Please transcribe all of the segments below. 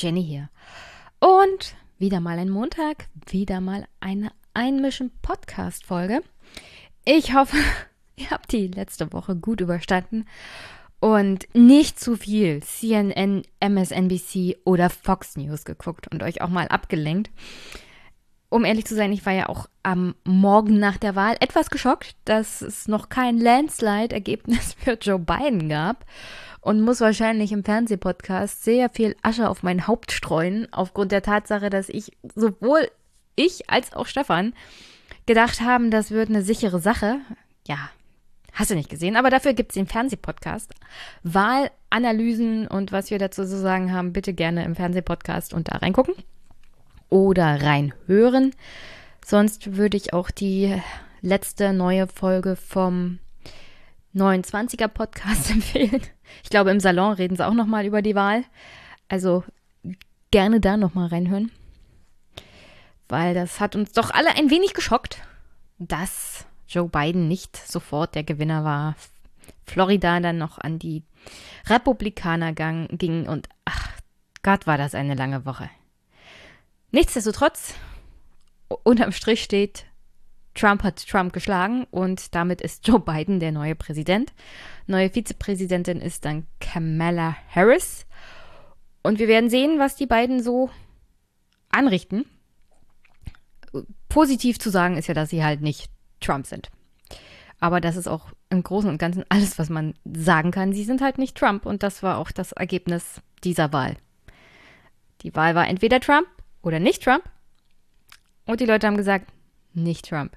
Jenny hier. Und wieder mal ein Montag, wieder mal eine Einmischen Podcast Folge. Ich hoffe, ihr habt die letzte Woche gut überstanden und nicht zu viel CNN, MSNBC oder Fox News geguckt und euch auch mal abgelenkt. Um ehrlich zu sein, ich war ja auch am Morgen nach der Wahl etwas geschockt, dass es noch kein Landslide-Ergebnis für Joe Biden gab und muss wahrscheinlich im Fernsehpodcast sehr viel Asche auf mein Haupt streuen, aufgrund der Tatsache, dass ich sowohl ich als auch Stefan gedacht haben, das wird eine sichere Sache. Ja, hast du nicht gesehen, aber dafür gibt es den Fernsehpodcast. Wahlanalysen und was wir dazu zu sagen haben, bitte gerne im Fernsehpodcast und da reingucken oder reinhören. Sonst würde ich auch die letzte neue Folge vom 29er Podcast empfehlen. Ich glaube, im Salon reden sie auch nochmal über die Wahl. Also gerne da nochmal reinhören. Weil das hat uns doch alle ein wenig geschockt, dass Joe Biden nicht sofort der Gewinner war. Florida dann noch an die Republikaner ging und ach Gott, war das eine lange Woche. Nichtsdestotrotz, unterm Strich steht, Trump hat Trump geschlagen und damit ist Joe Biden der neue Präsident. Neue Vizepräsidentin ist dann Kamala Harris. Und wir werden sehen, was die beiden so anrichten. Positiv zu sagen ist ja, dass sie halt nicht Trump sind. Aber das ist auch im Großen und Ganzen alles, was man sagen kann. Sie sind halt nicht Trump und das war auch das Ergebnis dieser Wahl. Die Wahl war entweder Trump oder nicht Trump. Und die Leute haben gesagt, nicht Trump.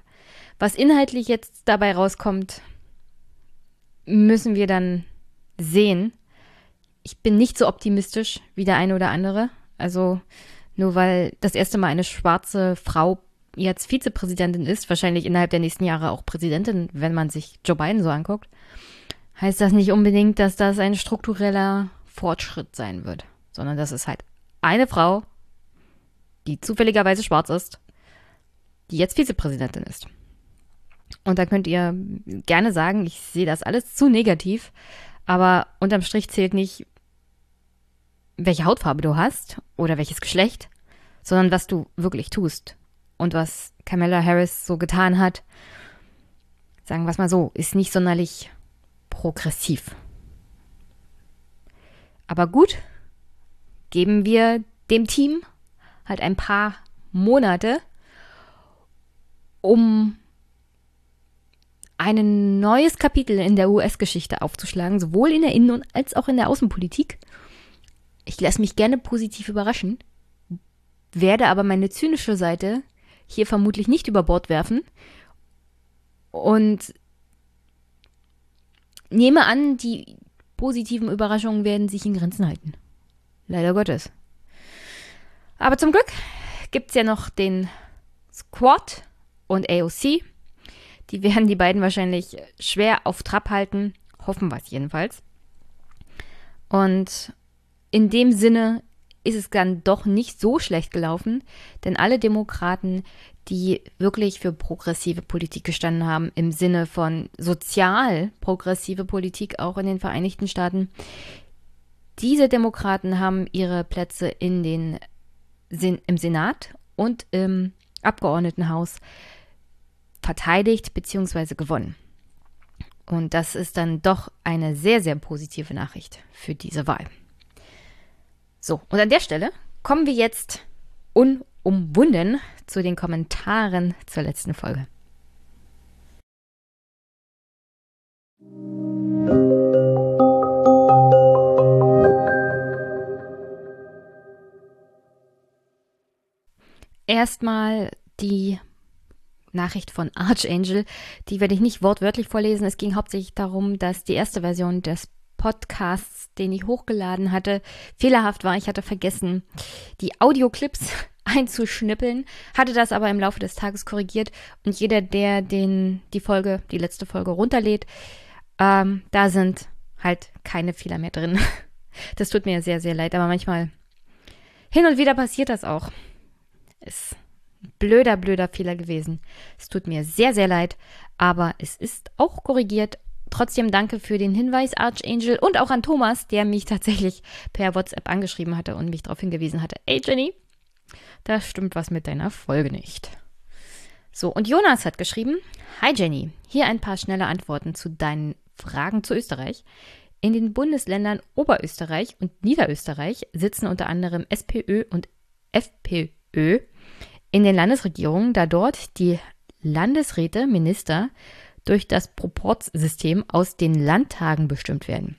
Was inhaltlich jetzt dabei rauskommt, müssen wir dann sehen. Ich bin nicht so optimistisch wie der eine oder andere. Also nur weil das erste Mal eine schwarze Frau jetzt Vizepräsidentin ist, wahrscheinlich innerhalb der nächsten Jahre auch Präsidentin, wenn man sich Joe Biden so anguckt, heißt das nicht unbedingt, dass das ein struktureller Fortschritt sein wird, sondern das ist halt eine Frau, die zufälligerweise schwarz ist, die jetzt Vizepräsidentin ist. Und da könnt ihr gerne sagen, ich sehe das alles zu negativ, aber unterm Strich zählt nicht, welche Hautfarbe du hast oder welches Geschlecht, sondern was du wirklich tust. Und was Kamala Harris so getan hat, sagen wir es mal so, ist nicht sonderlich progressiv. Aber gut, geben wir dem Team halt ein paar Monate, um ein neues Kapitel in der US-Geschichte aufzuschlagen, sowohl in der Innen- als auch in der Außenpolitik. Ich lasse mich gerne positiv überraschen, werde aber meine zynische Seite hier vermutlich nicht über Bord werfen und nehme an, die positiven Überraschungen werden sich in Grenzen halten. Leider Gottes. Aber zum Glück gibt es ja noch den Squad und AOC. Die werden die beiden wahrscheinlich schwer auf Trab halten. Hoffen wir es jedenfalls. Und in dem Sinne ist es dann doch nicht so schlecht gelaufen, denn alle Demokraten, die wirklich für progressive Politik gestanden haben, im Sinne von sozial progressive Politik auch in den Vereinigten Staaten, diese Demokraten haben ihre Plätze in den, im Senat und im Abgeordnetenhaus verteidigt bzw. gewonnen. Und das ist dann doch eine sehr, sehr positive Nachricht für diese Wahl. So, und an der Stelle kommen wir jetzt unumwunden zu den Kommentaren zur letzten Folge. Erstmal die Nachricht von Archangel. Die werde ich nicht wortwörtlich vorlesen. Es ging hauptsächlich darum, dass die erste Version des Podcasts, den ich hochgeladen hatte, fehlerhaft war. Ich hatte vergessen, die Audioclips einzuschnippeln, hatte das aber im Laufe des Tages korrigiert und jeder, der den, die Folge, die letzte Folge runterlädt, ähm, da sind halt keine Fehler mehr drin. Das tut mir sehr, sehr leid, aber manchmal hin und wieder passiert das auch. Ist blöder, blöder Fehler gewesen. Es tut mir sehr, sehr leid, aber es ist auch korrigiert. trotzdem danke für den Hinweis, Archangel, und auch an Thomas, der mich tatsächlich per WhatsApp angeschrieben hatte und mich darauf hingewiesen hatte. Ey, Jenny, da stimmt was mit deiner Folge nicht. So, und Jonas hat geschrieben: Hi Jenny, hier ein paar schnelle Antworten zu deinen Fragen zu Österreich. In den Bundesländern Oberösterreich und Niederösterreich sitzen unter anderem SPÖ und FPÖ in den Landesregierungen, da dort die Landesräte, Minister, durch das Proportsystem aus den Landtagen bestimmt werden.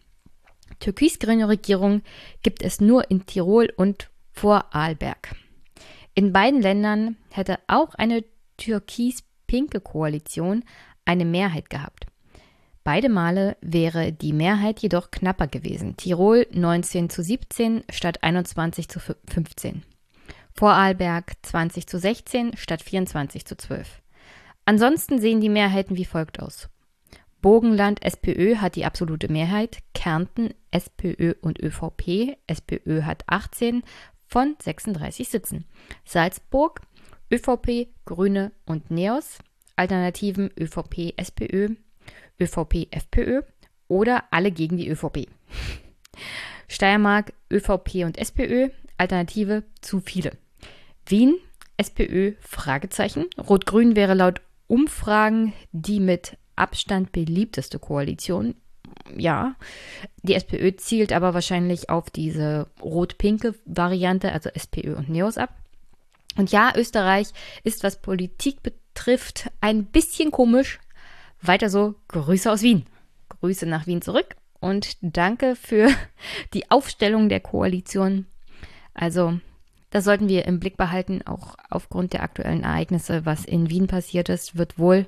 Türkisgrüne Regierung gibt es nur in Tirol und Vorarlberg. In beiden Ländern hätte auch eine türkis-pinke Koalition eine Mehrheit gehabt. Beide Male wäre die Mehrheit jedoch knapper gewesen. Tirol 19 zu 17 statt 21 zu 15. Vorarlberg 20 zu 16 statt 24 zu 12. Ansonsten sehen die Mehrheiten wie folgt aus. Bogenland SPÖ hat die absolute Mehrheit, Kärnten SPÖ und ÖVP, SPÖ hat 18 von 36 Sitzen. Salzburg ÖVP, Grüne und NEOS, Alternativen ÖVP, SPÖ, ÖVP, FPÖ oder alle gegen die ÖVP. Steiermark, ÖVP und SPÖ, Alternative zu viele. Wien, SPÖ, Fragezeichen. Rot-Grün wäre laut Umfragen die mit Abstand beliebteste Koalition. Ja, die SPÖ zielt aber wahrscheinlich auf diese rot-pinke Variante, also SPÖ und Neos ab. Und ja, Österreich ist, was Politik betrifft, ein bisschen komisch. Weiter so, Grüße aus Wien. Grüße nach Wien zurück und danke für die Aufstellung der Koalition. Also das sollten wir im Blick behalten, auch aufgrund der aktuellen Ereignisse, was in Wien passiert ist, wird wohl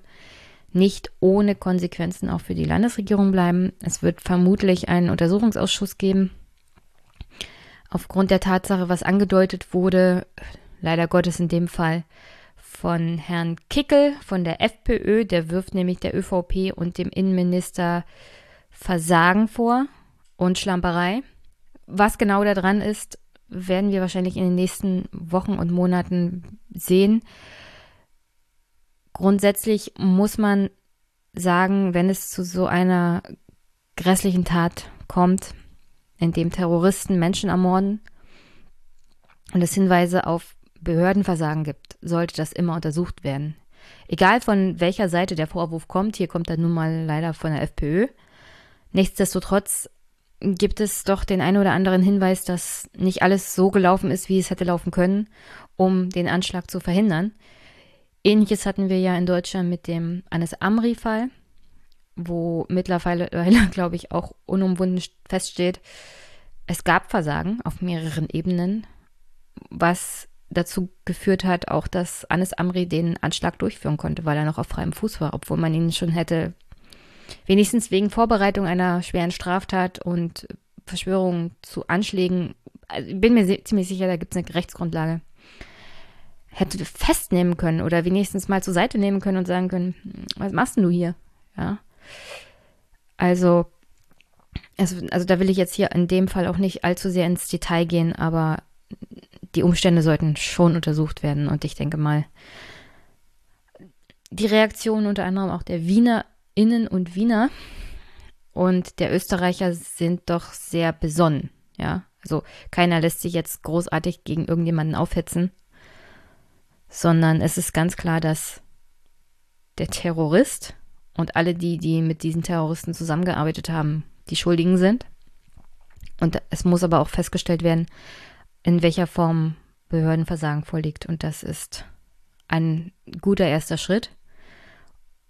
nicht ohne Konsequenzen auch für die Landesregierung bleiben. Es wird vermutlich einen Untersuchungsausschuss geben. Aufgrund der Tatsache, was angedeutet wurde, leider Gottes in dem Fall von Herrn Kickel von der FPÖ, der wirft nämlich der ÖVP und dem Innenminister Versagen vor und Schlamperei. Was genau da dran ist, werden wir wahrscheinlich in den nächsten Wochen und Monaten sehen. Grundsätzlich muss man sagen, wenn es zu so einer grässlichen Tat kommt, in dem Terroristen Menschen ermorden und es Hinweise auf Behördenversagen gibt, sollte das immer untersucht werden. Egal von welcher Seite der Vorwurf kommt, hier kommt er nun mal leider von der FPÖ. Nichtsdestotrotz gibt es doch den einen oder anderen Hinweis, dass nicht alles so gelaufen ist, wie es hätte laufen können, um den Anschlag zu verhindern. Ähnliches hatten wir ja in Deutschland mit dem Anis Amri-Fall, wo mittlerweile, glaube ich, auch unumwunden feststeht, es gab Versagen auf mehreren Ebenen, was dazu geführt hat, auch dass Anis Amri den Anschlag durchführen konnte, weil er noch auf freiem Fuß war, obwohl man ihn schon hätte wenigstens wegen Vorbereitung einer schweren Straftat und Verschwörung zu Anschlägen, also bin mir ziemlich sicher, da gibt es eine Rechtsgrundlage, hätte festnehmen können oder wenigstens mal zur Seite nehmen können und sagen können, hm, was machst du hier? Ja. Also, also, also da will ich jetzt hier in dem Fall auch nicht allzu sehr ins Detail gehen, aber die Umstände sollten schon untersucht werden und ich denke mal, die Reaktion unter anderem auch der Wiener Innen und Wiener und der Österreicher sind doch sehr besonnen, ja. Also keiner lässt sich jetzt großartig gegen irgendjemanden aufhetzen, sondern es ist ganz klar, dass der Terrorist und alle die, die mit diesen Terroristen zusammengearbeitet haben, die Schuldigen sind. Und es muss aber auch festgestellt werden, in welcher Form Behördenversagen vorliegt. Und das ist ein guter erster Schritt.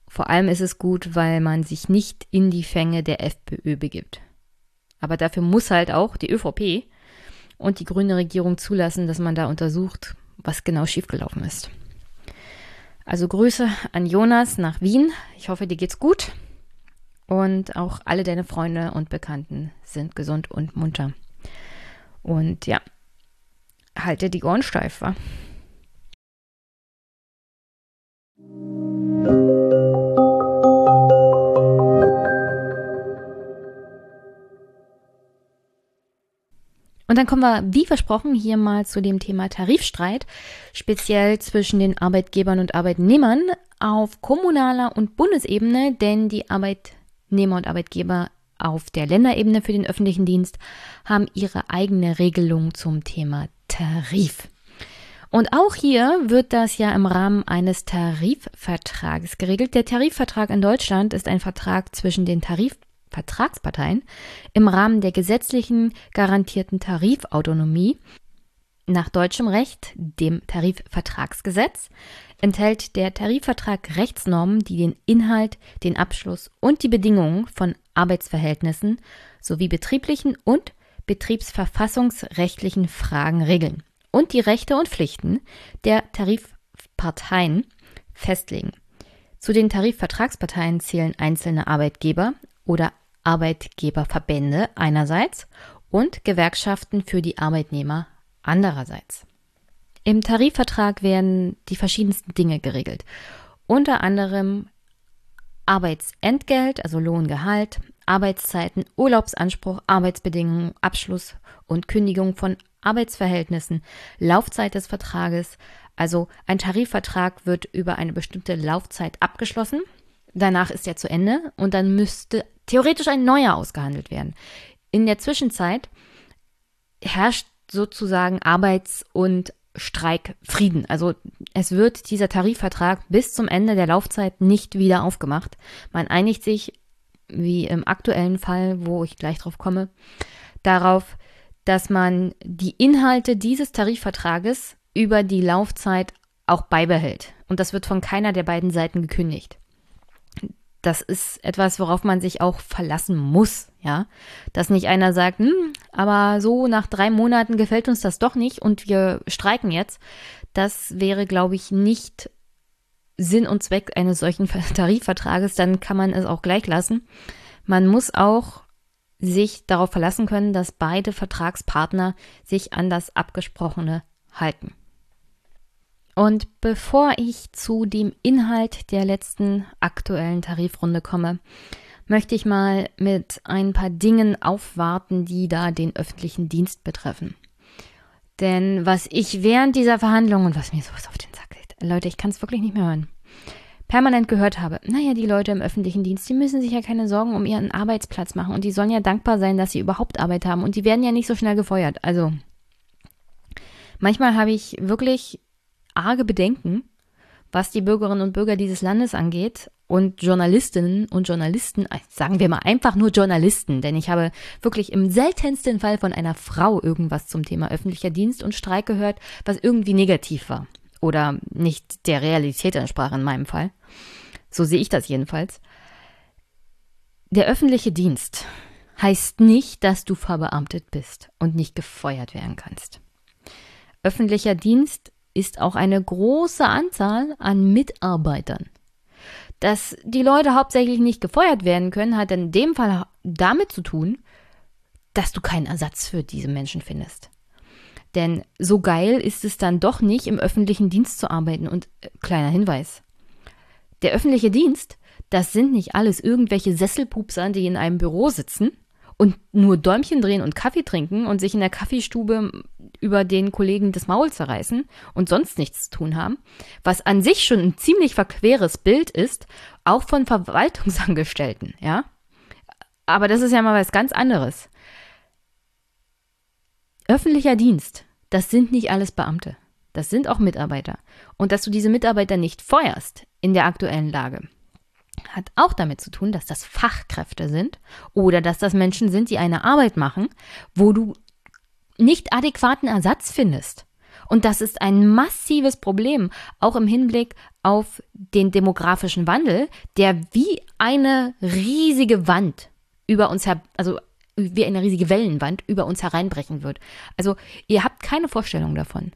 Vor allem ist es gut, weil man sich nicht in die Fänge der FPÖ begibt. Aber dafür muss halt auch die ÖVP und die grüne Regierung zulassen, dass man da untersucht, was genau schiefgelaufen ist. Also Grüße an Jonas nach Wien. Ich hoffe, dir geht's gut. Und auch alle deine Freunde und Bekannten sind gesund und munter. Und ja, halte die Ohren steif, wa? Und dann kommen wir, wie versprochen, hier mal zu dem Thema Tarifstreit, speziell zwischen den Arbeitgebern und Arbeitnehmern auf kommunaler und Bundesebene, denn die Arbeit Arbeitnehmer und Arbeitgeber auf der Länderebene für den öffentlichen Dienst haben ihre eigene Regelung zum Thema Tarif. Und auch hier wird das ja im Rahmen eines Tarifvertrages geregelt. Der Tarifvertrag in Deutschland ist ein Vertrag zwischen den Tarifvertragsparteien im Rahmen der gesetzlichen garantierten Tarifautonomie nach deutschem Recht, dem Tarifvertragsgesetz, enthält der Tarifvertrag Rechtsnormen, die den Inhalt, den Abschluss und die Bedingungen von Arbeitsverhältnissen sowie betrieblichen und betriebsverfassungsrechtlichen Fragen regeln und die Rechte und Pflichten der Tarifparteien festlegen. Zu den Tarifvertragsparteien zählen einzelne Arbeitgeber oder Arbeitgeberverbände einerseits und Gewerkschaften für die Arbeitnehmer andererseits. Im Tarifvertrag werden die verschiedensten Dinge geregelt. Unter anderem Arbeitsentgelt, also Lohngehalt, Arbeitszeiten, Urlaubsanspruch, Arbeitsbedingungen, Abschluss und Kündigung von Arbeitsverhältnissen, Laufzeit des Vertrages. Also ein Tarifvertrag wird über eine bestimmte Laufzeit abgeschlossen. Danach ist er zu Ende und dann müsste theoretisch ein neuer ausgehandelt werden. In der Zwischenzeit herrscht sozusagen Arbeits- und Streikfrieden. Also es wird dieser Tarifvertrag bis zum Ende der Laufzeit nicht wieder aufgemacht. Man einigt sich, wie im aktuellen Fall, wo ich gleich drauf komme, darauf, dass man die Inhalte dieses Tarifvertrages über die Laufzeit auch beibehält. Und das wird von keiner der beiden Seiten gekündigt das ist etwas, worauf man sich auch verlassen muss, ja. Dass nicht einer sagt, hm, aber so nach drei Monaten gefällt uns das doch nicht und wir streiken jetzt. Das wäre, glaube ich, nicht Sinn und Zweck eines solchen Tarifvertrages, dann kann man es auch gleich lassen. Man muss auch sich darauf verlassen können, dass beide Vertragspartner sich an das Abgesprochene halten. Und bevor ich zu dem Inhalt der letzten aktuellen Tarifrunde komme, möchte ich mal mit ein paar Dingen aufwarten, die da den öffentlichen Dienst betreffen. Denn was ich während dieser Verhandlungen und was mir sowas auf den Sack geht, Leute, ich kann es wirklich nicht mehr hören, permanent gehört habe, naja, die Leute im öffentlichen Dienst, die müssen sich ja keine Sorgen um ihren Arbeitsplatz machen und die sollen ja dankbar sein, dass sie überhaupt Arbeit haben und die werden ja nicht so schnell gefeuert. Also, manchmal habe ich wirklich arge Bedenken, was die Bürgerinnen und Bürger dieses Landes angeht und Journalistinnen und Journalisten, äh, sagen wir mal einfach nur Journalisten, denn ich habe wirklich im seltensten Fall von einer Frau irgendwas zum Thema öffentlicher Dienst und Streik gehört, was irgendwie negativ war oder nicht der Realität entsprach in meinem Fall. So sehe ich das jedenfalls. Der öffentliche Dienst heißt nicht, dass du verbeamtet bist und nicht gefeuert werden kannst. Öffentlicher Dienst ist auch eine große Anzahl an Mitarbeitern. Dass die Leute hauptsächlich nicht gefeuert werden können, hat in dem Fall damit zu tun, dass du keinen Ersatz für diese Menschen findest. Denn so geil ist es dann doch nicht, im öffentlichen Dienst zu arbeiten. Und äh, kleiner Hinweis. Der öffentliche Dienst, das sind nicht alles irgendwelche Sesselpupser, die in einem Büro sitzen und nur Däumchen drehen und Kaffee trinken und sich in der Kaffeestube über den Kollegen das Maul zerreißen und sonst nichts zu tun haben, was an sich schon ein ziemlich verqueres Bild ist, auch von Verwaltungsangestellten, ja. Aber das ist ja mal was ganz anderes. Öffentlicher Dienst, das sind nicht alles Beamte. Das sind auch Mitarbeiter. Und dass du diese Mitarbeiter nicht feuerst in der aktuellen Lage, hat auch damit zu tun, dass das Fachkräfte sind oder dass das Menschen sind, die eine Arbeit machen, wo du nicht adäquaten Ersatz findest. Und das ist ein massives Problem, auch im Hinblick auf den demografischen Wandel, der wie eine riesige Wand über uns her, also wie eine riesige Wellenwand über uns hereinbrechen wird. Also ihr habt keine Vorstellung davon,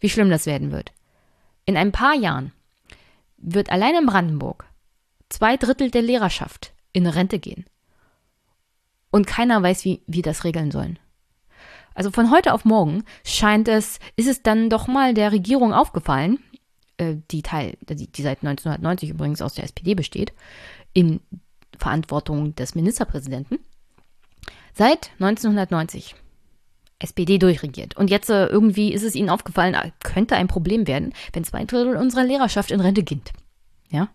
wie schlimm das werden wird. In ein paar Jahren wird allein in Brandenburg zwei Drittel der Lehrerschaft in Rente gehen. Und keiner weiß, wie wir das regeln sollen. Also von heute auf morgen scheint es, ist es dann doch mal der Regierung aufgefallen, äh, die Teil, die, seit 1990 übrigens aus der SPD besteht, in Verantwortung des Ministerpräsidenten, seit 1990 SPD durchregiert. Und jetzt äh, irgendwie ist es ihnen aufgefallen, könnte ein Problem werden, wenn zwei Drittel unserer Lehrerschaft in Rente geht. Ja?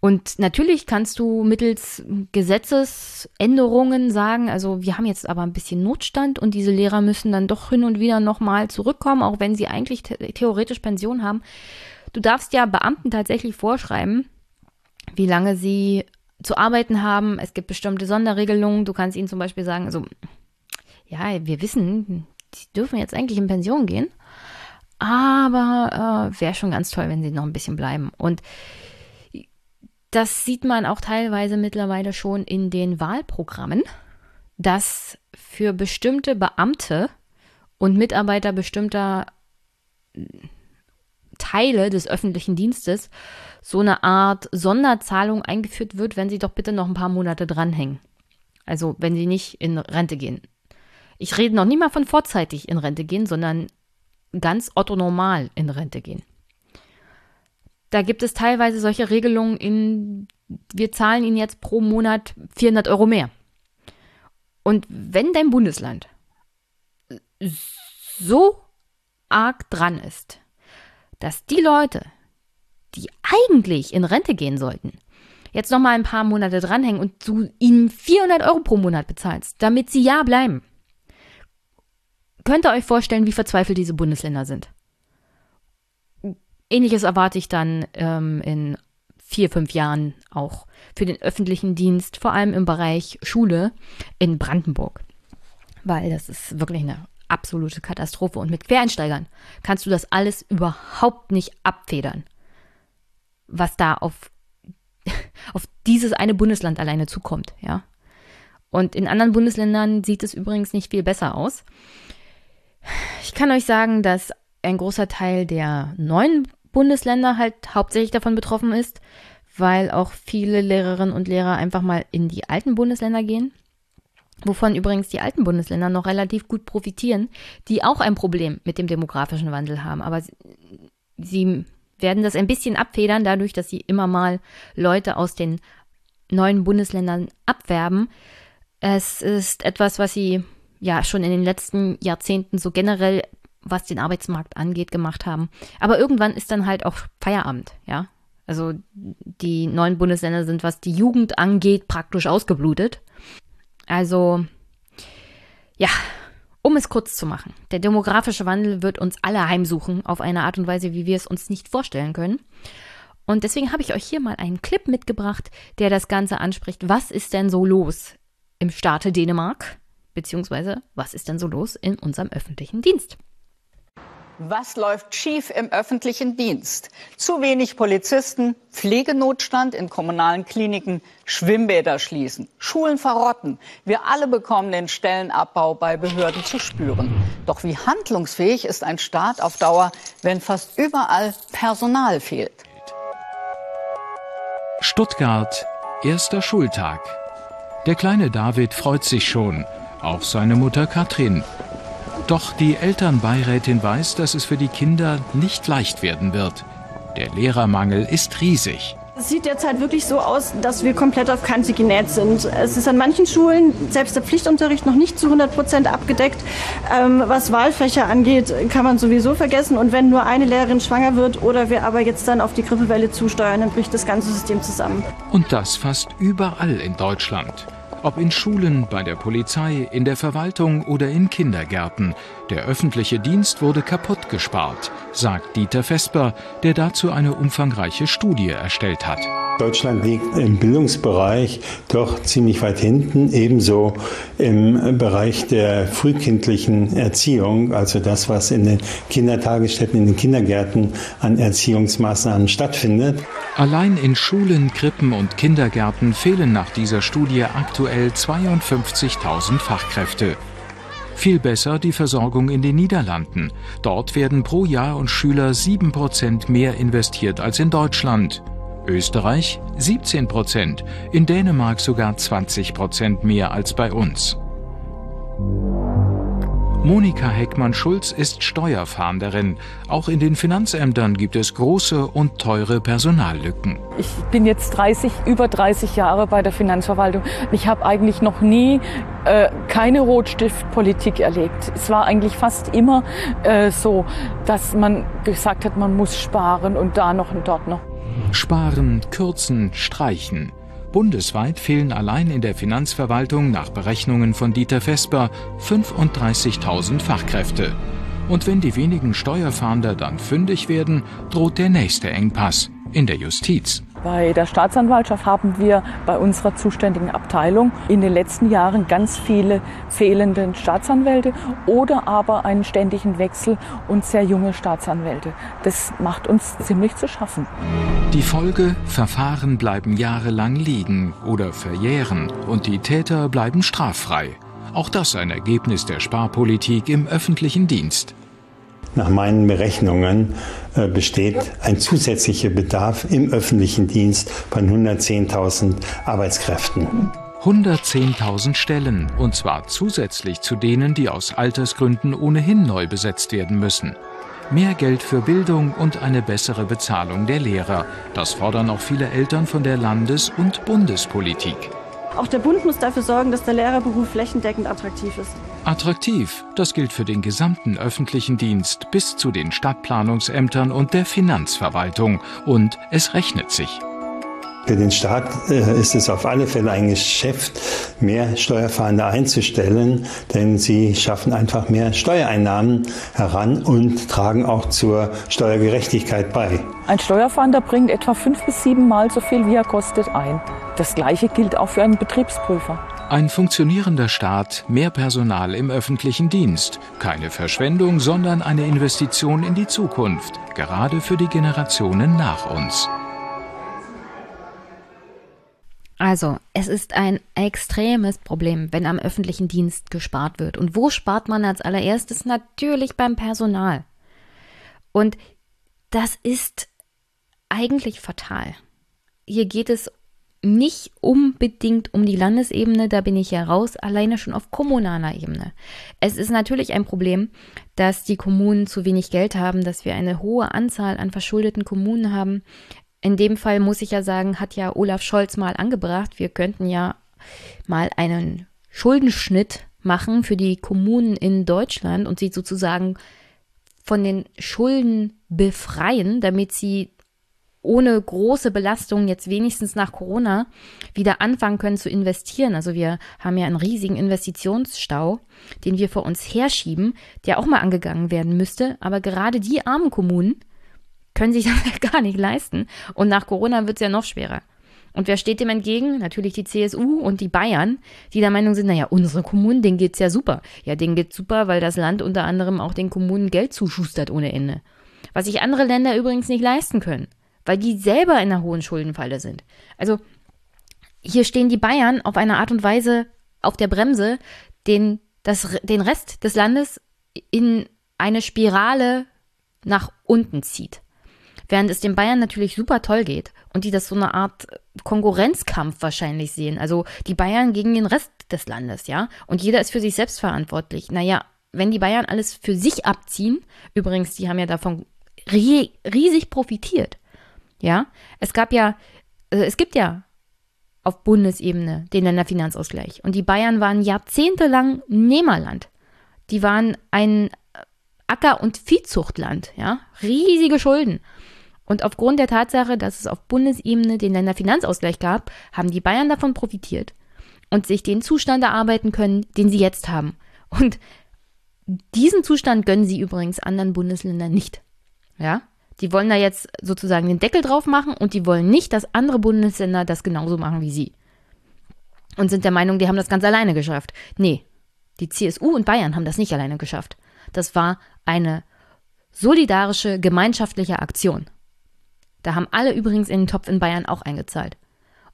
Und natürlich kannst du mittels Gesetzesänderungen sagen, also wir haben jetzt aber ein bisschen Notstand und diese Lehrer müssen dann doch hin und wieder nochmal zurückkommen, auch wenn sie eigentlich theoretisch Pension haben. Du darfst ja Beamten tatsächlich vorschreiben, wie lange sie zu arbeiten haben. Es gibt bestimmte Sonderregelungen. Du kannst ihnen zum Beispiel sagen, also ja, wir wissen, die dürfen jetzt eigentlich in Pension gehen, aber äh, wäre schon ganz toll, wenn sie noch ein bisschen bleiben. Und das sieht man auch teilweise mittlerweile schon in den Wahlprogrammen, dass für bestimmte Beamte und Mitarbeiter bestimmter Teile des öffentlichen Dienstes so eine Art Sonderzahlung eingeführt wird, wenn sie doch bitte noch ein paar Monate dranhängen. Also wenn sie nicht in Rente gehen. Ich rede noch nicht mal von vorzeitig in Rente gehen, sondern ganz otto normal in Rente gehen. Da gibt es teilweise solche Regelungen in, wir zahlen Ihnen jetzt pro Monat 400 Euro mehr. Und wenn dein Bundesland so arg dran ist, dass die Leute, die eigentlich in Rente gehen sollten, jetzt noch mal ein paar Monate dranhängen und du ihnen 400 Euro pro Monat bezahlst, damit sie ja bleiben. Könnt ihr euch vorstellen, wie verzweifelt diese Bundesländer sind? Ähnliches erwarte ich dann ähm, in vier, fünf Jahren auch für den öffentlichen Dienst, vor allem im Bereich Schule in Brandenburg. Weil das ist wirklich eine absolute Katastrophe. Und mit Quereinsteigern kannst du das alles überhaupt nicht abfedern, was da auf, auf dieses eine Bundesland alleine zukommt, ja. Und in anderen Bundesländern sieht es übrigens nicht viel besser aus. Ich kann euch sagen, dass ein großer Teil der neuen Bundesländer halt hauptsächlich davon betroffen ist, weil auch viele Lehrerinnen und Lehrer einfach mal in die alten Bundesländer gehen, wovon übrigens die alten Bundesländer noch relativ gut profitieren, die auch ein Problem mit dem demografischen Wandel haben. Aber sie werden das ein bisschen abfedern, dadurch, dass sie immer mal Leute aus den neuen Bundesländern abwerben. Es ist etwas, was sie ja schon in den letzten Jahrzehnten so generell was den Arbeitsmarkt angeht, gemacht haben. Aber irgendwann ist dann halt auch Feierabend, ja. Also die neuen Bundesländer sind, was die Jugend angeht, praktisch ausgeblutet. Also, ja, um es kurz zu machen. Der demografische Wandel wird uns alle heimsuchen auf eine Art und Weise, wie wir es uns nicht vorstellen können. Und deswegen habe ich euch hier mal einen Clip mitgebracht, der das Ganze anspricht. Was ist denn so los im Staate Dänemark? Beziehungsweise, was ist denn so los in unserem öffentlichen Dienst? Was läuft schief im öffentlichen Dienst? Zu wenig Polizisten, Pflegenotstand in kommunalen Kliniken, Schwimmbäder schließen, Schulen verrotten. Wir alle bekommen den Stellenabbau bei Behörden zu spüren. Doch wie handlungsfähig ist ein Staat auf Dauer, wenn fast überall Personal fehlt? Stuttgart, erster Schultag. Der kleine David freut sich schon, auch seine Mutter Katrin. Doch die Elternbeirätin weiß, dass es für die Kinder nicht leicht werden wird. Der Lehrermangel ist riesig. Es sieht derzeit wirklich so aus, dass wir komplett auf Kante genäht sind. Es ist an manchen Schulen selbst der Pflichtunterricht noch nicht zu 100 Prozent abgedeckt. Ähm, was Wahlfächer angeht, kann man sowieso vergessen. Und wenn nur eine Lehrerin schwanger wird oder wir aber jetzt dann auf die Grippewelle zusteuern, dann bricht das ganze System zusammen. Und das fast überall in Deutschland. Ob in Schulen, bei der Polizei, in der Verwaltung oder in Kindergärten. Der öffentliche Dienst wurde kaputt gespart, sagt Dieter Vesper, der dazu eine umfangreiche Studie erstellt hat. Deutschland liegt im Bildungsbereich doch ziemlich weit hinten, ebenso im Bereich der frühkindlichen Erziehung, also das, was in den Kindertagesstätten, in den Kindergärten an Erziehungsmaßnahmen stattfindet. Allein in Schulen, Krippen und Kindergärten fehlen nach dieser Studie aktuell 52.000 Fachkräfte. Viel besser die Versorgung in den Niederlanden. Dort werden pro Jahr und Schüler 7% mehr investiert als in Deutschland. Österreich 17 Prozent, in Dänemark sogar 20 Prozent mehr als bei uns. Monika Heckmann-Schulz ist Steuerfahnderin. Auch in den Finanzämtern gibt es große und teure Personallücken. Ich bin jetzt 30, über 30 Jahre bei der Finanzverwaltung. Ich habe eigentlich noch nie äh, keine Rotstiftpolitik erlebt. Es war eigentlich fast immer äh, so, dass man gesagt hat, man muss sparen und da noch und dort noch. Sparen, kürzen, streichen. Bundesweit fehlen allein in der Finanzverwaltung nach Berechnungen von Dieter Vesper 35.000 Fachkräfte. Und wenn die wenigen Steuerfahnder dann fündig werden, droht der nächste Engpass in der Justiz. Bei der Staatsanwaltschaft haben wir bei unserer zuständigen Abteilung in den letzten Jahren ganz viele fehlende Staatsanwälte oder aber einen ständigen Wechsel und sehr junge Staatsanwälte. Das macht uns ziemlich zu schaffen. Die Folge, Verfahren bleiben jahrelang liegen oder verjähren und die Täter bleiben straffrei. Auch das ein Ergebnis der Sparpolitik im öffentlichen Dienst. Nach meinen Berechnungen äh, besteht ein zusätzlicher Bedarf im öffentlichen Dienst von 110.000 Arbeitskräften. 110.000 Stellen, und zwar zusätzlich zu denen, die aus Altersgründen ohnehin neu besetzt werden müssen. Mehr Geld für Bildung und eine bessere Bezahlung der Lehrer. Das fordern auch viele Eltern von der Landes- und Bundespolitik. Auch der Bund muss dafür sorgen, dass der Lehrerberuf flächendeckend attraktiv ist. Attraktiv, das gilt für den gesamten öffentlichen Dienst bis zu den Stadtplanungsämtern und der Finanzverwaltung. Und es rechnet sich. Für den Staat äh, ist es auf alle Fälle ein Geschäft, mehr Steuerfahnder einzustellen, denn sie schaffen einfach mehr Steuereinnahmen heran und tragen auch zur Steuergerechtigkeit bei. Ein Steuerfahnder bringt etwa fünf bis sieben Mal so viel, wie er kostet, ein. Das Gleiche gilt auch für einen Betriebsprüfer. Ein funktionierender Staat, mehr Personal im öffentlichen Dienst. Keine Verschwendung, sondern eine Investition in die Zukunft, gerade für die Generationen nach uns. Also, es ist ein extremes Problem, wenn am öffentlichen Dienst gespart wird. Und wo spart man als allererstes? Natürlich beim Personal. Und das ist eigentlich fatal. Hier geht es nicht unbedingt um die Landesebene, da bin ich ja raus, alleine schon auf kommunaler Ebene. Es ist natürlich ein Problem, dass die Kommunen zu wenig Geld haben, dass wir eine hohe Anzahl an verschuldeten Kommunen haben. In dem Fall muss ich ja sagen, hat ja Olaf Scholz mal angebracht, wir könnten ja mal einen Schuldenschnitt machen für die Kommunen in Deutschland und sie sozusagen von den Schulden befreien, damit sie ohne große Belastung jetzt wenigstens nach Corona wieder anfangen können zu investieren. Also wir haben ja einen riesigen Investitionsstau, den wir vor uns herschieben, der auch mal angegangen werden müsste. Aber gerade die armen Kommunen können sich das gar nicht leisten. Und nach Corona wird es ja noch schwerer. Und wer steht dem entgegen? Natürlich die CSU und die Bayern, die der Meinung sind, naja, unsere Kommunen, denen geht's ja super. Ja, denen geht's super, weil das Land unter anderem auch den Kommunen Geld zuschustert ohne Ende. Was sich andere Länder übrigens nicht leisten können weil die selber in einer hohen Schuldenfalle sind. Also hier stehen die Bayern auf eine Art und Weise auf der Bremse, den, das, den Rest des Landes in eine Spirale nach unten zieht. Während es den Bayern natürlich super toll geht und die das so eine Art Konkurrenzkampf wahrscheinlich sehen. Also die Bayern gegen den Rest des Landes, ja. Und jeder ist für sich selbst verantwortlich. Naja, wenn die Bayern alles für sich abziehen, übrigens, die haben ja davon riesig profitiert. Ja, es gab ja, äh, es gibt ja auf Bundesebene den Länderfinanzausgleich. Und die Bayern waren jahrzehntelang Nehmerland. Die waren ein Acker- und Viehzuchtland, ja, riesige Schulden. Und aufgrund der Tatsache, dass es auf Bundesebene den Länderfinanzausgleich gab, haben die Bayern davon profitiert und sich den Zustand erarbeiten können, den sie jetzt haben. Und diesen Zustand gönnen sie übrigens anderen Bundesländern nicht. Ja? Die wollen da jetzt sozusagen den Deckel drauf machen und die wollen nicht, dass andere Bundesländer das genauso machen wie sie. Und sind der Meinung, die haben das ganz alleine geschafft. Nee, die CSU und Bayern haben das nicht alleine geschafft. Das war eine solidarische, gemeinschaftliche Aktion. Da haben alle übrigens in den Topf in Bayern auch eingezahlt.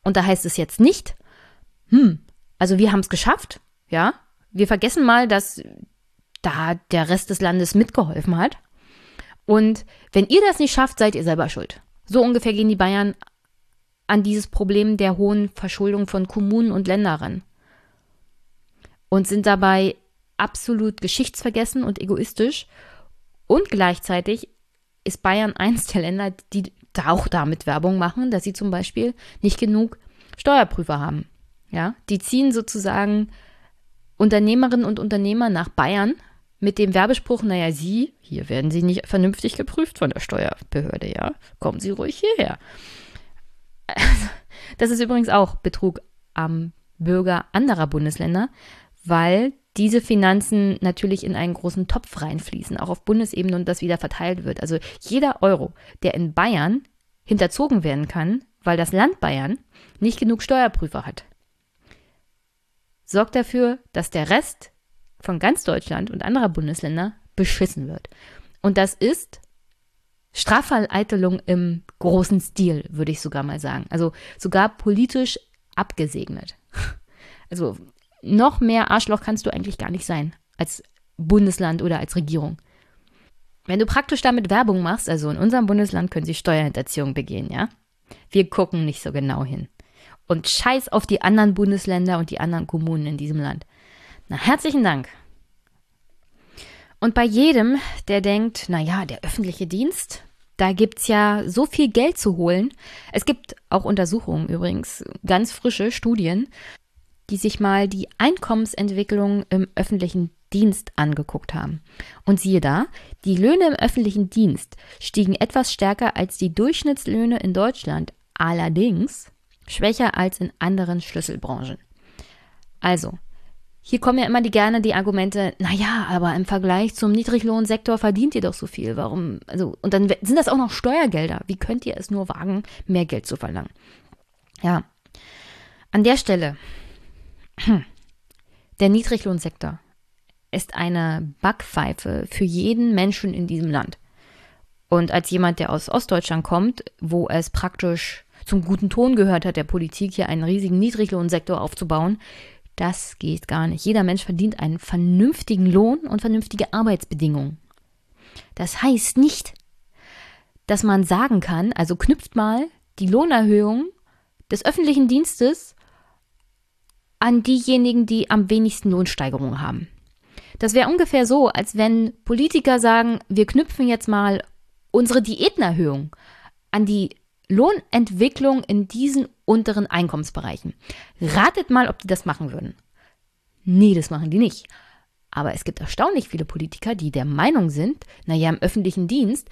Und da heißt es jetzt nicht, hm, also wir haben es geschafft, ja, wir vergessen mal, dass da der Rest des Landes mitgeholfen hat. Und wenn ihr das nicht schafft, seid ihr selber schuld. So ungefähr gehen die Bayern an dieses Problem der hohen Verschuldung von Kommunen und Ländern ran. Und sind dabei absolut geschichtsvergessen und egoistisch. Und gleichzeitig ist Bayern eins der Länder, die da auch damit Werbung machen, dass sie zum Beispiel nicht genug Steuerprüfer haben. Ja, die ziehen sozusagen Unternehmerinnen und Unternehmer nach Bayern, mit dem Werbespruch, naja, Sie, hier werden Sie nicht vernünftig geprüft von der Steuerbehörde, ja, kommen Sie ruhig hierher. Das ist übrigens auch Betrug am Bürger anderer Bundesländer, weil diese Finanzen natürlich in einen großen Topf reinfließen, auch auf Bundesebene und das wieder verteilt wird. Also jeder Euro, der in Bayern hinterzogen werden kann, weil das Land Bayern nicht genug Steuerprüfer hat, sorgt dafür, dass der Rest von ganz Deutschland und anderer Bundesländer beschissen wird. Und das ist Strafverleitelung im großen Stil, würde ich sogar mal sagen. Also sogar politisch abgesegnet. Also noch mehr Arschloch kannst du eigentlich gar nicht sein als Bundesland oder als Regierung. Wenn du praktisch damit Werbung machst, also in unserem Bundesland können sie Steuerhinterziehung begehen, ja? Wir gucken nicht so genau hin. Und scheiß auf die anderen Bundesländer und die anderen Kommunen in diesem Land. Na, herzlichen Dank. Und bei jedem, der denkt, na ja, der öffentliche Dienst, da gibt's ja so viel Geld zu holen. Es gibt auch Untersuchungen übrigens, ganz frische Studien, die sich mal die Einkommensentwicklung im öffentlichen Dienst angeguckt haben. Und siehe da, die Löhne im öffentlichen Dienst stiegen etwas stärker als die Durchschnittslöhne in Deutschland, allerdings schwächer als in anderen Schlüsselbranchen. Also, hier kommen ja immer die gerne die Argumente, naja, aber im Vergleich zum Niedriglohnsektor verdient ihr doch so viel. Warum? Also, und dann sind das auch noch Steuergelder. Wie könnt ihr es nur wagen, mehr Geld zu verlangen? Ja. An der Stelle, der Niedriglohnsektor ist eine Backpfeife für jeden Menschen in diesem Land. Und als jemand, der aus Ostdeutschland kommt, wo es praktisch zum guten Ton gehört hat, der Politik hier einen riesigen Niedriglohnsektor aufzubauen, das geht gar nicht. Jeder Mensch verdient einen vernünftigen Lohn und vernünftige Arbeitsbedingungen. Das heißt nicht, dass man sagen kann, also knüpft mal die Lohnerhöhung des öffentlichen Dienstes an diejenigen, die am wenigsten Lohnsteigerung haben. Das wäre ungefähr so, als wenn Politiker sagen, wir knüpfen jetzt mal unsere Diätenerhöhung an die Lohnentwicklung in diesen unteren Einkommensbereichen. Ratet mal, ob die das machen würden. Nee, das machen die nicht. Aber es gibt erstaunlich viele Politiker, die der Meinung sind, naja, im öffentlichen Dienst,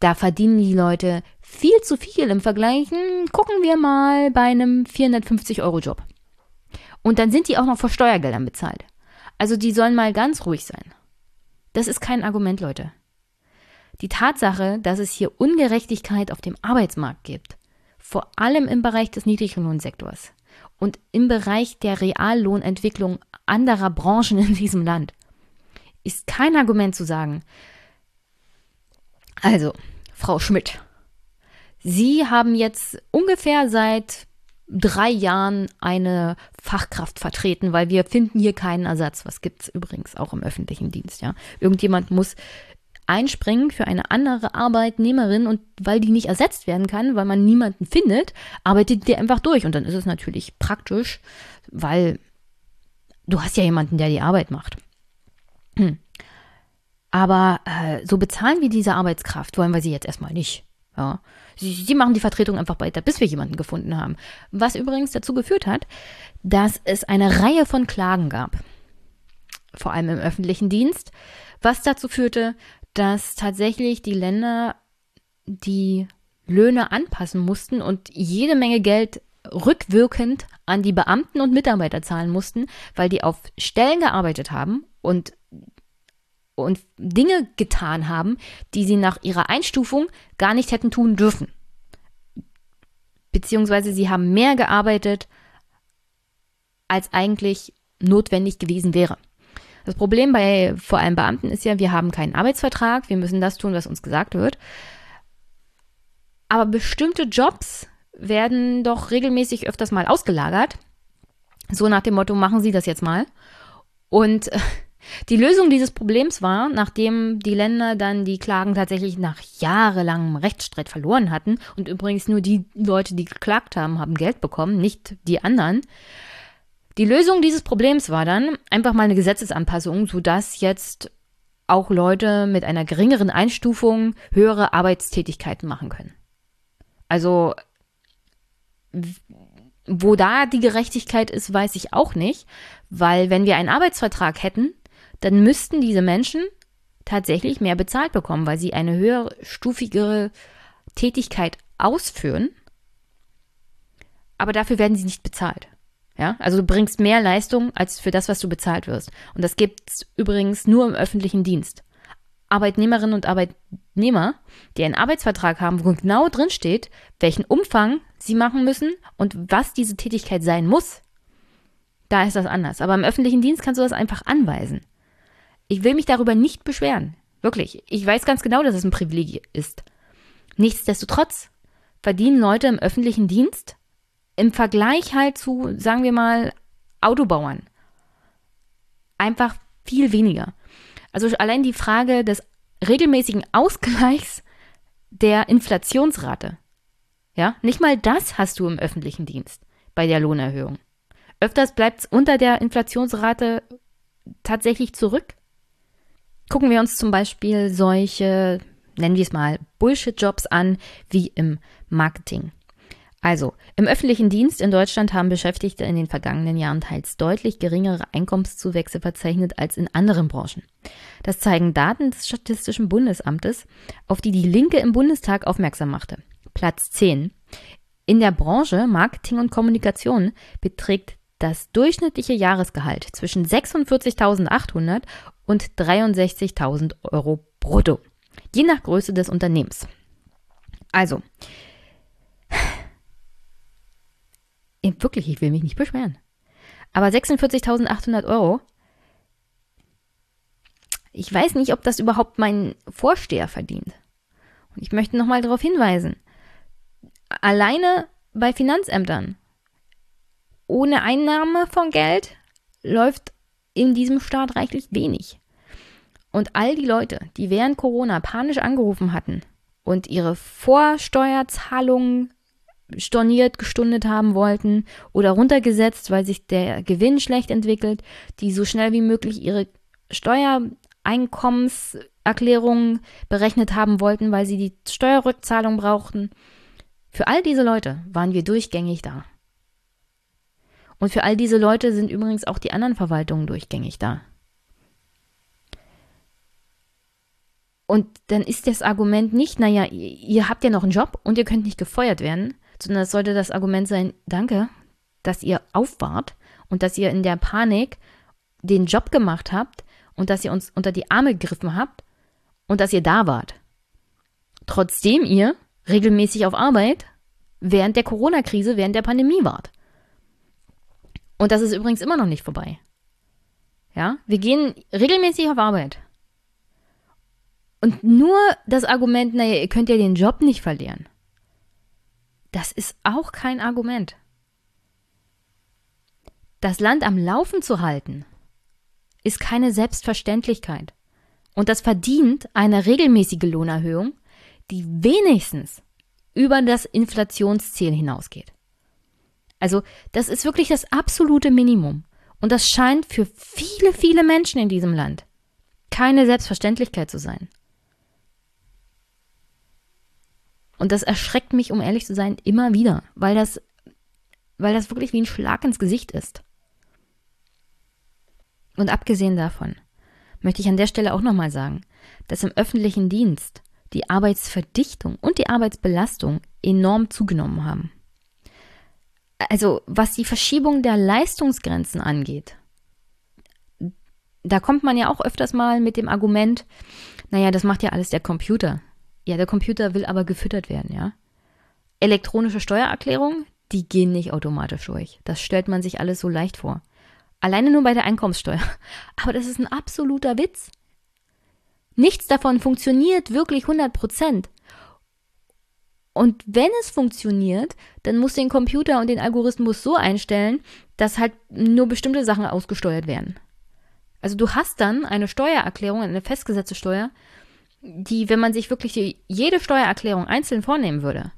da verdienen die Leute viel zu viel im Vergleich. Gucken wir mal bei einem 450-Euro-Job. Und dann sind die auch noch vor Steuergeldern bezahlt. Also die sollen mal ganz ruhig sein. Das ist kein Argument, Leute. Die Tatsache, dass es hier Ungerechtigkeit auf dem Arbeitsmarkt gibt, vor allem im Bereich des Niedriglohnsektors und im Bereich der Reallohnentwicklung anderer Branchen in diesem Land, ist kein Argument zu sagen. Also, Frau Schmidt, Sie haben jetzt ungefähr seit drei Jahren eine Fachkraft vertreten, weil wir finden hier keinen Ersatz. Was gibt es übrigens auch im öffentlichen Dienst, ja. Irgendjemand muss einspringen für eine andere Arbeitnehmerin und weil die nicht ersetzt werden kann, weil man niemanden findet, arbeitet der einfach durch. Und dann ist es natürlich praktisch, weil du hast ja jemanden, der die Arbeit macht. Hm. Aber äh, so bezahlen wir diese Arbeitskraft, wollen wir sie jetzt erstmal nicht. Ja. Sie, sie machen die Vertretung einfach weiter, bis wir jemanden gefunden haben. Was übrigens dazu geführt hat, dass es eine Reihe von Klagen gab. Vor allem im öffentlichen Dienst, was dazu führte, dass tatsächlich die Länder die Löhne anpassen mussten und jede Menge Geld rückwirkend an die Beamten und Mitarbeiter zahlen mussten, weil die auf Stellen gearbeitet haben und, und Dinge getan haben, die sie nach ihrer Einstufung gar nicht hätten tun dürfen. Beziehungsweise sie haben mehr gearbeitet, als eigentlich notwendig gewesen wäre. Das Problem bei vor allem Beamten ist ja, wir haben keinen Arbeitsvertrag, wir müssen das tun, was uns gesagt wird. Aber bestimmte Jobs werden doch regelmäßig öfters mal ausgelagert. So nach dem Motto, machen Sie das jetzt mal. Und äh, die Lösung dieses Problems war, nachdem die Länder dann die Klagen tatsächlich nach jahrelangem Rechtsstreit verloren hatten und übrigens nur die Leute, die geklagt haben, haben Geld bekommen, nicht die anderen, die Lösung dieses Problems war dann einfach mal eine Gesetzesanpassung, sodass jetzt auch Leute mit einer geringeren Einstufung höhere Arbeitstätigkeiten machen können. Also, wo da die Gerechtigkeit ist, weiß ich auch nicht, weil wenn wir einen Arbeitsvertrag hätten, dann müssten diese Menschen tatsächlich mehr bezahlt bekommen, weil sie eine höhere stufigere Tätigkeit ausführen, aber dafür werden sie nicht bezahlt. Ja, also du bringst mehr Leistung als für das, was du bezahlt wirst. Und das gibt's übrigens nur im öffentlichen Dienst. Arbeitnehmerinnen und Arbeitnehmer, die einen Arbeitsvertrag haben, wo genau drin steht, welchen Umfang sie machen müssen und was diese Tätigkeit sein muss, da ist das anders. Aber im öffentlichen Dienst kannst du das einfach anweisen. Ich will mich darüber nicht beschweren. Wirklich. Ich weiß ganz genau, dass es ein Privileg ist. Nichtsdestotrotz verdienen Leute im öffentlichen Dienst im Vergleich halt zu, sagen wir mal, Autobauern einfach viel weniger. Also allein die Frage des regelmäßigen Ausgleichs der Inflationsrate. Ja, nicht mal das hast du im öffentlichen Dienst bei der Lohnerhöhung. Öfters bleibt es unter der Inflationsrate tatsächlich zurück. Gucken wir uns zum Beispiel solche, nennen wir es mal, Bullshit-Jobs an, wie im Marketing. Also, im öffentlichen Dienst in Deutschland haben Beschäftigte in den vergangenen Jahren teils deutlich geringere Einkommenszuwächse verzeichnet als in anderen Branchen. Das zeigen Daten des Statistischen Bundesamtes, auf die die Linke im Bundestag aufmerksam machte. Platz 10. In der Branche Marketing und Kommunikation beträgt das durchschnittliche Jahresgehalt zwischen 46.800 und 63.000 Euro brutto, je nach Größe des Unternehmens. Also, wirklich, ich will mich nicht beschweren. Aber 46.800 Euro, ich weiß nicht, ob das überhaupt mein Vorsteher verdient. Und ich möchte nochmal darauf hinweisen, alleine bei Finanzämtern ohne Einnahme von Geld läuft in diesem Staat reichlich wenig. Und all die Leute, die während Corona panisch angerufen hatten und ihre Vorsteuerzahlungen storniert, gestundet haben wollten oder runtergesetzt, weil sich der Gewinn schlecht entwickelt, die so schnell wie möglich ihre Steuereinkommenserklärungen berechnet haben wollten, weil sie die Steuerrückzahlung brauchten. Für all diese Leute waren wir durchgängig da. Und für all diese Leute sind übrigens auch die anderen Verwaltungen durchgängig da. Und dann ist das Argument nicht, naja, ihr habt ja noch einen Job und ihr könnt nicht gefeuert werden, sondern es sollte das Argument sein, danke, dass ihr aufwart und dass ihr in der Panik den Job gemacht habt und dass ihr uns unter die Arme gegriffen habt und dass ihr da wart. Trotzdem ihr regelmäßig auf Arbeit während der Corona-Krise, während der Pandemie wart. Und das ist übrigens immer noch nicht vorbei. Ja, wir gehen regelmäßig auf Arbeit. Und nur das Argument, naja, ihr könnt ja den Job nicht verlieren. Das ist auch kein Argument. Das Land am Laufen zu halten, ist keine Selbstverständlichkeit. Und das verdient eine regelmäßige Lohnerhöhung, die wenigstens über das Inflationsziel hinausgeht. Also das ist wirklich das absolute Minimum. Und das scheint für viele, viele Menschen in diesem Land keine Selbstverständlichkeit zu sein. Und das erschreckt mich, um ehrlich zu sein, immer wieder, weil das, weil das wirklich wie ein Schlag ins Gesicht ist. Und abgesehen davon möchte ich an der Stelle auch nochmal sagen, dass im öffentlichen Dienst die Arbeitsverdichtung und die Arbeitsbelastung enorm zugenommen haben. Also was die Verschiebung der Leistungsgrenzen angeht, da kommt man ja auch öfters mal mit dem Argument, naja, das macht ja alles der Computer. Ja, der Computer will aber gefüttert werden, ja. Elektronische Steuererklärungen, die gehen nicht automatisch durch. Das stellt man sich alles so leicht vor. Alleine nur bei der Einkommenssteuer. Aber das ist ein absoluter Witz. Nichts davon funktioniert wirklich 100 Prozent. Und wenn es funktioniert, dann muss den Computer und den Algorithmus so einstellen, dass halt nur bestimmte Sachen ausgesteuert werden. Also du hast dann eine Steuererklärung, eine festgesetzte Steuer, die, wenn man sich wirklich die, jede Steuererklärung einzeln vornehmen würde,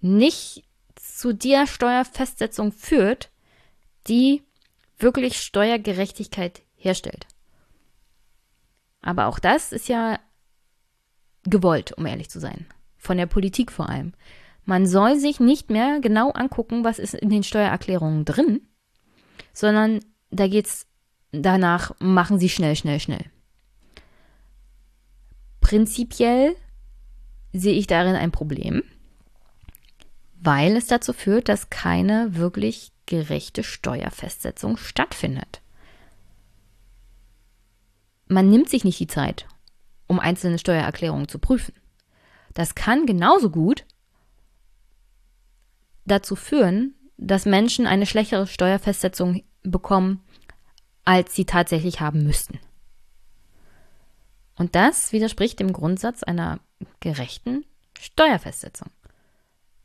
nicht zu der Steuerfestsetzung führt, die wirklich Steuergerechtigkeit herstellt. Aber auch das ist ja gewollt, um ehrlich zu sein. Von der Politik vor allem. Man soll sich nicht mehr genau angucken, was ist in den Steuererklärungen drin, sondern da geht es danach machen sie schnell, schnell, schnell. Prinzipiell sehe ich darin ein Problem, weil es dazu führt, dass keine wirklich gerechte Steuerfestsetzung stattfindet. Man nimmt sich nicht die Zeit, um einzelne Steuererklärungen zu prüfen. Das kann genauso gut dazu führen, dass Menschen eine schlechtere Steuerfestsetzung bekommen, als sie tatsächlich haben müssten. Und das widerspricht dem Grundsatz einer gerechten Steuerfestsetzung.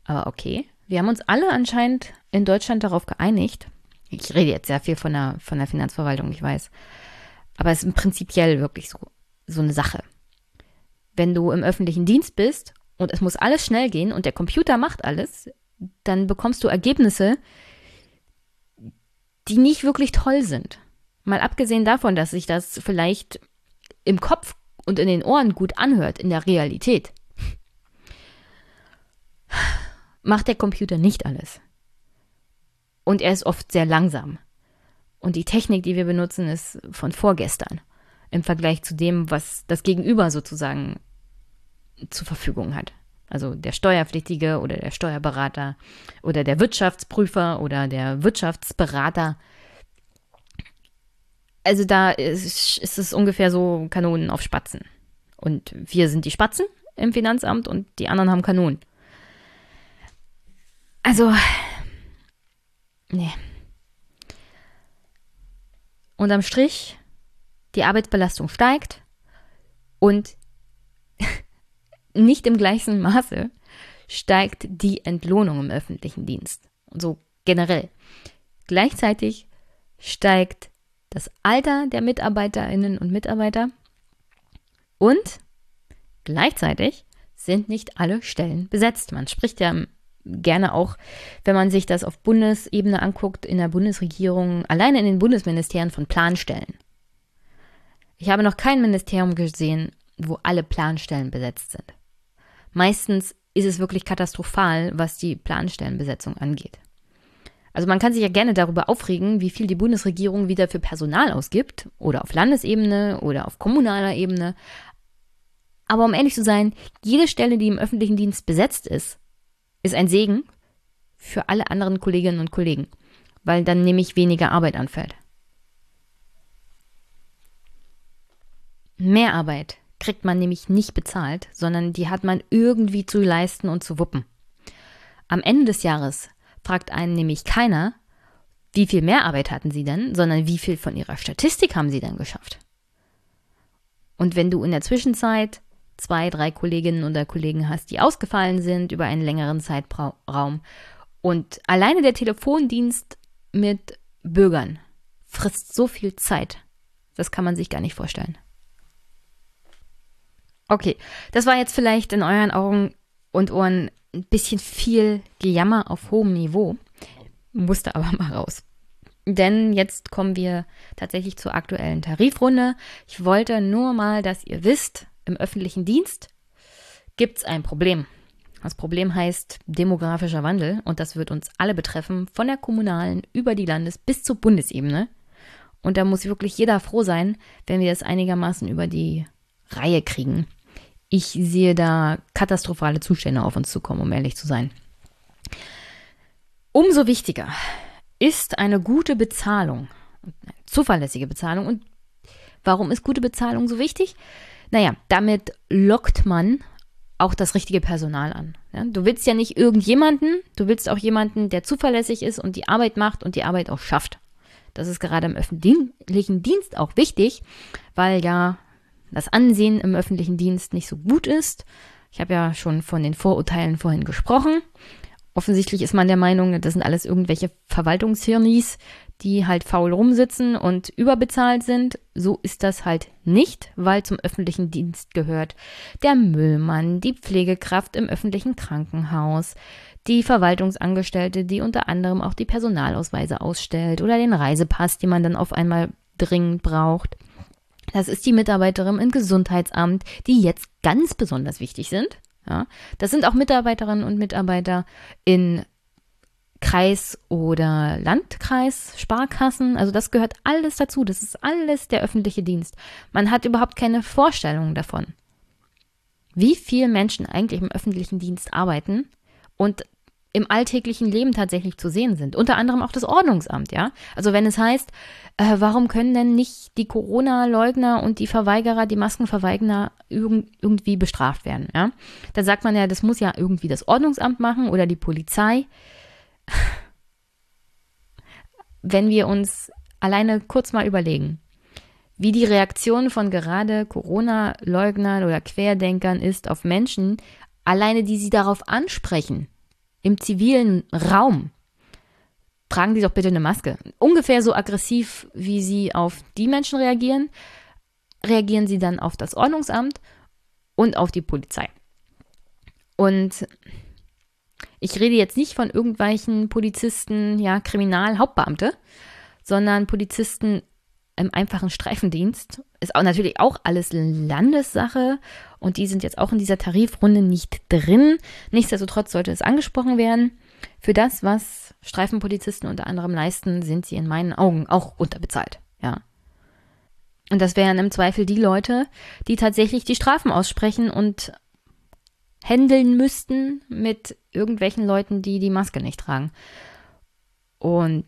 Aber okay, wir haben uns alle anscheinend in Deutschland darauf geeinigt. Ich rede jetzt sehr viel von der, von der Finanzverwaltung, ich weiß. Aber es ist prinzipiell wirklich so, so eine Sache. Wenn du im öffentlichen Dienst bist und es muss alles schnell gehen und der Computer macht alles, dann bekommst du Ergebnisse, die nicht wirklich toll sind. Mal abgesehen davon, dass sich das vielleicht im Kopf und in den Ohren gut anhört, in der Realität, macht der Computer nicht alles. Und er ist oft sehr langsam. Und die Technik, die wir benutzen, ist von vorgestern im Vergleich zu dem, was das Gegenüber sozusagen zur Verfügung hat. Also der Steuerpflichtige oder der Steuerberater oder der Wirtschaftsprüfer oder der Wirtschaftsberater. Also da ist, ist es ungefähr so Kanonen auf Spatzen. Und wir sind die Spatzen im Finanzamt und die anderen haben Kanonen. Also, nee. Unterm Strich, die Arbeitsbelastung steigt und nicht im gleichen Maße steigt die Entlohnung im öffentlichen Dienst. So generell. Gleichzeitig steigt das Alter der Mitarbeiterinnen und Mitarbeiter und gleichzeitig sind nicht alle Stellen besetzt. Man spricht ja gerne auch, wenn man sich das auf Bundesebene anguckt, in der Bundesregierung, alleine in den Bundesministerien von Planstellen. Ich habe noch kein Ministerium gesehen, wo alle Planstellen besetzt sind. Meistens ist es wirklich katastrophal, was die Planstellenbesetzung angeht. Also man kann sich ja gerne darüber aufregen, wie viel die Bundesregierung wieder für Personal ausgibt, oder auf Landesebene oder auf kommunaler Ebene. Aber um ehrlich zu sein, jede Stelle, die im öffentlichen Dienst besetzt ist, ist ein Segen für alle anderen Kolleginnen und Kollegen, weil dann nämlich weniger Arbeit anfällt. Mehr Arbeit kriegt man nämlich nicht bezahlt, sondern die hat man irgendwie zu leisten und zu wuppen. Am Ende des Jahres fragt einen nämlich keiner, wie viel mehr Arbeit hatten sie denn, sondern wie viel von ihrer Statistik haben sie denn geschafft. Und wenn du in der Zwischenzeit zwei, drei Kolleginnen oder Kollegen hast, die ausgefallen sind über einen längeren Zeitraum. Und alleine der Telefondienst mit Bürgern frisst so viel Zeit. Das kann man sich gar nicht vorstellen. Okay, das war jetzt vielleicht in euren Augen und Ohren ein bisschen viel Gejammer auf hohem Niveau. Musste aber mal raus. Denn jetzt kommen wir tatsächlich zur aktuellen Tarifrunde. Ich wollte nur mal, dass ihr wisst, im öffentlichen Dienst gibt es ein Problem. Das Problem heißt demografischer Wandel und das wird uns alle betreffen, von der kommunalen über die Landes- bis zur Bundesebene. Und da muss wirklich jeder froh sein, wenn wir es einigermaßen über die Reihe kriegen. Ich sehe da katastrophale Zustände auf uns zukommen, um ehrlich zu sein. Umso wichtiger ist eine gute Bezahlung, eine zuverlässige Bezahlung. Und warum ist gute Bezahlung so wichtig? Naja, damit lockt man auch das richtige Personal an. Ja, du willst ja nicht irgendjemanden, du willst auch jemanden, der zuverlässig ist und die Arbeit macht und die Arbeit auch schafft. Das ist gerade im öffentlichen Dienst auch wichtig, weil ja das Ansehen im öffentlichen Dienst nicht so gut ist. Ich habe ja schon von den Vorurteilen vorhin gesprochen. Offensichtlich ist man der Meinung, das sind alles irgendwelche Verwaltungshirnis, die halt faul rumsitzen und überbezahlt sind. So ist das halt nicht, weil zum öffentlichen Dienst gehört der Müllmann, die Pflegekraft im öffentlichen Krankenhaus, die Verwaltungsangestellte, die unter anderem auch die Personalausweise ausstellt oder den Reisepass, den man dann auf einmal dringend braucht. Das ist die Mitarbeiterin im Gesundheitsamt, die jetzt ganz besonders wichtig sind. Ja, das sind auch Mitarbeiterinnen und Mitarbeiter in Kreis- oder Landkreis, Sparkassen. Also das gehört alles dazu. Das ist alles der öffentliche Dienst. Man hat überhaupt keine Vorstellung davon, wie viele Menschen eigentlich im öffentlichen Dienst arbeiten und im alltäglichen Leben tatsächlich zu sehen sind. Unter anderem auch das Ordnungsamt, ja. Also wenn es heißt, äh, warum können denn nicht die Corona-Leugner und die Verweigerer, die Maskenverweigerer irg irgendwie bestraft werden, ja? Dann sagt man ja, das muss ja irgendwie das Ordnungsamt machen oder die Polizei. wenn wir uns alleine kurz mal überlegen, wie die Reaktion von gerade Corona-Leugnern oder Querdenkern ist auf Menschen, alleine die sie darauf ansprechen, im zivilen Raum, tragen Sie doch bitte eine Maske. Ungefähr so aggressiv, wie Sie auf die Menschen reagieren, reagieren Sie dann auf das Ordnungsamt und auf die Polizei. Und ich rede jetzt nicht von irgendwelchen Polizisten, ja, Kriminalhauptbeamte, sondern Polizisten im einfachen Streifendienst. Ist auch natürlich auch alles Landessache und die sind jetzt auch in dieser Tarifrunde nicht drin. Nichtsdestotrotz sollte es angesprochen werden. Für das, was Streifenpolizisten unter anderem leisten, sind sie in meinen Augen auch unterbezahlt. Ja. Und das wären im Zweifel die Leute, die tatsächlich die Strafen aussprechen und händeln müssten mit irgendwelchen Leuten, die die Maske nicht tragen. Und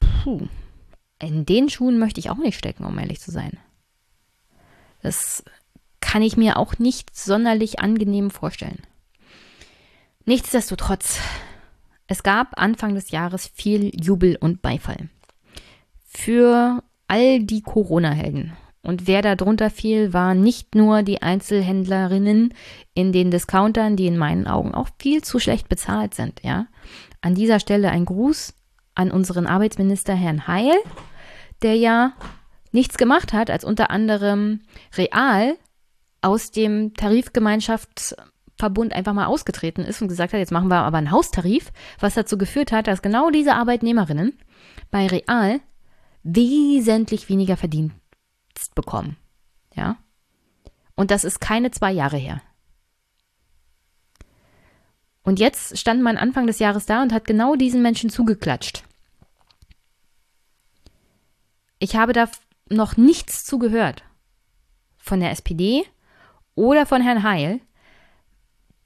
puh, in den Schuhen möchte ich auch nicht stecken, um ehrlich zu sein. Das kann ich mir auch nicht sonderlich angenehm vorstellen. Nichtsdestotrotz, es gab Anfang des Jahres viel Jubel und Beifall. Für all die Corona-Helden. Und wer da drunter fiel, waren nicht nur die Einzelhändlerinnen in den Discountern, die in meinen Augen auch viel zu schlecht bezahlt sind, ja. An dieser Stelle ein Gruß an unseren Arbeitsminister Herrn Heil, der ja nichts gemacht hat, als unter anderem Real aus dem Tarifgemeinschaftsverbund einfach mal ausgetreten ist und gesagt hat, jetzt machen wir aber einen Haustarif, was dazu geführt hat, dass genau diese Arbeitnehmerinnen bei Real wesentlich weniger Verdienst bekommen. Ja. Und das ist keine zwei Jahre her. Und jetzt stand man Anfang des Jahres da und hat genau diesen Menschen zugeklatscht. Ich habe da noch nichts zugehört von der SPD oder von Herrn Heil,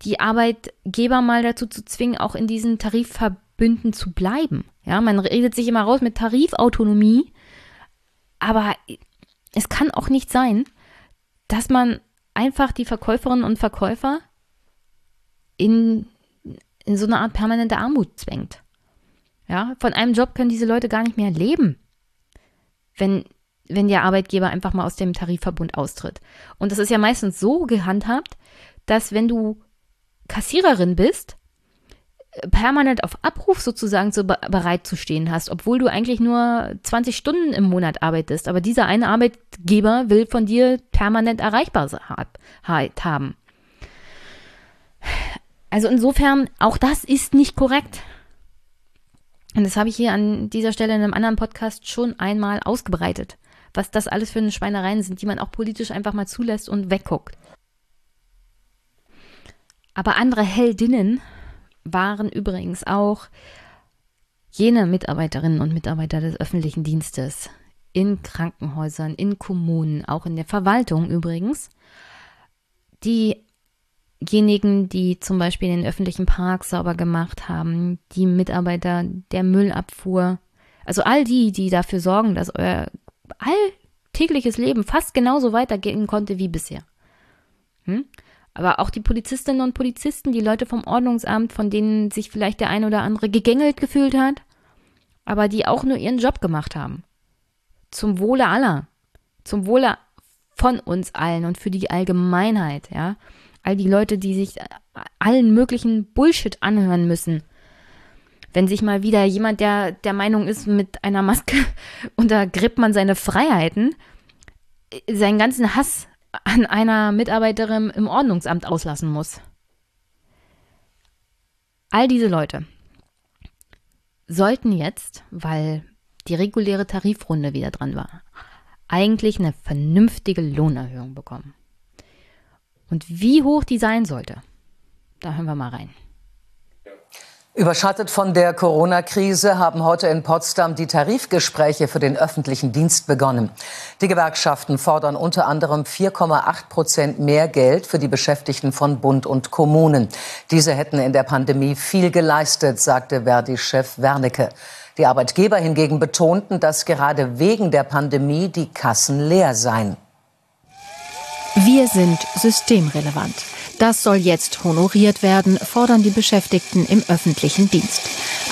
die Arbeitgeber mal dazu zu zwingen, auch in diesen Tarifverbünden zu bleiben. Ja, man redet sich immer raus mit Tarifautonomie, aber es kann auch nicht sein, dass man einfach die Verkäuferinnen und Verkäufer in, in so eine Art permanente Armut zwängt. Ja, von einem Job können diese Leute gar nicht mehr leben, wenn wenn der Arbeitgeber einfach mal aus dem Tarifverbund austritt. Und das ist ja meistens so gehandhabt, dass wenn du Kassiererin bist, permanent auf Abruf sozusagen so bereit zu stehen hast, obwohl du eigentlich nur 20 Stunden im Monat arbeitest. Aber dieser eine Arbeitgeber will von dir permanent erreichbar haben. Also insofern, auch das ist nicht korrekt. Und das habe ich hier an dieser Stelle in einem anderen Podcast schon einmal ausgebreitet was das alles für eine Schweinereien sind, die man auch politisch einfach mal zulässt und wegguckt. Aber andere Heldinnen waren übrigens auch jene Mitarbeiterinnen und Mitarbeiter des öffentlichen Dienstes in Krankenhäusern, in Kommunen, auch in der Verwaltung übrigens, diejenigen, die zum Beispiel den öffentlichen Park sauber gemacht haben, die Mitarbeiter der Müllabfuhr, also all die, die dafür sorgen, dass euer alltägliches Leben fast genauso weitergehen konnte wie bisher. Hm? Aber auch die Polizistinnen und Polizisten, die Leute vom Ordnungsamt, von denen sich vielleicht der ein oder andere gegängelt gefühlt hat, aber die auch nur ihren Job gemacht haben. Zum Wohle aller. Zum Wohle von uns allen und für die Allgemeinheit, ja. All die Leute, die sich allen möglichen Bullshit anhören müssen, wenn sich mal wieder jemand, der der Meinung ist, mit einer Maske untergräbt man seine Freiheiten, seinen ganzen Hass an einer Mitarbeiterin im Ordnungsamt auslassen muss. All diese Leute sollten jetzt, weil die reguläre Tarifrunde wieder dran war, eigentlich eine vernünftige Lohnerhöhung bekommen. Und wie hoch die sein sollte, da hören wir mal rein. Überschattet von der Corona-Krise haben heute in Potsdam die Tarifgespräche für den öffentlichen Dienst begonnen. Die Gewerkschaften fordern unter anderem 4,8 Prozent mehr Geld für die Beschäftigten von Bund und Kommunen. Diese hätten in der Pandemie viel geleistet, sagte Verdi-Chef Wernicke. Die Arbeitgeber hingegen betonten, dass gerade wegen der Pandemie die Kassen leer seien. Wir sind systemrelevant. Das soll jetzt honoriert werden, fordern die Beschäftigten im öffentlichen Dienst.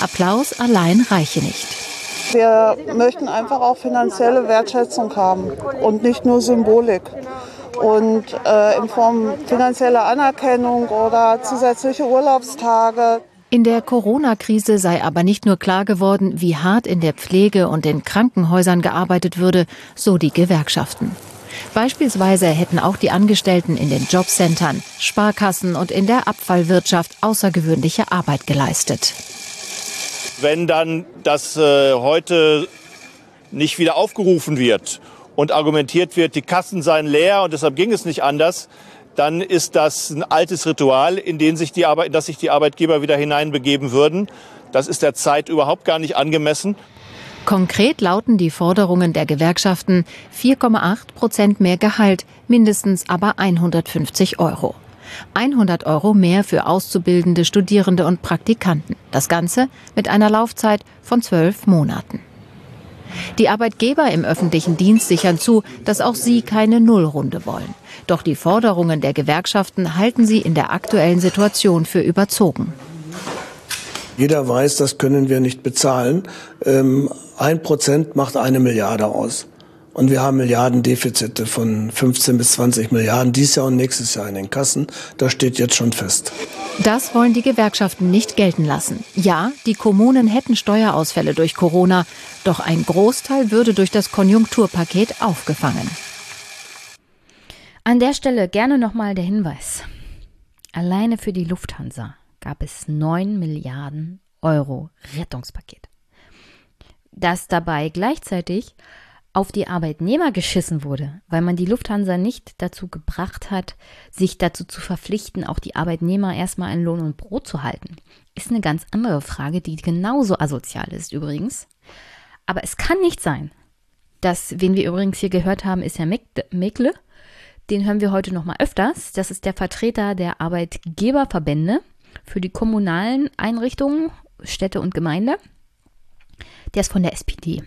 Applaus allein reiche nicht. Wir möchten einfach auch finanzielle Wertschätzung haben und nicht nur Symbolik. Und äh, in Form finanzieller Anerkennung oder zusätzliche Urlaubstage. In der Corona-Krise sei aber nicht nur klar geworden, wie hart in der Pflege und in Krankenhäusern gearbeitet würde, so die Gewerkschaften. Beispielsweise hätten auch die Angestellten in den Jobcentern, Sparkassen und in der Abfallwirtschaft außergewöhnliche Arbeit geleistet. Wenn dann das äh, heute nicht wieder aufgerufen wird und argumentiert wird, die Kassen seien leer und deshalb ging es nicht anders, dann ist das ein altes Ritual, in, den sich die Arbeit, in das sich die Arbeitgeber wieder hineinbegeben würden. Das ist der Zeit überhaupt gar nicht angemessen. Konkret lauten die Forderungen der Gewerkschaften 4,8 Prozent mehr Gehalt, mindestens aber 150 Euro. 100 Euro mehr für Auszubildende, Studierende und Praktikanten. Das Ganze mit einer Laufzeit von zwölf Monaten. Die Arbeitgeber im öffentlichen Dienst sichern zu, dass auch sie keine Nullrunde wollen. Doch die Forderungen der Gewerkschaften halten sie in der aktuellen Situation für überzogen. Jeder weiß, das können wir nicht bezahlen. Ähm, ein Prozent macht eine Milliarde aus. Und wir haben Milliardendefizite von 15 bis 20 Milliarden dieses Jahr und nächstes Jahr in den Kassen. Das steht jetzt schon fest. Das wollen die Gewerkschaften nicht gelten lassen. Ja, die Kommunen hätten Steuerausfälle durch Corona, doch ein Großteil würde durch das Konjunkturpaket aufgefangen. An der Stelle gerne nochmal der Hinweis. Alleine für die Lufthansa gab es 9 Milliarden Euro Rettungspaket. Dass dabei gleichzeitig auf die Arbeitnehmer geschissen wurde, weil man die Lufthansa nicht dazu gebracht hat, sich dazu zu verpflichten, auch die Arbeitnehmer erstmal in Lohn und Brot zu halten, ist eine ganz andere Frage, die genauso asozial ist übrigens. Aber es kann nicht sein, dass, wen wir übrigens hier gehört haben, ist Herr Mekle. Den hören wir heute noch mal öfters. Das ist der Vertreter der Arbeitgeberverbände für die kommunalen Einrichtungen, Städte und Gemeinde. Der ist von der SPD.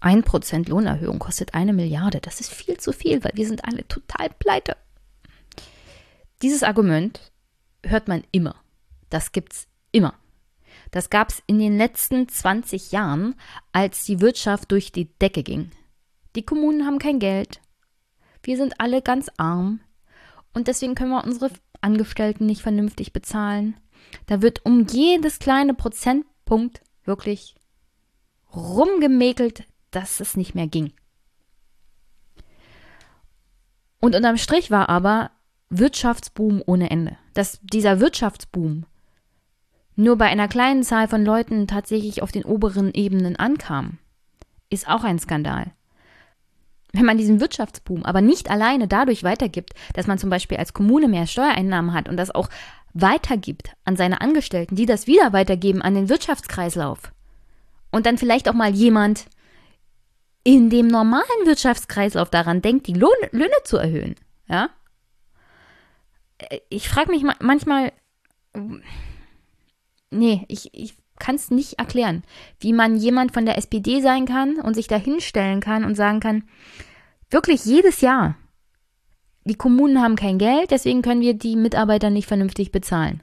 Ein Prozent Lohnerhöhung kostet eine Milliarde. Das ist viel zu viel, weil wir sind alle total pleite. Dieses Argument hört man immer. Das gibt's immer. Das gab's in den letzten 20 Jahren, als die Wirtschaft durch die Decke ging. Die Kommunen haben kein Geld. Wir sind alle ganz arm. Und deswegen können wir unsere Angestellten nicht vernünftig bezahlen. Da wird um jedes kleine Prozentpunkt wirklich rumgemäkelt, dass es nicht mehr ging. Und unterm Strich war aber Wirtschaftsboom ohne Ende. Dass dieser Wirtschaftsboom nur bei einer kleinen Zahl von Leuten tatsächlich auf den oberen Ebenen ankam, ist auch ein Skandal. Wenn man diesen Wirtschaftsboom aber nicht alleine dadurch weitergibt, dass man zum Beispiel als Kommune mehr Steuereinnahmen hat und das auch weitergibt an seine Angestellten, die das wieder weitergeben an den Wirtschaftskreislauf und dann vielleicht auch mal jemand in dem normalen Wirtschaftskreislauf daran denkt, die Lohn Löhne zu erhöhen, ja? Ich frage mich manchmal, nee, ich, ich kann es nicht erklären, wie man jemand von der SPD sein kann und sich da hinstellen kann und sagen kann, wirklich jedes Jahr, die Kommunen haben kein Geld, deswegen können wir die Mitarbeiter nicht vernünftig bezahlen.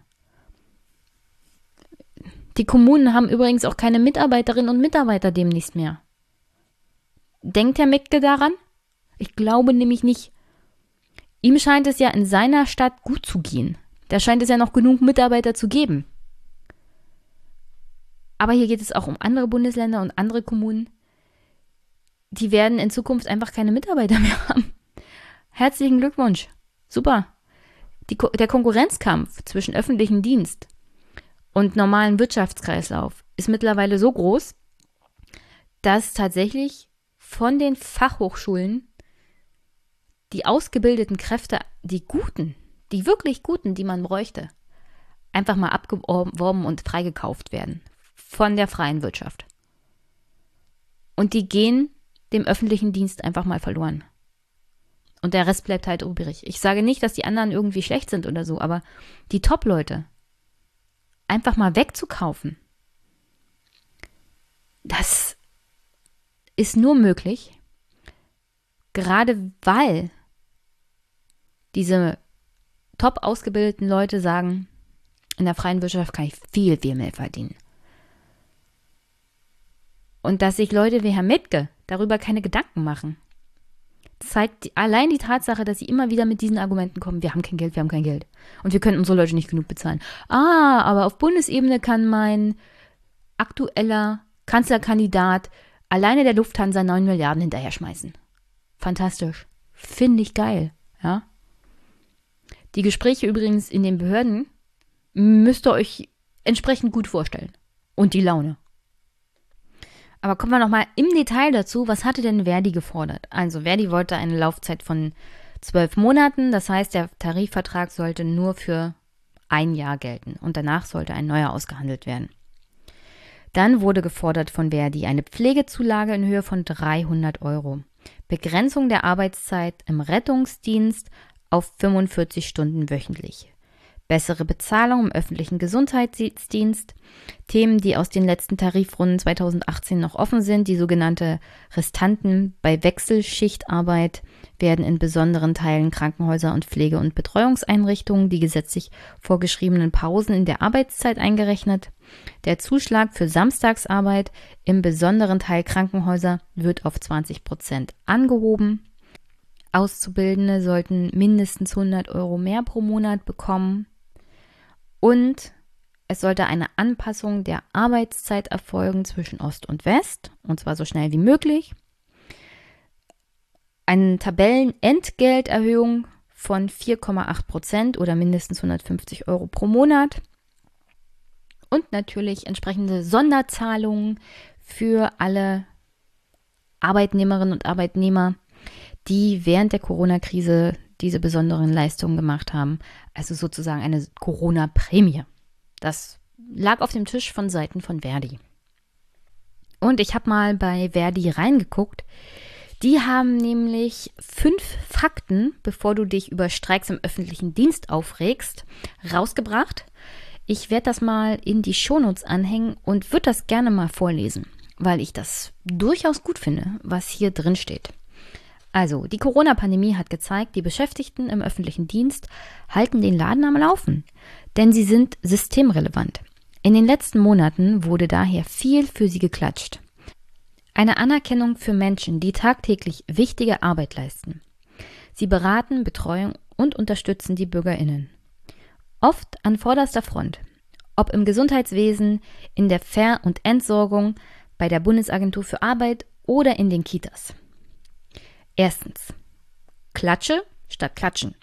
Die Kommunen haben übrigens auch keine Mitarbeiterinnen und Mitarbeiter demnächst mehr. Denkt Herr Mecke daran? Ich glaube nämlich nicht. Ihm scheint es ja in seiner Stadt gut zu gehen. Da scheint es ja noch genug Mitarbeiter zu geben. Aber hier geht es auch um andere Bundesländer und andere Kommunen. Die werden in Zukunft einfach keine Mitarbeiter mehr haben. Herzlichen Glückwunsch. Super. Die, der Konkurrenzkampf zwischen öffentlichem Dienst und normalen Wirtschaftskreislauf ist mittlerweile so groß, dass tatsächlich von den Fachhochschulen die ausgebildeten Kräfte, die guten, die wirklich guten, die man bräuchte, einfach mal abgeworben und freigekauft werden von der freien Wirtschaft. Und die gehen dem öffentlichen Dienst einfach mal verloren. Und der Rest bleibt halt übrig. Ich sage nicht, dass die anderen irgendwie schlecht sind oder so, aber die Top-Leute einfach mal wegzukaufen, das ist nur möglich, gerade weil diese top ausgebildeten Leute sagen, in der freien Wirtschaft kann ich viel, viel mehr verdienen. Und dass sich Leute wie Herr Mitke darüber keine Gedanken machen, zeigt allein die Tatsache, dass sie immer wieder mit diesen Argumenten kommen, wir haben kein Geld, wir haben kein Geld. Und wir können unsere Leute nicht genug bezahlen. Ah, aber auf Bundesebene kann mein aktueller Kanzlerkandidat alleine der Lufthansa 9 Milliarden hinterher schmeißen. Fantastisch. Finde ich geil, ja. Die Gespräche übrigens in den Behörden müsst ihr euch entsprechend gut vorstellen. Und die Laune. Aber kommen wir nochmal im Detail dazu, was hatte denn Verdi gefordert? Also Verdi wollte eine Laufzeit von zwölf Monaten, das heißt, der Tarifvertrag sollte nur für ein Jahr gelten und danach sollte ein neuer ausgehandelt werden. Dann wurde gefordert von Verdi eine Pflegezulage in Höhe von 300 Euro, Begrenzung der Arbeitszeit im Rettungsdienst auf 45 Stunden wöchentlich, bessere Bezahlung im öffentlichen Gesundheitsdienst, Themen, die aus den letzten Tarifrunden 2018 noch offen sind, die sogenannte Restanten bei Wechselschichtarbeit werden in besonderen Teilen Krankenhäuser und Pflege- und Betreuungseinrichtungen die gesetzlich vorgeschriebenen Pausen in der Arbeitszeit eingerechnet. Der Zuschlag für Samstagsarbeit im besonderen Teil Krankenhäuser wird auf 20 Prozent angehoben. Auszubildende sollten mindestens 100 Euro mehr pro Monat bekommen. Und es sollte eine Anpassung der Arbeitszeit erfolgen zwischen Ost und West, und zwar so schnell wie möglich. Eine Tabellenentgelterhöhung von 4,8 Prozent oder mindestens 150 Euro pro Monat. Und natürlich entsprechende Sonderzahlungen für alle Arbeitnehmerinnen und Arbeitnehmer, die während der Corona-Krise diese besonderen Leistungen gemacht haben. Also sozusagen eine Corona-Prämie. Das lag auf dem Tisch von Seiten von Verdi. Und ich habe mal bei Verdi reingeguckt. Die haben nämlich fünf Fakten, bevor du dich über Streiks im öffentlichen Dienst aufregst, rausgebracht. Ich werde das mal in die Shownotes anhängen und würde das gerne mal vorlesen, weil ich das durchaus gut finde, was hier drin steht. Also, die Corona-Pandemie hat gezeigt, die Beschäftigten im öffentlichen Dienst halten den Laden am Laufen, denn sie sind systemrelevant. In den letzten Monaten wurde daher viel für sie geklatscht. Eine Anerkennung für Menschen, die tagtäglich wichtige Arbeit leisten. Sie beraten, betreuen und unterstützen die Bürgerinnen. Oft an vorderster Front, ob im Gesundheitswesen, in der Ver- und Entsorgung, bei der Bundesagentur für Arbeit oder in den Kitas. Erstens. Klatsche statt Klatschen.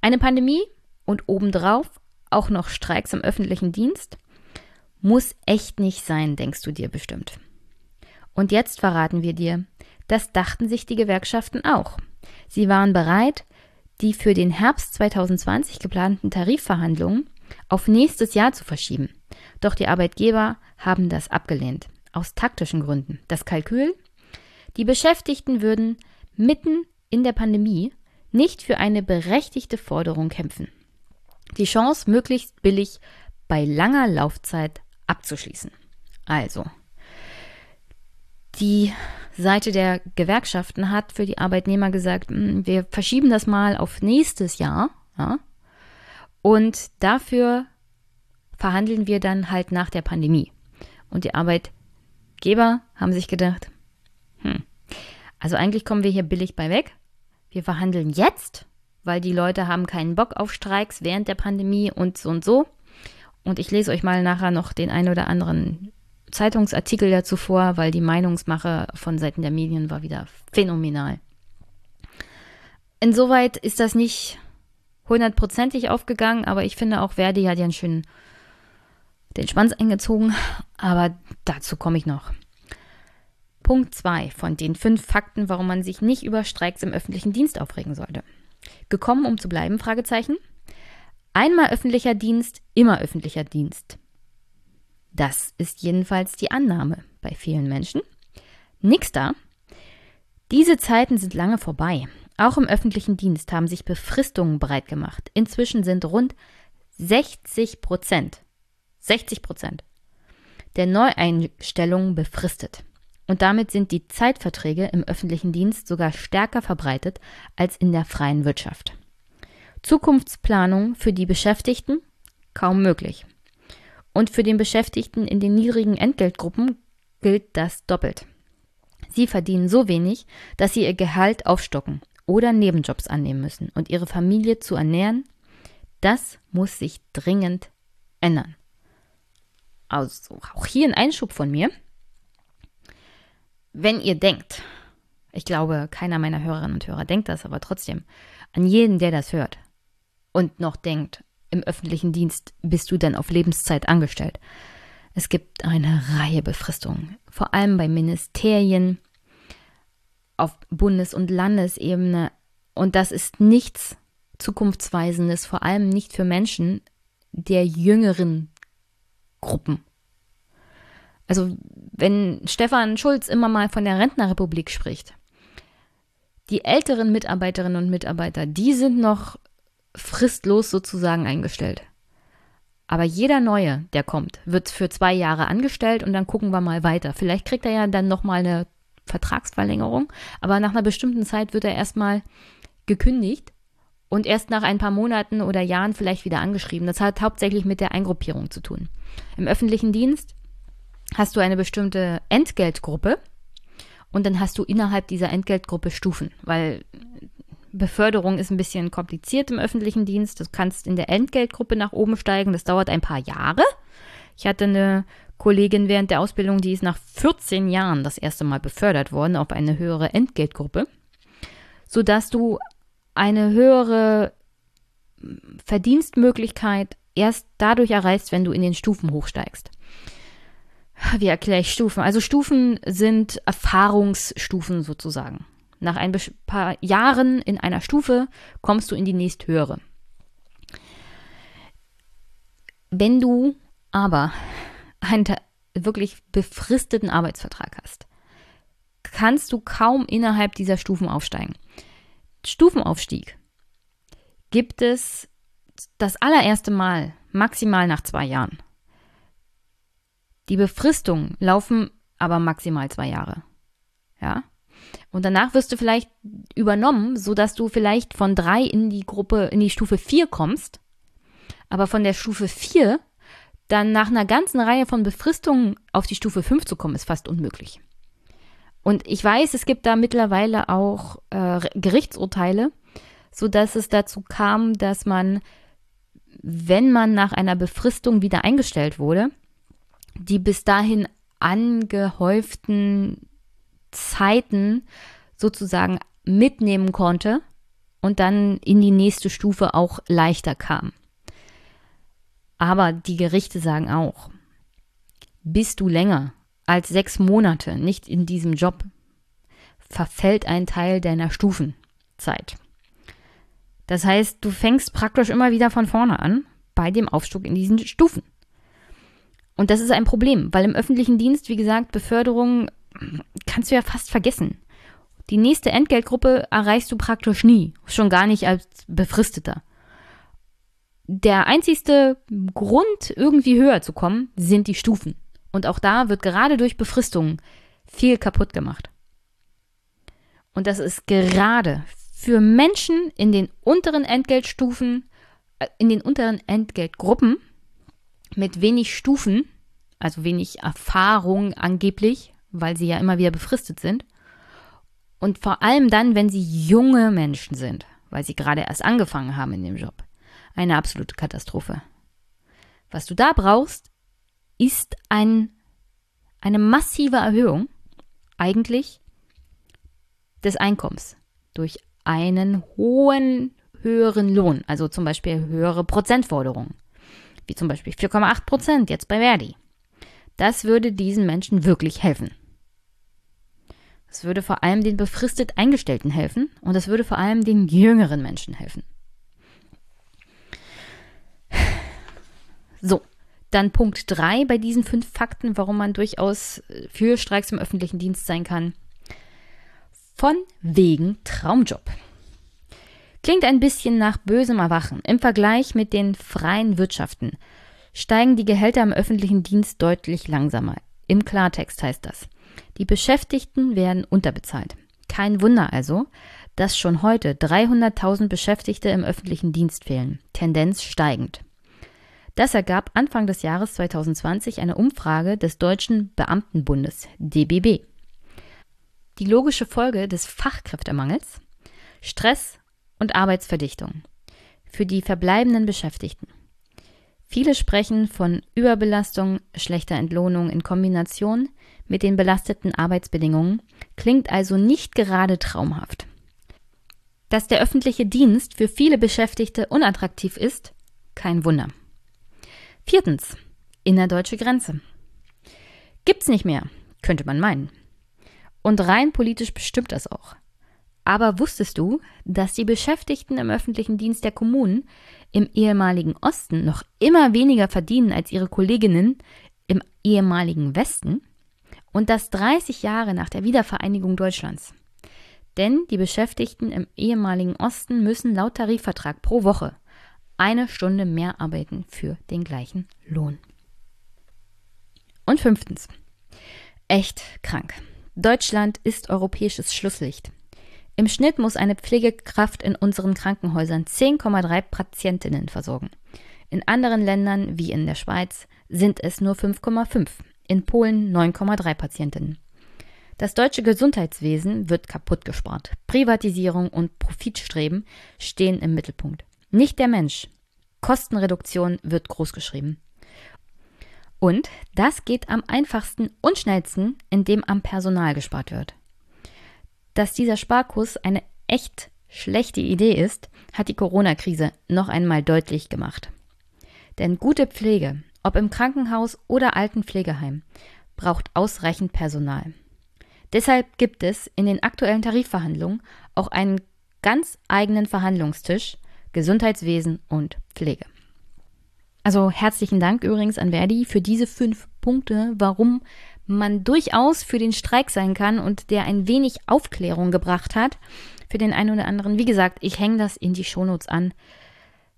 Eine Pandemie und obendrauf auch noch Streiks im öffentlichen Dienst muss echt nicht sein, denkst du dir bestimmt. Und jetzt verraten wir dir, das dachten sich die Gewerkschaften auch. Sie waren bereit, die für den Herbst 2020 geplanten Tarifverhandlungen auf nächstes Jahr zu verschieben. Doch die Arbeitgeber haben das abgelehnt, aus taktischen Gründen. Das Kalkül? Die Beschäftigten würden mitten in der Pandemie nicht für eine berechtigte Forderung kämpfen. Die Chance, möglichst billig bei langer Laufzeit abzuschließen. Also, die Seite der Gewerkschaften hat für die Arbeitnehmer gesagt, hm, wir verschieben das mal auf nächstes Jahr. Ja, und dafür verhandeln wir dann halt nach der Pandemie. Und die Arbeitgeber haben sich gedacht, hm, also eigentlich kommen wir hier billig bei weg. Wir verhandeln jetzt, weil die Leute haben keinen Bock auf Streiks während der Pandemie und so und so. Und ich lese euch mal nachher noch den ein oder anderen Zeitungsartikel dazu vor, weil die Meinungsmache von Seiten der Medien war wieder phänomenal. Insoweit ist das nicht hundertprozentig aufgegangen, aber ich finde auch Verdi hat ja einen schönen den Schwanz eingezogen, aber dazu komme ich noch. Punkt 2 von den fünf Fakten, warum man sich nicht über Streiks im öffentlichen Dienst aufregen sollte. Gekommen, um zu bleiben? Fragezeichen. Einmal öffentlicher Dienst, immer öffentlicher Dienst. Das ist jedenfalls die Annahme bei vielen Menschen. Nix da. Diese Zeiten sind lange vorbei. Auch im öffentlichen Dienst haben sich Befristungen breit gemacht. Inzwischen sind rund 60 Prozent, 60 Prozent der Neueinstellungen befristet. Und damit sind die Zeitverträge im öffentlichen Dienst sogar stärker verbreitet als in der freien Wirtschaft. Zukunftsplanung für die Beschäftigten kaum möglich. Und für den Beschäftigten in den niedrigen Entgeltgruppen gilt das doppelt. Sie verdienen so wenig, dass sie ihr Gehalt aufstocken oder Nebenjobs annehmen müssen und ihre Familie zu ernähren, das muss sich dringend ändern. Also auch hier ein Einschub von mir wenn ihr denkt, ich glaube, keiner meiner Hörerinnen und Hörer denkt das, aber trotzdem, an jeden, der das hört und noch denkt, im öffentlichen Dienst bist du dann auf Lebenszeit angestellt. Es gibt eine Reihe Befristungen, vor allem bei Ministerien auf Bundes- und Landesebene. Und das ist nichts Zukunftsweisendes, vor allem nicht für Menschen der jüngeren Gruppen. Also wenn Stefan Schulz immer mal von der Rentnerrepublik spricht, die älteren Mitarbeiterinnen und Mitarbeiter, die sind noch fristlos sozusagen eingestellt. Aber jeder Neue, der kommt, wird für zwei Jahre angestellt und dann gucken wir mal weiter. Vielleicht kriegt er ja dann nochmal eine Vertragsverlängerung, aber nach einer bestimmten Zeit wird er erstmal gekündigt und erst nach ein paar Monaten oder Jahren vielleicht wieder angeschrieben. Das hat hauptsächlich mit der Eingruppierung zu tun. Im öffentlichen Dienst hast du eine bestimmte Entgeltgruppe und dann hast du innerhalb dieser Entgeltgruppe Stufen, weil Beförderung ist ein bisschen kompliziert im öffentlichen Dienst. Du kannst in der Entgeltgruppe nach oben steigen, das dauert ein paar Jahre. Ich hatte eine Kollegin während der Ausbildung, die ist nach 14 Jahren das erste Mal befördert worden auf eine höhere Entgeltgruppe, sodass du eine höhere Verdienstmöglichkeit erst dadurch erreichst, wenn du in den Stufen hochsteigst wie erkläre ich Stufen? Also Stufen sind Erfahrungsstufen sozusagen. Nach ein paar Jahren in einer Stufe kommst du in die nächsthöhere. Wenn du aber einen wirklich befristeten Arbeitsvertrag hast, kannst du kaum innerhalb dieser Stufen aufsteigen. Stufenaufstieg gibt es das allererste Mal maximal nach zwei Jahren. Die Befristungen laufen aber maximal zwei Jahre. Ja. Und danach wirst du vielleicht übernommen, sodass du vielleicht von drei in die Gruppe, in die Stufe vier kommst. Aber von der Stufe vier dann nach einer ganzen Reihe von Befristungen auf die Stufe fünf zu kommen, ist fast unmöglich. Und ich weiß, es gibt da mittlerweile auch äh, Gerichtsurteile, sodass es dazu kam, dass man, wenn man nach einer Befristung wieder eingestellt wurde, die bis dahin angehäuften Zeiten sozusagen mitnehmen konnte und dann in die nächste Stufe auch leichter kam. Aber die Gerichte sagen auch, bist du länger als sechs Monate nicht in diesem Job, verfällt ein Teil deiner Stufenzeit. Das heißt, du fängst praktisch immer wieder von vorne an bei dem Aufstieg in diesen Stufen. Und das ist ein Problem, weil im öffentlichen Dienst, wie gesagt, Beförderung kannst du ja fast vergessen. Die nächste Entgeltgruppe erreichst du praktisch nie, schon gar nicht als Befristeter. Der einzigste Grund, irgendwie höher zu kommen, sind die Stufen. Und auch da wird gerade durch Befristungen viel kaputt gemacht. Und das ist gerade für Menschen in den unteren Entgeltstufen, äh, in den unteren Entgeltgruppen mit wenig Stufen, also wenig Erfahrung angeblich, weil sie ja immer wieder befristet sind. Und vor allem dann, wenn sie junge Menschen sind, weil sie gerade erst angefangen haben in dem Job. Eine absolute Katastrophe. Was du da brauchst, ist ein, eine massive Erhöhung eigentlich des Einkommens durch einen hohen, höheren Lohn, also zum Beispiel höhere Prozentforderungen wie zum Beispiel 4,8 Prozent jetzt bei Verdi. Das würde diesen Menschen wirklich helfen. Es würde vor allem den befristet Eingestellten helfen und es würde vor allem den jüngeren Menschen helfen. So, dann Punkt 3 bei diesen fünf Fakten, warum man durchaus für Streiks im öffentlichen Dienst sein kann. Von wegen Traumjob. Klingt ein bisschen nach bösem Erwachen. Im Vergleich mit den freien Wirtschaften steigen die Gehälter im öffentlichen Dienst deutlich langsamer. Im Klartext heißt das. Die Beschäftigten werden unterbezahlt. Kein Wunder also, dass schon heute 300.000 Beschäftigte im öffentlichen Dienst fehlen. Tendenz steigend. Das ergab Anfang des Jahres 2020 eine Umfrage des Deutschen Beamtenbundes DBB. Die logische Folge des Fachkräftemangels? Stress und Arbeitsverdichtung für die verbleibenden Beschäftigten. Viele sprechen von Überbelastung, schlechter Entlohnung in Kombination mit den belasteten Arbeitsbedingungen, klingt also nicht gerade traumhaft. Dass der öffentliche Dienst für viele Beschäftigte unattraktiv ist, kein Wunder. Viertens. Innerdeutsche Grenze. Gibt's nicht mehr, könnte man meinen. Und rein politisch bestimmt das auch. Aber wusstest du, dass die Beschäftigten im öffentlichen Dienst der Kommunen im ehemaligen Osten noch immer weniger verdienen als ihre Kolleginnen im ehemaligen Westen? Und das 30 Jahre nach der Wiedervereinigung Deutschlands. Denn die Beschäftigten im ehemaligen Osten müssen laut Tarifvertrag pro Woche eine Stunde mehr arbeiten für den gleichen Lohn. Und fünftens. Echt krank. Deutschland ist europäisches Schlusslicht. Im Schnitt muss eine Pflegekraft in unseren Krankenhäusern 10,3 Patientinnen versorgen. In anderen Ländern, wie in der Schweiz, sind es nur 5,5, in Polen 9,3 Patientinnen. Das deutsche Gesundheitswesen wird kaputt gespart. Privatisierung und Profitstreben stehen im Mittelpunkt. Nicht der Mensch. Kostenreduktion wird großgeschrieben. Und das geht am einfachsten und schnellsten, indem am Personal gespart wird. Dass dieser Sparkurs eine echt schlechte Idee ist, hat die Corona-Krise noch einmal deutlich gemacht. Denn gute Pflege, ob im Krankenhaus oder Altenpflegeheim, braucht ausreichend Personal. Deshalb gibt es in den aktuellen Tarifverhandlungen auch einen ganz eigenen Verhandlungstisch Gesundheitswesen und Pflege. Also herzlichen Dank übrigens an Verdi für diese fünf Punkte, warum man durchaus für den Streik sein kann und der ein wenig Aufklärung gebracht hat für den einen oder anderen. Wie gesagt, ich hänge das in die Shownotes an.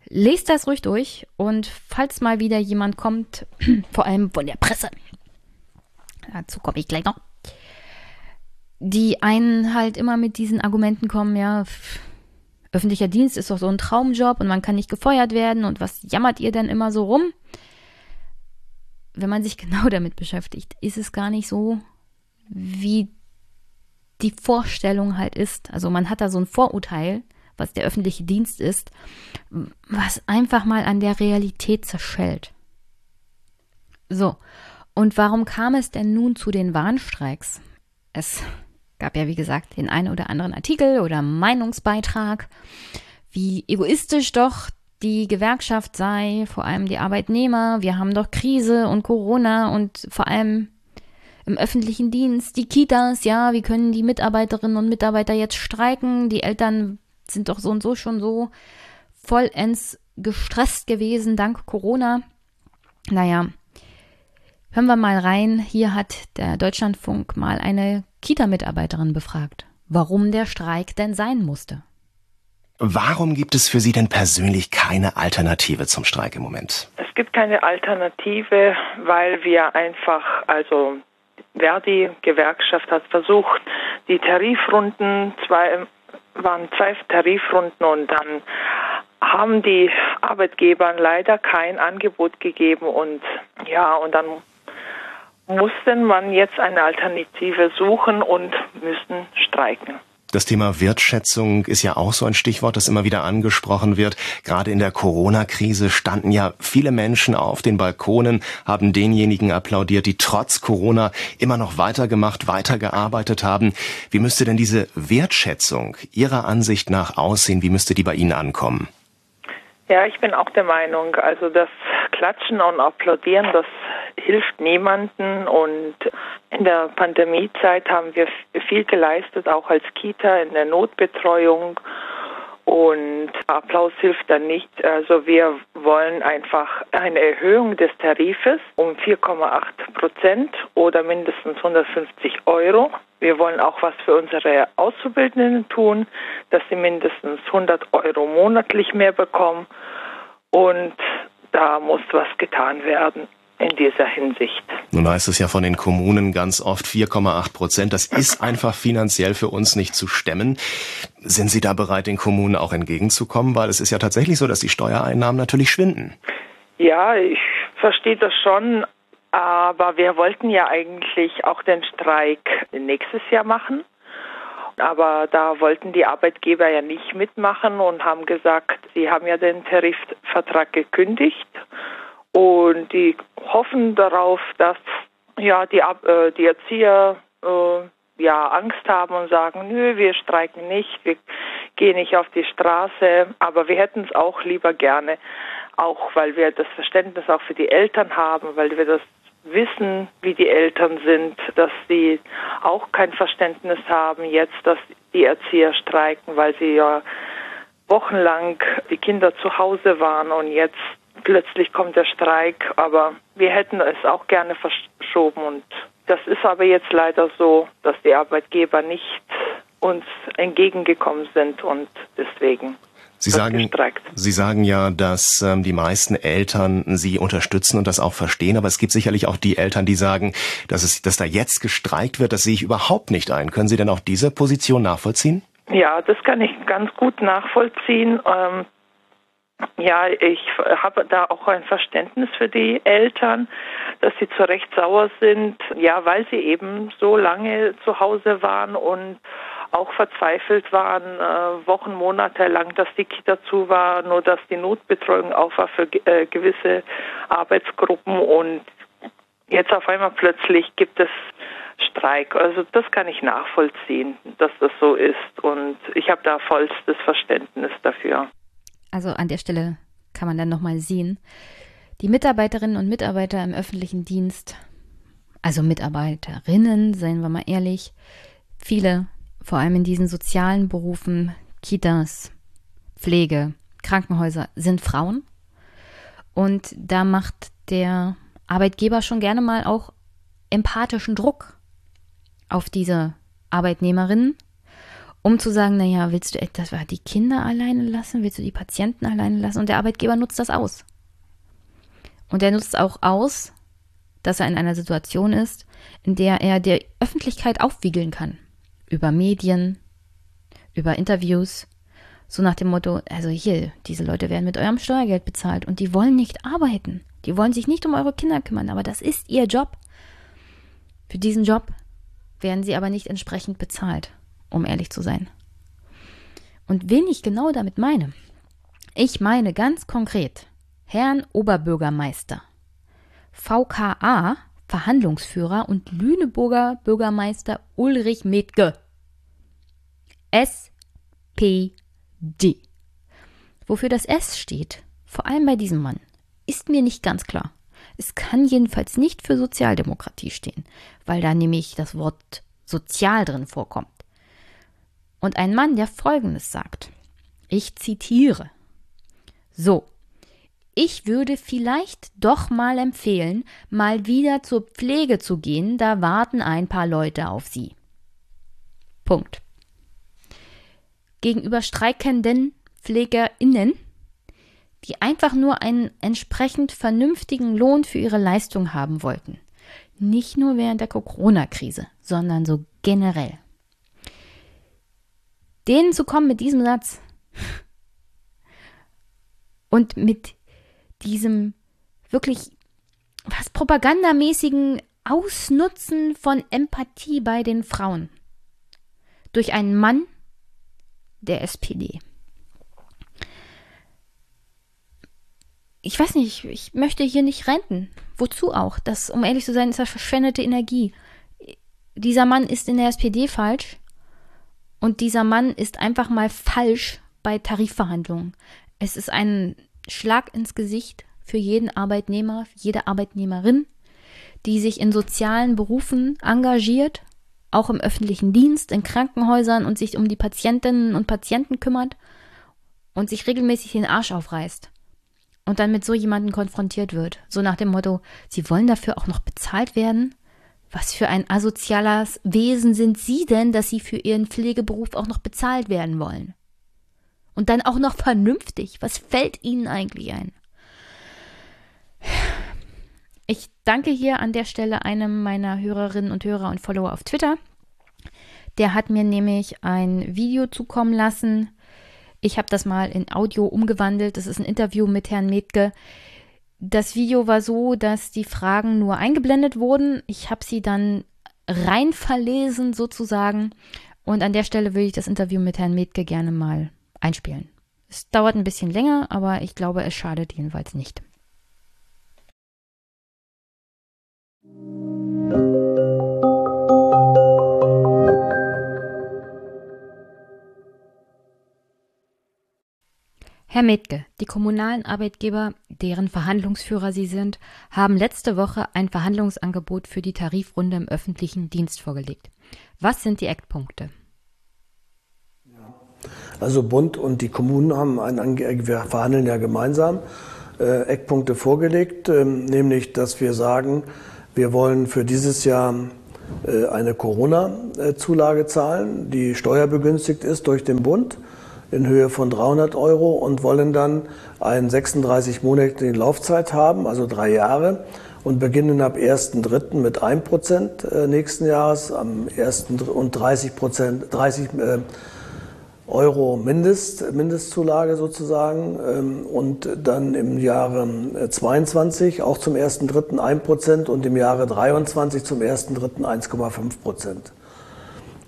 Lest das ruhig durch und falls mal wieder jemand kommt, vor allem von der Presse, dazu komme ich gleich noch, die einen halt immer mit diesen Argumenten kommen, ja, öffentlicher Dienst ist doch so ein Traumjob und man kann nicht gefeuert werden und was jammert ihr denn immer so rum? Wenn man sich genau damit beschäftigt, ist es gar nicht so, wie die Vorstellung halt ist. Also man hat da so ein Vorurteil, was der öffentliche Dienst ist, was einfach mal an der Realität zerschellt. So, und warum kam es denn nun zu den Warnstreiks? Es gab ja, wie gesagt, den einen oder anderen Artikel oder Meinungsbeitrag, wie egoistisch doch die Gewerkschaft sei, vor allem die Arbeitnehmer, wir haben doch Krise und Corona und vor allem im öffentlichen Dienst, die Kitas, ja, wie können die Mitarbeiterinnen und Mitarbeiter jetzt streiken? Die Eltern sind doch so und so schon so vollends gestresst gewesen dank Corona. Naja, hören wir mal rein. Hier hat der Deutschlandfunk mal eine Kita-Mitarbeiterin befragt, warum der Streik denn sein musste. Warum gibt es für Sie denn persönlich keine Alternative zum Streik im Moment? Es gibt keine Alternative, weil wir einfach, also Verdi Gewerkschaft hat versucht, die Tarifrunden, zwei, waren zwei Tarifrunden und dann haben die Arbeitgeber leider kein Angebot gegeben und ja, und dann mussten man jetzt eine Alternative suchen und müssen streiken. Das Thema Wertschätzung ist ja auch so ein Stichwort, das immer wieder angesprochen wird. Gerade in der Corona-Krise standen ja viele Menschen auf den Balkonen, haben denjenigen applaudiert, die trotz Corona immer noch weitergemacht, weitergearbeitet haben. Wie müsste denn diese Wertschätzung Ihrer Ansicht nach aussehen? Wie müsste die bei Ihnen ankommen? Ja, ich bin auch der Meinung, also das Klatschen und Applaudieren, das hilft niemanden und in der Pandemiezeit haben wir viel geleistet, auch als Kita in der Notbetreuung Und Applaus hilft dann nicht. Also wir wollen einfach eine Erhöhung des Tarifes um 4,8 Prozent oder mindestens 150 Euro. Wir wollen auch was für unsere Auszubildenden tun, dass sie mindestens 100 Euro monatlich mehr bekommen. Und da muss was getan werden in dieser Hinsicht. Nun heißt es ja von den Kommunen ganz oft 4,8 Prozent. Das ist einfach finanziell für uns nicht zu stemmen. Sind Sie da bereit, den Kommunen auch entgegenzukommen? Weil es ist ja tatsächlich so, dass die Steuereinnahmen natürlich schwinden. Ja, ich verstehe das schon. Aber wir wollten ja eigentlich auch den Streik nächstes Jahr machen. Aber da wollten die Arbeitgeber ja nicht mitmachen und haben gesagt, sie haben ja den Tarifvertrag gekündigt und die hoffen darauf, dass ja die, äh, die Erzieher äh, ja Angst haben und sagen, nö, wir streiken nicht, wir gehen nicht auf die Straße, aber wir hätten es auch lieber gerne, auch weil wir das Verständnis auch für die Eltern haben, weil wir das wissen, wie die Eltern sind, dass sie auch kein Verständnis haben jetzt, dass die Erzieher streiken, weil sie ja wochenlang die Kinder zu Hause waren und jetzt plötzlich kommt der Streik, aber wir hätten es auch gerne verschoben und das ist aber jetzt leider so, dass die Arbeitgeber nicht uns entgegengekommen sind und deswegen Sie sagen, Sie sagen ja, dass ähm, die meisten Eltern Sie unterstützen und das auch verstehen, aber es gibt sicherlich auch die Eltern, die sagen, dass es, dass da jetzt gestreikt wird, das sehe ich überhaupt nicht ein. Können Sie denn auch diese Position nachvollziehen? Ja, das kann ich ganz gut nachvollziehen. Ähm, ja, ich habe da auch ein Verständnis für die Eltern, dass sie zu Recht sauer sind, ja, weil sie eben so lange zu Hause waren und auch verzweifelt waren, äh, Wochen, Monate lang, dass die Kita zu war, nur dass die Notbetreuung auf war für äh, gewisse Arbeitsgruppen und jetzt auf einmal plötzlich gibt es Streik. Also das kann ich nachvollziehen, dass das so ist und ich habe da vollstes Verständnis dafür. Also an der Stelle kann man dann nochmal sehen, die Mitarbeiterinnen und Mitarbeiter im öffentlichen Dienst, also Mitarbeiterinnen, seien wir mal ehrlich, viele, vor allem in diesen sozialen Berufen, Kitas, Pflege, Krankenhäuser, sind Frauen. Und da macht der Arbeitgeber schon gerne mal auch empathischen Druck auf diese Arbeitnehmerinnen um zu sagen, naja, willst du etwas, die Kinder alleine lassen, willst du die Patienten alleine lassen? Und der Arbeitgeber nutzt das aus. Und er nutzt auch aus, dass er in einer Situation ist, in der er der Öffentlichkeit aufwiegeln kann. Über Medien, über Interviews, so nach dem Motto, also hier, diese Leute werden mit eurem Steuergeld bezahlt und die wollen nicht arbeiten. Die wollen sich nicht um eure Kinder kümmern, aber das ist ihr Job. Für diesen Job werden sie aber nicht entsprechend bezahlt um ehrlich zu sein. Und wen ich genau damit meine? Ich meine ganz konkret Herrn Oberbürgermeister, VKA Verhandlungsführer und Lüneburger Bürgermeister Ulrich Metke. SPD. Wofür das S steht, vor allem bei diesem Mann, ist mir nicht ganz klar. Es kann jedenfalls nicht für Sozialdemokratie stehen, weil da nämlich das Wort sozial drin vorkommt. Und ein Mann, der Folgendes sagt. Ich zitiere. So, ich würde vielleicht doch mal empfehlen, mal wieder zur Pflege zu gehen, da warten ein paar Leute auf Sie. Punkt. Gegenüber streikenden PflegerInnen, die einfach nur einen entsprechend vernünftigen Lohn für ihre Leistung haben wollten. Nicht nur während der Corona-Krise, sondern so generell denen zu kommen mit diesem Satz und mit diesem wirklich was propagandamäßigen Ausnutzen von Empathie bei den Frauen durch einen Mann der SPD. Ich weiß nicht, ich möchte hier nicht renten. Wozu auch? Das, um ehrlich zu sein, ist das verschwendete Energie. Dieser Mann ist in der SPD falsch. Und dieser Mann ist einfach mal falsch bei Tarifverhandlungen. Es ist ein Schlag ins Gesicht für jeden Arbeitnehmer, jede Arbeitnehmerin, die sich in sozialen Berufen engagiert, auch im öffentlichen Dienst, in Krankenhäusern und sich um die Patientinnen und Patienten kümmert und sich regelmäßig den Arsch aufreißt und dann mit so jemandem konfrontiert wird, so nach dem Motto, sie wollen dafür auch noch bezahlt werden? Was für ein asoziales Wesen sind Sie denn, dass Sie für Ihren Pflegeberuf auch noch bezahlt werden wollen? Und dann auch noch vernünftig. Was fällt Ihnen eigentlich ein? Ich danke hier an der Stelle einem meiner Hörerinnen und Hörer und Follower auf Twitter. Der hat mir nämlich ein Video zukommen lassen. Ich habe das mal in Audio umgewandelt. Das ist ein Interview mit Herrn Metke. Das Video war so, dass die Fragen nur eingeblendet wurden. Ich habe sie dann rein verlesen sozusagen. Und an der Stelle will ich das Interview mit Herrn Metke gerne mal einspielen. Es dauert ein bisschen länger, aber ich glaube, es schadet jedenfalls nicht. Herr Metke, die kommunalen Arbeitgeber, deren Verhandlungsführer Sie sind, haben letzte Woche ein Verhandlungsangebot für die Tarifrunde im öffentlichen Dienst vorgelegt. Was sind die Eckpunkte? Also Bund und die Kommunen haben ein, wir verhandeln ja gemeinsam äh, Eckpunkte vorgelegt, äh, nämlich dass wir sagen, wir wollen für dieses Jahr äh, eine Corona-Zulage zahlen, die steuerbegünstigt ist durch den Bund in Höhe von 300 Euro und wollen dann eine 36-monatige Laufzeit haben, also drei Jahre und beginnen ab 1.3. mit 1 Prozent äh, nächsten Jahres am 1. und 30 Prozent, 30 äh, Euro Mindest, Mindestzulage sozusagen ähm, und dann im Jahre 22 auch zum 1.3. 1 Prozent und im Jahre 23 zum 1.3. 1,5 Prozent.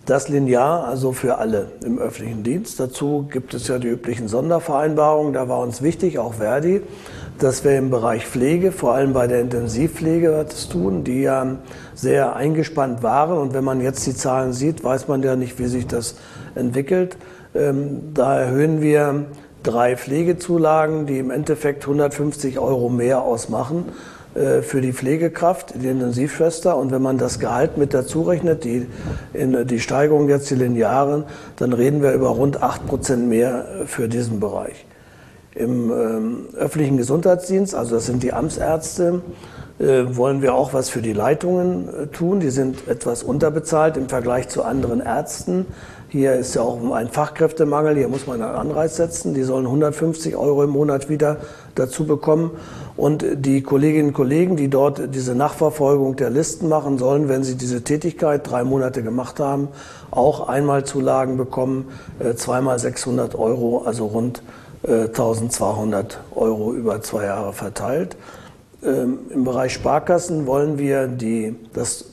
Das linear, also für alle im öffentlichen Dienst. Dazu gibt es ja die üblichen Sondervereinbarungen. Da war uns wichtig, auch Verdi, dass wir im Bereich Pflege, vor allem bei der Intensivpflege, was tun, die ja sehr eingespannt waren. Und wenn man jetzt die Zahlen sieht, weiß man ja nicht, wie sich das entwickelt. Ähm, da erhöhen wir drei Pflegezulagen, die im Endeffekt 150 Euro mehr ausmachen für die Pflegekraft, die Intensivschwester. Und wenn man das Gehalt mit dazu rechnet, die, in, die Steigerung jetzt, die linearen, dann reden wir über rund 8 Prozent mehr für diesen Bereich. Im ähm, öffentlichen Gesundheitsdienst, also das sind die Amtsärzte, äh, wollen wir auch was für die Leitungen äh, tun. Die sind etwas unterbezahlt im Vergleich zu anderen Ärzten. Hier ist ja auch ein Fachkräftemangel, hier muss man einen Anreiz setzen. Die sollen 150 Euro im Monat wieder dazu bekommen. Und die Kolleginnen und Kollegen, die dort diese Nachverfolgung der Listen machen sollen, wenn sie diese Tätigkeit drei Monate gemacht haben, auch einmal Zulagen bekommen, äh, zweimal 600 Euro, also rund 1200 Euro über zwei Jahre verteilt. Ähm, Im Bereich Sparkassen wollen wir die, das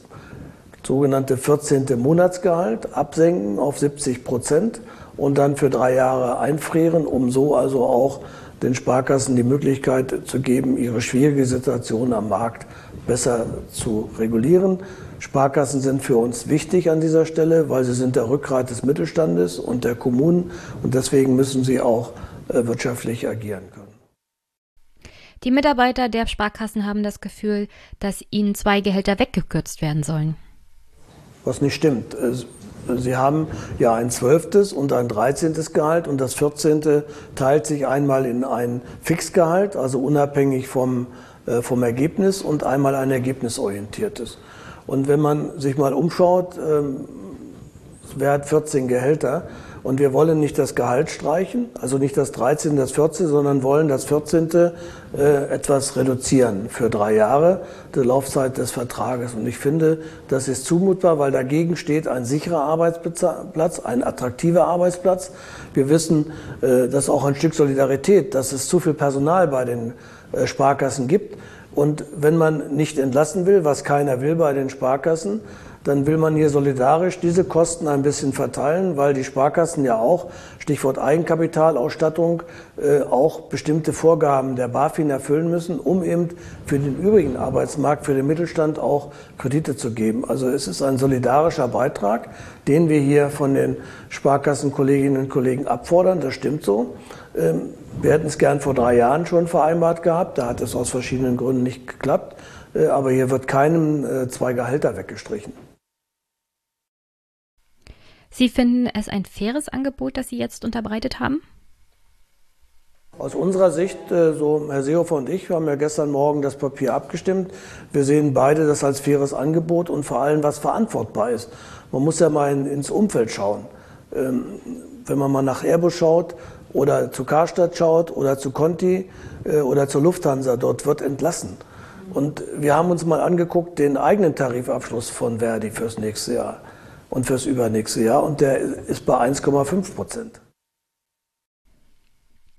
sogenannte 14. Monatsgehalt absenken auf 70 Prozent und dann für drei Jahre einfrieren, um so also auch den Sparkassen die Möglichkeit zu geben, ihre schwierige Situation am Markt besser zu regulieren. Sparkassen sind für uns wichtig an dieser Stelle, weil sie sind der Rückgrat des Mittelstandes und der Kommunen und deswegen müssen sie auch äh, wirtschaftlich agieren können. Die Mitarbeiter der Sparkassen haben das Gefühl, dass ihnen zwei Gehälter weggekürzt werden sollen was nicht stimmt. Sie haben ja ein zwölftes und ein dreizehntes Gehalt und das vierzehnte teilt sich einmal in ein Fixgehalt, also unabhängig vom, äh, vom Ergebnis und einmal ein ergebnisorientiertes. Und wenn man sich mal umschaut, ähm, wer hat 14 Gehälter? Und wir wollen nicht das Gehalt streichen, also nicht das 13., das 14., sondern wollen das 14. Äh, etwas reduzieren für drei Jahre, die Laufzeit des Vertrages. Und ich finde, das ist zumutbar, weil dagegen steht ein sicherer Arbeitsplatz, ein attraktiver Arbeitsplatz. Wir wissen, äh, dass auch ein Stück Solidarität, dass es zu viel Personal bei den äh, Sparkassen gibt. Und wenn man nicht entlassen will, was keiner will bei den Sparkassen, dann will man hier solidarisch diese Kosten ein bisschen verteilen, weil die Sparkassen ja auch, Stichwort Eigenkapitalausstattung, äh, auch bestimmte Vorgaben der BaFin erfüllen müssen, um eben für den übrigen Arbeitsmarkt, für den Mittelstand auch Kredite zu geben. Also es ist ein solidarischer Beitrag, den wir hier von den Sparkassenkolleginnen und Kollegen abfordern. Das stimmt so. Ähm, wir hätten es gern vor drei Jahren schon vereinbart gehabt. Da hat es aus verschiedenen Gründen nicht geklappt. Äh, aber hier wird keinem äh, zwei Gehälter weggestrichen. Sie finden es ein faires Angebot, das Sie jetzt unterbreitet haben? Aus unserer Sicht, äh, so Herr Seehofer und ich, wir haben ja gestern Morgen das Papier abgestimmt. Wir sehen beide das als faires Angebot und vor allem, was verantwortbar ist. Man muss ja mal in, ins Umfeld schauen. Ähm, wenn man mal nach Airbus schaut oder zu Karstadt schaut oder zu Conti äh, oder zur Lufthansa, dort wird entlassen. Und wir haben uns mal angeguckt, den eigenen Tarifabschluss von Verdi fürs nächste Jahr und fürs übernächste Jahr und der ist bei 1,5 Prozent.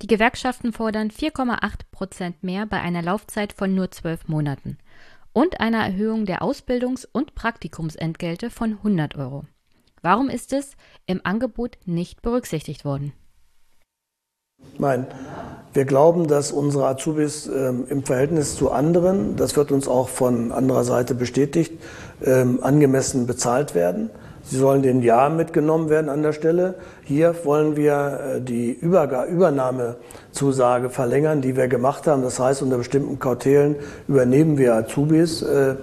Die Gewerkschaften fordern 4,8 Prozent mehr bei einer Laufzeit von nur zwölf Monaten und einer Erhöhung der Ausbildungs- und Praktikumsentgelte von 100 Euro. Warum ist es im Angebot nicht berücksichtigt worden? Nein, wir glauben, dass unsere Azubis ähm, im Verhältnis zu anderen, das wird uns auch von anderer Seite bestätigt, ähm, angemessen bezahlt werden. Sie sollen den Jahr mitgenommen werden an der Stelle. Hier wollen wir äh, die Übernahmezusage verlängern, die wir gemacht haben. Das heißt, unter bestimmten Kautelen übernehmen wir Azubis. Äh,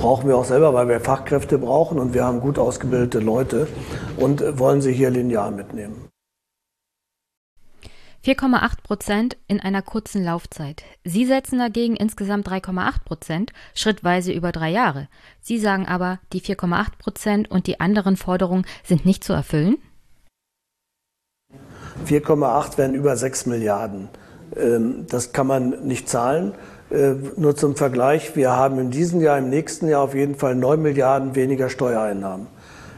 brauchen wir auch selber, weil wir Fachkräfte brauchen und wir haben gut ausgebildete Leute und wollen sie hier linear mitnehmen. 4,8 Prozent in einer kurzen Laufzeit. Sie setzen dagegen insgesamt 3,8 Prozent, schrittweise über drei Jahre. Sie sagen aber, die 4,8 Prozent und die anderen Forderungen sind nicht zu erfüllen? 4,8 wären über 6 Milliarden. Ähm, das kann man nicht zahlen. Äh, nur zum Vergleich, wir haben in diesem Jahr, im nächsten Jahr auf jeden Fall 9 Milliarden weniger Steuereinnahmen.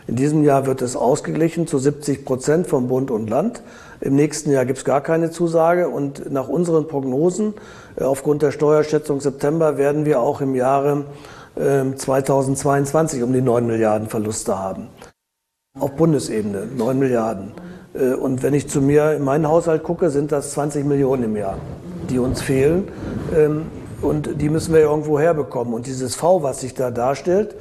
In diesem Jahr wird es ausgeglichen zu 70 Prozent vom Bund und Land. Im nächsten Jahr gibt es gar keine Zusage und nach unseren Prognosen äh, aufgrund der Steuerschätzung September werden wir auch im Jahre 2022 ähm, um die 9 Milliarden Verluste haben. Auf Bundesebene 9 Milliarden. Äh, und wenn ich zu mir in meinen Haushalt gucke, sind das 20 Millionen im Jahr, die uns fehlen. Ähm, und die müssen wir irgendwo herbekommen. Und dieses V, was sich da darstellt,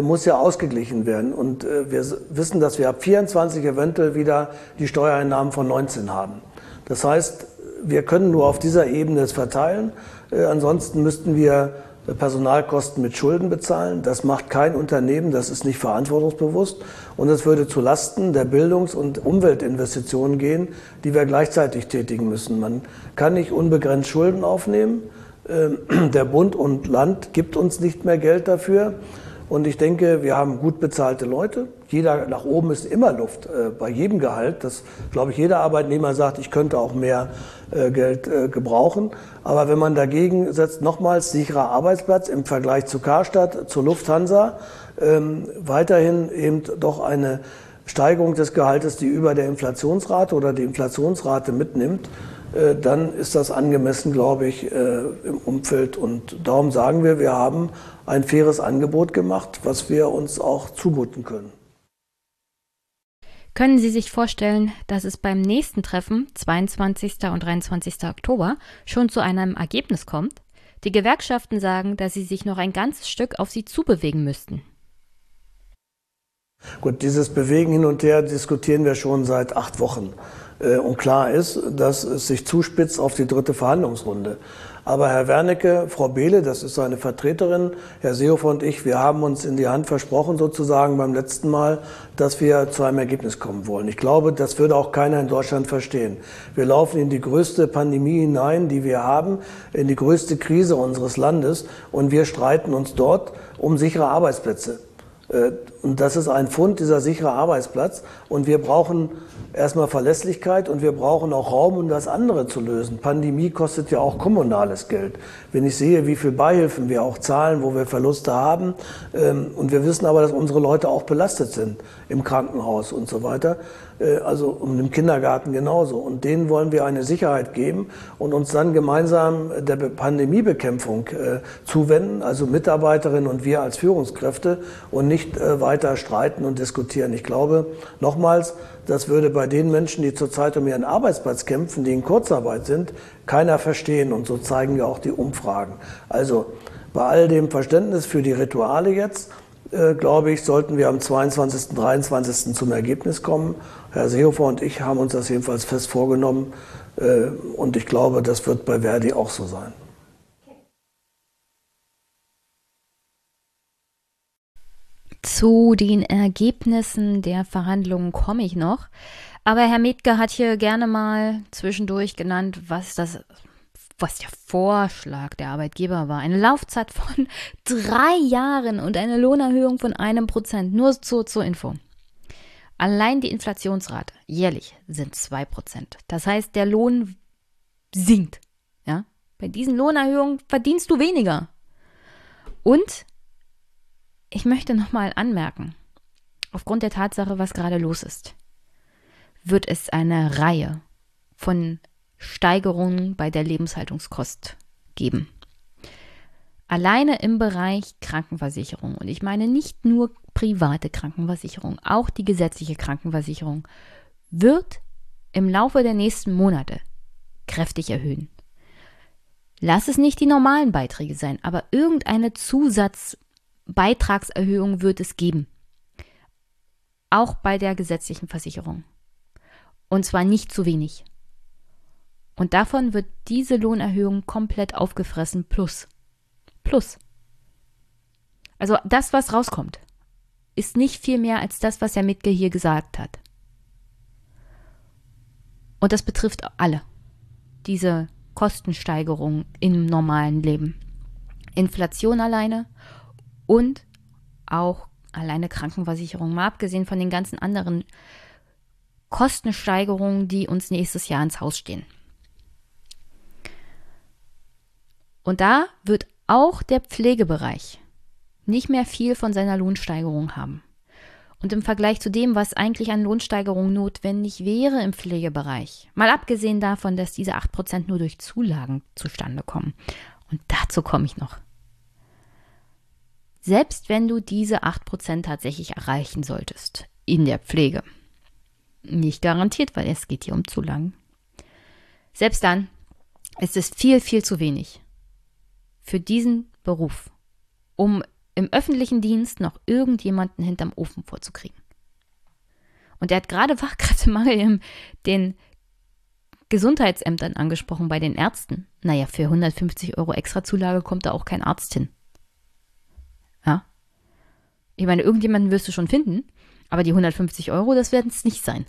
muss ja ausgeglichen werden. Und äh, wir wissen, dass wir ab 24 eventuell wieder die Steuereinnahmen von 19 haben. Das heißt, wir können nur auf dieser Ebene es verteilen. Äh, ansonsten müssten wir Personalkosten mit Schulden bezahlen. Das macht kein Unternehmen, das ist nicht verantwortungsbewusst. Und es würde zu Lasten der Bildungs- und Umweltinvestitionen gehen, die wir gleichzeitig tätigen müssen. Man kann nicht unbegrenzt Schulden aufnehmen. Ähm, der Bund und Land gibt uns nicht mehr Geld dafür. Und ich denke, wir haben gut bezahlte Leute. Jeder nach oben ist immer Luft äh, bei jedem Gehalt. Das glaube ich, jeder Arbeitnehmer sagt, ich könnte auch mehr äh, Geld äh, gebrauchen. Aber wenn man dagegen setzt, nochmals sicherer Arbeitsplatz im Vergleich zu Karstadt, zur Lufthansa, ähm, weiterhin eben doch eine Steigerung des Gehaltes, die über der Inflationsrate oder die Inflationsrate mitnimmt, dann ist das angemessen, glaube ich, äh, im Umfeld. Und darum sagen wir, wir haben ein faires Angebot gemacht, was wir uns auch zumuten können. Können Sie sich vorstellen, dass es beim nächsten Treffen, 22. und 23. Oktober, schon zu einem Ergebnis kommt? Die Gewerkschaften sagen, dass sie sich noch ein ganzes Stück auf sie zubewegen müssten. Gut, dieses Bewegen hin und her diskutieren wir schon seit acht Wochen. Äh, und klar ist, dass es sich zuspitzt auf die dritte Verhandlungsrunde. Aber Herr Wernicke, Frau Behle, das ist seine Vertreterin, Herr Seehofer und ich, wir haben uns in die Hand versprochen sozusagen beim letzten Mal, dass wir zu einem Ergebnis kommen wollen. Ich glaube, das würde auch keiner in Deutschland verstehen. Wir laufen in die größte Pandemie hinein, die wir haben, in die größte Krise unseres Landes und wir streiten uns dort um sichere Arbeitsplätze. Und das ist ein Fund, dieser sichere Arbeitsplatz. Und wir brauchen erstmal Verlässlichkeit und wir brauchen auch Raum, um das andere zu lösen. Pandemie kostet ja auch kommunales Geld. Wenn ich sehe, wie viel Beihilfen wir auch zahlen, wo wir Verluste haben, ähm, und wir wissen aber, dass unsere Leute auch belastet sind im Krankenhaus und so weiter, äh, also um im Kindergarten genauso. Und denen wollen wir eine Sicherheit geben und uns dann gemeinsam der Pandemiebekämpfung äh, zuwenden, also Mitarbeiterinnen und wir als Führungskräfte und nicht äh, weiter streiten und diskutieren. Ich glaube, nochmals, das würde bei den Menschen, die zurzeit um ihren Arbeitsplatz kämpfen, die in Kurzarbeit sind, keiner verstehen. Und so zeigen ja auch die Umfragen. Also bei all dem Verständnis für die Rituale jetzt, äh, glaube ich, sollten wir am 22., 23. zum Ergebnis kommen. Herr Seehofer und ich haben uns das jedenfalls fest vorgenommen. Äh, und ich glaube, das wird bei Verdi auch so sein. Zu den Ergebnissen der Verhandlungen komme ich noch. Aber Herr Metke hat hier gerne mal zwischendurch genannt, was das, was der Vorschlag der Arbeitgeber war. Eine Laufzeit von drei Jahren und eine Lohnerhöhung von einem Prozent. Nur zur, zur Info. Allein die Inflationsrate jährlich sind zwei Prozent. Das heißt, der Lohn sinkt. Ja? Bei diesen Lohnerhöhungen verdienst du weniger. Und ich möchte nochmal anmerken, aufgrund der Tatsache, was gerade los ist wird es eine Reihe von Steigerungen bei der Lebenshaltungskost geben. Alleine im Bereich Krankenversicherung, und ich meine nicht nur private Krankenversicherung, auch die gesetzliche Krankenversicherung, wird im Laufe der nächsten Monate kräftig erhöhen. Lass es nicht die normalen Beiträge sein, aber irgendeine Zusatzbeitragserhöhung wird es geben. Auch bei der gesetzlichen Versicherung. Und zwar nicht zu wenig. Und davon wird diese Lohnerhöhung komplett aufgefressen plus. Plus. Also das, was rauskommt, ist nicht viel mehr als das, was Herr Mitke hier gesagt hat. Und das betrifft alle. Diese Kostensteigerung im normalen Leben. Inflation alleine und auch alleine Krankenversicherung, mal abgesehen von den ganzen anderen Kostensteigerungen, die uns nächstes Jahr ins Haus stehen. Und da wird auch der Pflegebereich nicht mehr viel von seiner Lohnsteigerung haben. Und im Vergleich zu dem, was eigentlich an Lohnsteigerung notwendig wäre im Pflegebereich, mal abgesehen davon, dass diese 8% nur durch Zulagen zustande kommen. Und dazu komme ich noch. Selbst wenn du diese 8% tatsächlich erreichen solltest in der Pflege, nicht garantiert, weil es geht hier um zu lang. Selbst dann ist es viel, viel zu wenig für diesen Beruf, um im öffentlichen Dienst noch irgendjemanden hinterm Ofen vorzukriegen. Und er hat gerade Fachkräftemangel in den Gesundheitsämtern angesprochen, bei den Ärzten. Naja, für 150 Euro extra Zulage kommt da auch kein Arzt hin. Ich meine, irgendjemanden wirst du schon finden, aber die 150 Euro, das werden es nicht sein.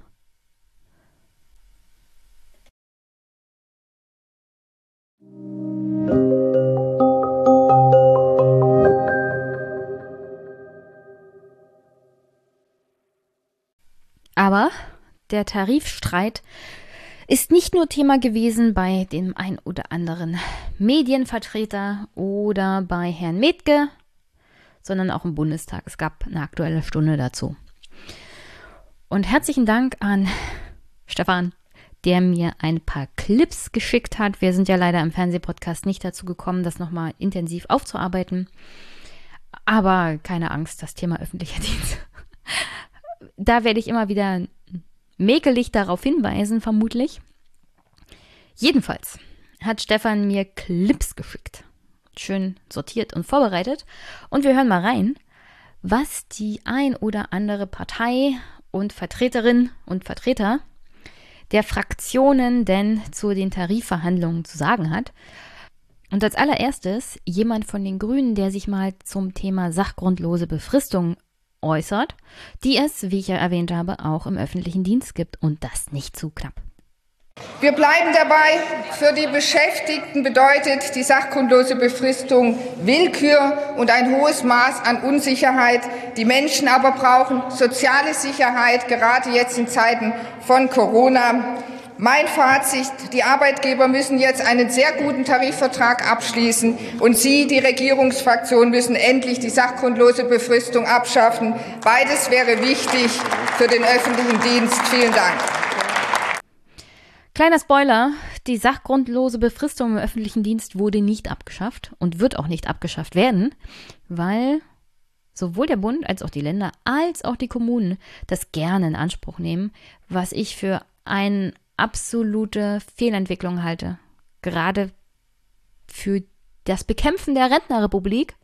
Aber der Tarifstreit ist nicht nur Thema gewesen bei dem ein oder anderen Medienvertreter oder bei Herrn Metke, sondern auch im Bundestag. Es gab eine aktuelle Stunde dazu. Und herzlichen Dank an Stefan, der mir ein paar Clips geschickt hat. Wir sind ja leider im Fernsehpodcast nicht dazu gekommen, das nochmal intensiv aufzuarbeiten. Aber keine Angst, das Thema öffentlicher Dienst. Da werde ich immer wieder mäkelig darauf hinweisen, vermutlich. Jedenfalls hat Stefan mir Clips geschickt. Schön sortiert und vorbereitet. Und wir hören mal rein, was die ein oder andere Partei und Vertreterin und Vertreter der Fraktionen denn zu den Tarifverhandlungen zu sagen hat. Und als allererstes jemand von den Grünen, der sich mal zum Thema sachgrundlose Befristung äußert, die es, wie ich ja erwähnt habe, auch im öffentlichen Dienst gibt und das nicht zu knapp. Wir bleiben dabei, für die Beschäftigten bedeutet die sachgrundlose Befristung Willkür und ein hohes Maß an Unsicherheit. Die Menschen aber brauchen soziale Sicherheit, gerade jetzt in Zeiten von Corona. Mein Fazit, die Arbeitgeber müssen jetzt einen sehr guten Tarifvertrag abschließen und Sie, die Regierungsfraktion, müssen endlich die sachgrundlose Befristung abschaffen. Beides wäre wichtig für den öffentlichen Dienst. Vielen Dank. Kleiner Spoiler, die sachgrundlose Befristung im öffentlichen Dienst wurde nicht abgeschafft und wird auch nicht abgeschafft werden, weil sowohl der Bund als auch die Länder als auch die Kommunen das gerne in Anspruch nehmen, was ich für eine absolute Fehlentwicklung halte. Gerade für das Bekämpfen der Rentnerrepublik,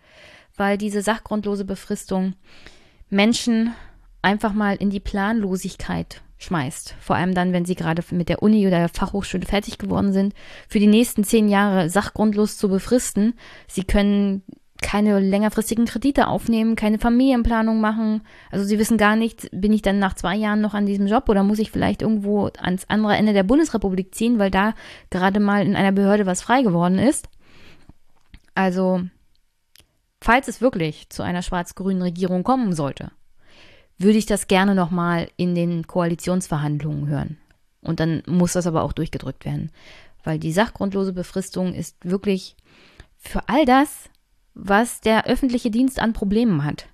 weil diese sachgrundlose Befristung Menschen einfach mal in die Planlosigkeit schmeißt. Vor allem dann, wenn sie gerade mit der Uni oder der Fachhochschule fertig geworden sind, für die nächsten zehn Jahre sachgrundlos zu befristen. Sie können keine längerfristigen Kredite aufnehmen, keine Familienplanung machen. Also sie wissen gar nicht, bin ich dann nach zwei Jahren noch an diesem Job oder muss ich vielleicht irgendwo ans andere Ende der Bundesrepublik ziehen, weil da gerade mal in einer Behörde was frei geworden ist. Also, falls es wirklich zu einer schwarz-grünen Regierung kommen sollte, würde ich das gerne nochmal in den Koalitionsverhandlungen hören. Und dann muss das aber auch durchgedrückt werden. Weil die sachgrundlose Befristung ist wirklich für all das, was der öffentliche Dienst an Problemen hat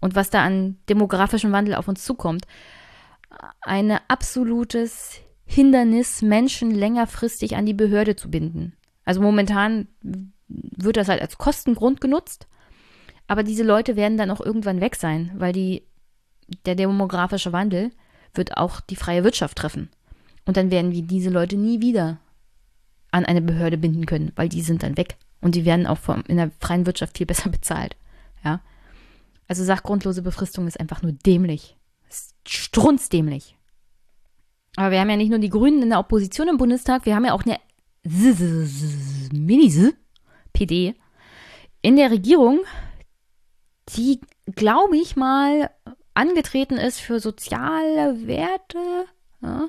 und was da an demografischem Wandel auf uns zukommt, ein absolutes Hindernis, Menschen längerfristig an die Behörde zu binden. Also momentan wird das halt als Kostengrund genutzt, aber diese Leute werden dann auch irgendwann weg sein, weil die, der demografische Wandel wird auch die freie Wirtschaft treffen. Und dann werden wir diese Leute nie wieder an eine Behörde binden können, weil die sind dann weg. Und die werden auch vom, in der freien Wirtschaft viel besser bezahlt. Ja. Also sachgrundlose Befristung ist einfach nur dämlich. Ist strunzdämlich. Aber wir haben ja nicht nur die Grünen in der Opposition im Bundestag, wir haben ja auch eine mini PD in der Regierung, die, glaube ich mal, angetreten ist für soziale Werte. Ja.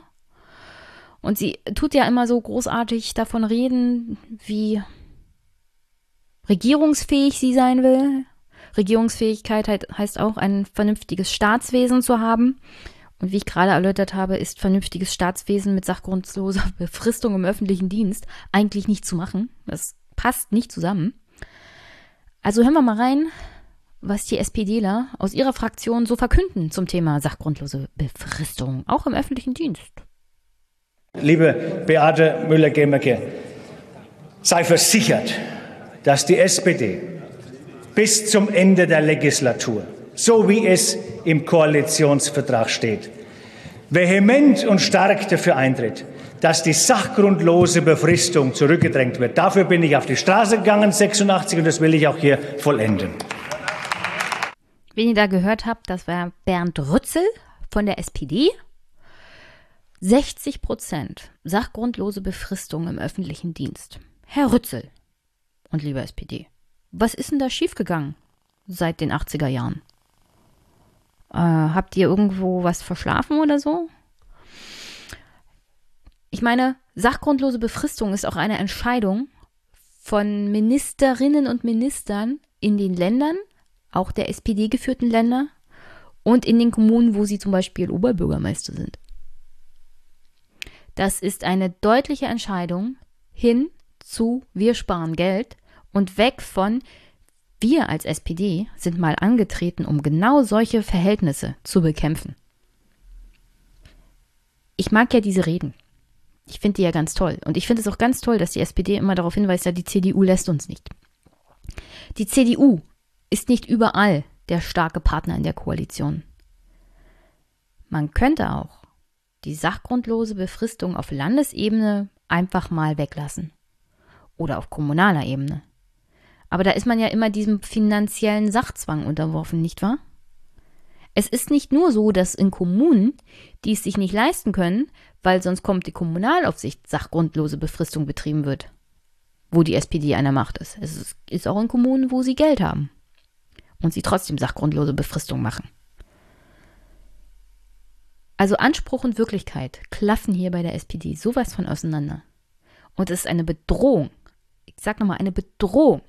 Und sie tut ja immer so großartig davon reden, wie regierungsfähig sie sein will. Regierungsfähigkeit heißt auch, ein vernünftiges Staatswesen zu haben. Und wie ich gerade erläutert habe, ist vernünftiges Staatswesen mit sachgrundloser Befristung im öffentlichen Dienst eigentlich nicht zu machen. Das passt nicht zusammen. Also hören wir mal rein, was die SPDler aus ihrer Fraktion so verkünden zum Thema sachgrundlose Befristung, auch im öffentlichen Dienst. Liebe Beate Müller-Gemmerke, sei versichert, dass die SPD bis zum Ende der Legislatur, so wie es im Koalitionsvertrag steht, vehement und stark dafür eintritt, dass die sachgrundlose Befristung zurückgedrängt wird. Dafür bin ich auf die Straße gegangen, 86, und das will ich auch hier vollenden. Wen ihr da gehört habt, das war Bernd Rützel von der SPD. 60 Prozent sachgrundlose Befristung im öffentlichen Dienst. Herr Rützel, und liebe SPD, was ist denn da schiefgegangen seit den 80er Jahren? Äh, habt ihr irgendwo was verschlafen oder so? Ich meine, sachgrundlose Befristung ist auch eine Entscheidung von Ministerinnen und Ministern in den Ländern, auch der SPD geführten Länder und in den Kommunen, wo sie zum Beispiel Oberbürgermeister sind. Das ist eine deutliche Entscheidung hin zu wir sparen Geld und weg von wir als SPD sind mal angetreten, um genau solche Verhältnisse zu bekämpfen. Ich mag ja diese Reden. Ich finde die ja ganz toll. Und ich finde es auch ganz toll, dass die SPD immer darauf hinweist, ja, die CDU lässt uns nicht. Die CDU ist nicht überall der starke Partner in der Koalition. Man könnte auch die sachgrundlose Befristung auf Landesebene einfach mal weglassen. Oder auf kommunaler Ebene. Aber da ist man ja immer diesem finanziellen Sachzwang unterworfen, nicht wahr? Es ist nicht nur so, dass in Kommunen, die es sich nicht leisten können, weil sonst kommt die Kommunalaufsicht, sachgrundlose Befristung betrieben wird, wo die SPD der Macht ist. Es ist auch in Kommunen, wo sie Geld haben und sie trotzdem sachgrundlose Befristung machen. Also Anspruch und Wirklichkeit klaffen hier bei der SPD sowas von auseinander. Und es ist eine Bedrohung, ich sag nochmal, eine Bedrohung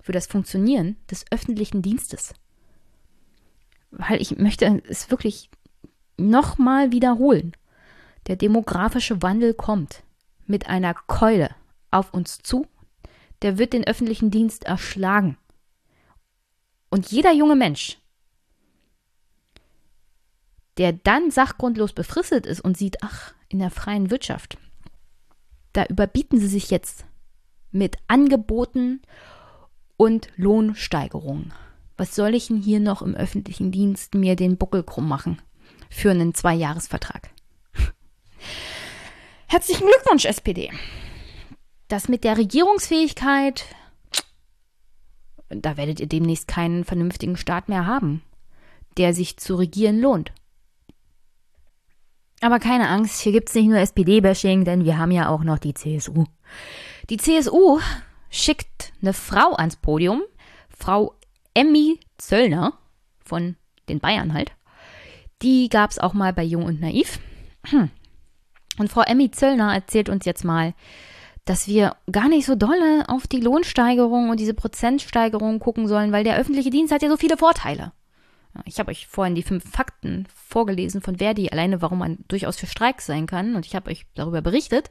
für das Funktionieren des öffentlichen Dienstes. Weil ich möchte es wirklich nochmal wiederholen. Der demografische Wandel kommt mit einer Keule auf uns zu. Der wird den öffentlichen Dienst erschlagen. Und jeder junge Mensch, der dann sachgrundlos befristet ist und sieht, ach, in der freien Wirtschaft, da überbieten sie sich jetzt mit Angeboten und Lohnsteigerungen. Was soll ich denn hier noch im öffentlichen Dienst mir den Buckel krumm machen für einen Zweijahresvertrag? Herzlichen Glückwunsch, SPD. Das mit der Regierungsfähigkeit, da werdet ihr demnächst keinen vernünftigen Staat mehr haben, der sich zu regieren lohnt. Aber keine Angst, hier gibt es nicht nur SPD-Bashing, denn wir haben ja auch noch die CSU. Die CSU schickt eine Frau ans Podium, Frau Emmy Zöllner von den Bayern halt. Die gab es auch mal bei Jung und Naiv. Und Frau Emmy Zöllner erzählt uns jetzt mal, dass wir gar nicht so dolle auf die Lohnsteigerung und diese Prozentsteigerung gucken sollen, weil der öffentliche Dienst hat ja so viele Vorteile. Ich habe euch vorhin die fünf Fakten vorgelesen von Verdi, alleine warum man durchaus für Streiks sein kann. Und ich habe euch darüber berichtet,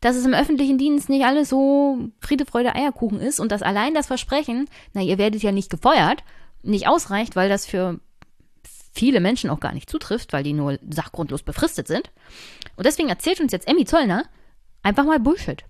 dass es im öffentlichen Dienst nicht alles so Friede, Freude, Eierkuchen ist und dass allein das Versprechen, na, ihr werdet ja nicht gefeuert, nicht ausreicht, weil das für viele Menschen auch gar nicht zutrifft, weil die nur sachgrundlos befristet sind. Und deswegen erzählt uns jetzt Emmy Zollner einfach mal Bullshit.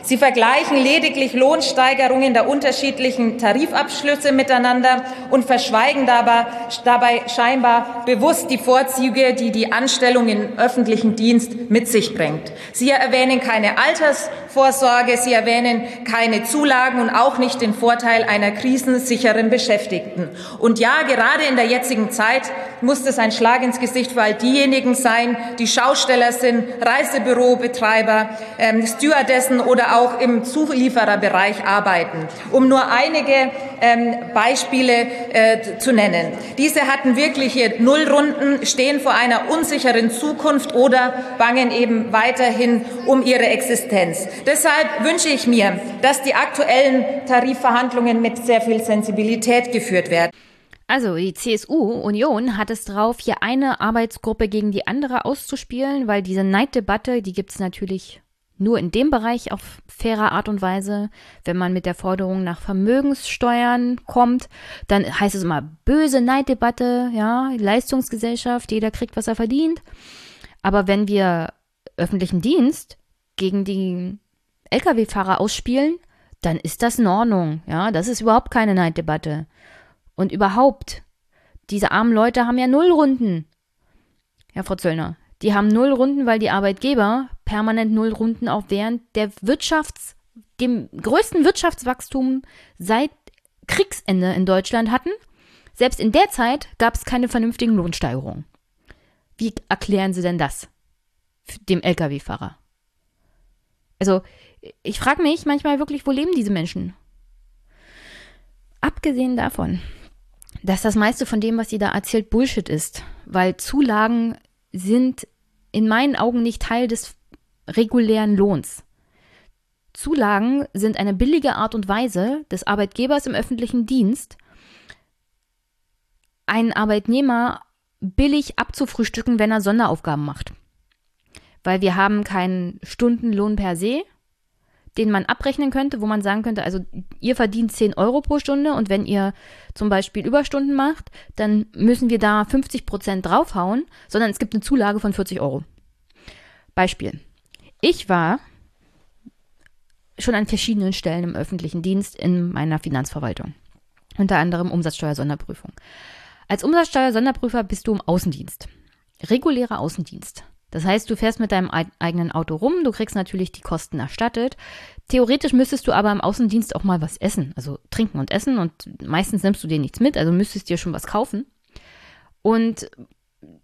Sie vergleichen lediglich Lohnsteigerungen der unterschiedlichen Tarifabschlüsse miteinander und verschweigen dabei, dabei, scheinbar bewusst die Vorzüge, die die Anstellung im öffentlichen Dienst mit sich bringt. Sie erwähnen keine Altersvorsorge, Sie erwähnen keine Zulagen und auch nicht den Vorteil einer krisensicheren Beschäftigten. Und ja, gerade in der jetzigen Zeit muss das ein Schlag ins Gesicht für all diejenigen sein, die Schausteller sind, Reisebürobetreiber, ähm, Stewardessen oder oder auch im Zuliefererbereich arbeiten, um nur einige ähm, Beispiele äh, zu nennen. Diese hatten wirkliche Nullrunden, stehen vor einer unsicheren Zukunft oder bangen eben weiterhin um ihre Existenz. Deshalb wünsche ich mir, dass die aktuellen Tarifverhandlungen mit sehr viel Sensibilität geführt werden. Also die CSU Union hat es drauf, hier eine Arbeitsgruppe gegen die andere auszuspielen, weil diese Neiddebatte, die gibt es natürlich nur in dem Bereich auf faire Art und Weise. Wenn man mit der Forderung nach Vermögenssteuern kommt, dann heißt es immer böse Neiddebatte, ja, Leistungsgesellschaft, jeder kriegt, was er verdient. Aber wenn wir öffentlichen Dienst gegen die Lkw-Fahrer ausspielen, dann ist das in Ordnung, ja, das ist überhaupt keine Neiddebatte. Und überhaupt, diese armen Leute haben ja Nullrunden. Ja, Frau Zöllner, die haben Nullrunden, weil die Arbeitgeber permanent Nullrunden auch während der Wirtschafts-, dem größten Wirtschaftswachstum seit Kriegsende in Deutschland hatten. Selbst in der Zeit gab es keine vernünftigen Lohnsteigerungen. Wie erklären Sie denn das dem Lkw-Fahrer? Also, ich frage mich manchmal wirklich, wo leben diese Menschen? Abgesehen davon, dass das meiste von dem, was sie da erzählt, Bullshit ist, weil Zulagen sind in meinen Augen nicht Teil des regulären Lohns. Zulagen sind eine billige Art und Weise des Arbeitgebers im öffentlichen Dienst, einen Arbeitnehmer billig abzufrühstücken, wenn er Sonderaufgaben macht. Weil wir haben keinen Stundenlohn per se, den man abrechnen könnte, wo man sagen könnte, also ihr verdient 10 Euro pro Stunde und wenn ihr zum Beispiel Überstunden macht, dann müssen wir da 50 Prozent draufhauen, sondern es gibt eine Zulage von 40 Euro. Beispiel. Ich war schon an verschiedenen Stellen im öffentlichen Dienst in meiner Finanzverwaltung. Unter anderem Umsatzsteuersonderprüfung. Als Umsatzsteuersonderprüfer bist du im Außendienst. Regulärer Außendienst. Das heißt, du fährst mit deinem eigenen Auto rum, du kriegst natürlich die Kosten erstattet. Theoretisch müsstest du aber im Außendienst auch mal was essen, also trinken und essen und meistens nimmst du dir nichts mit, also müsstest dir schon was kaufen. Und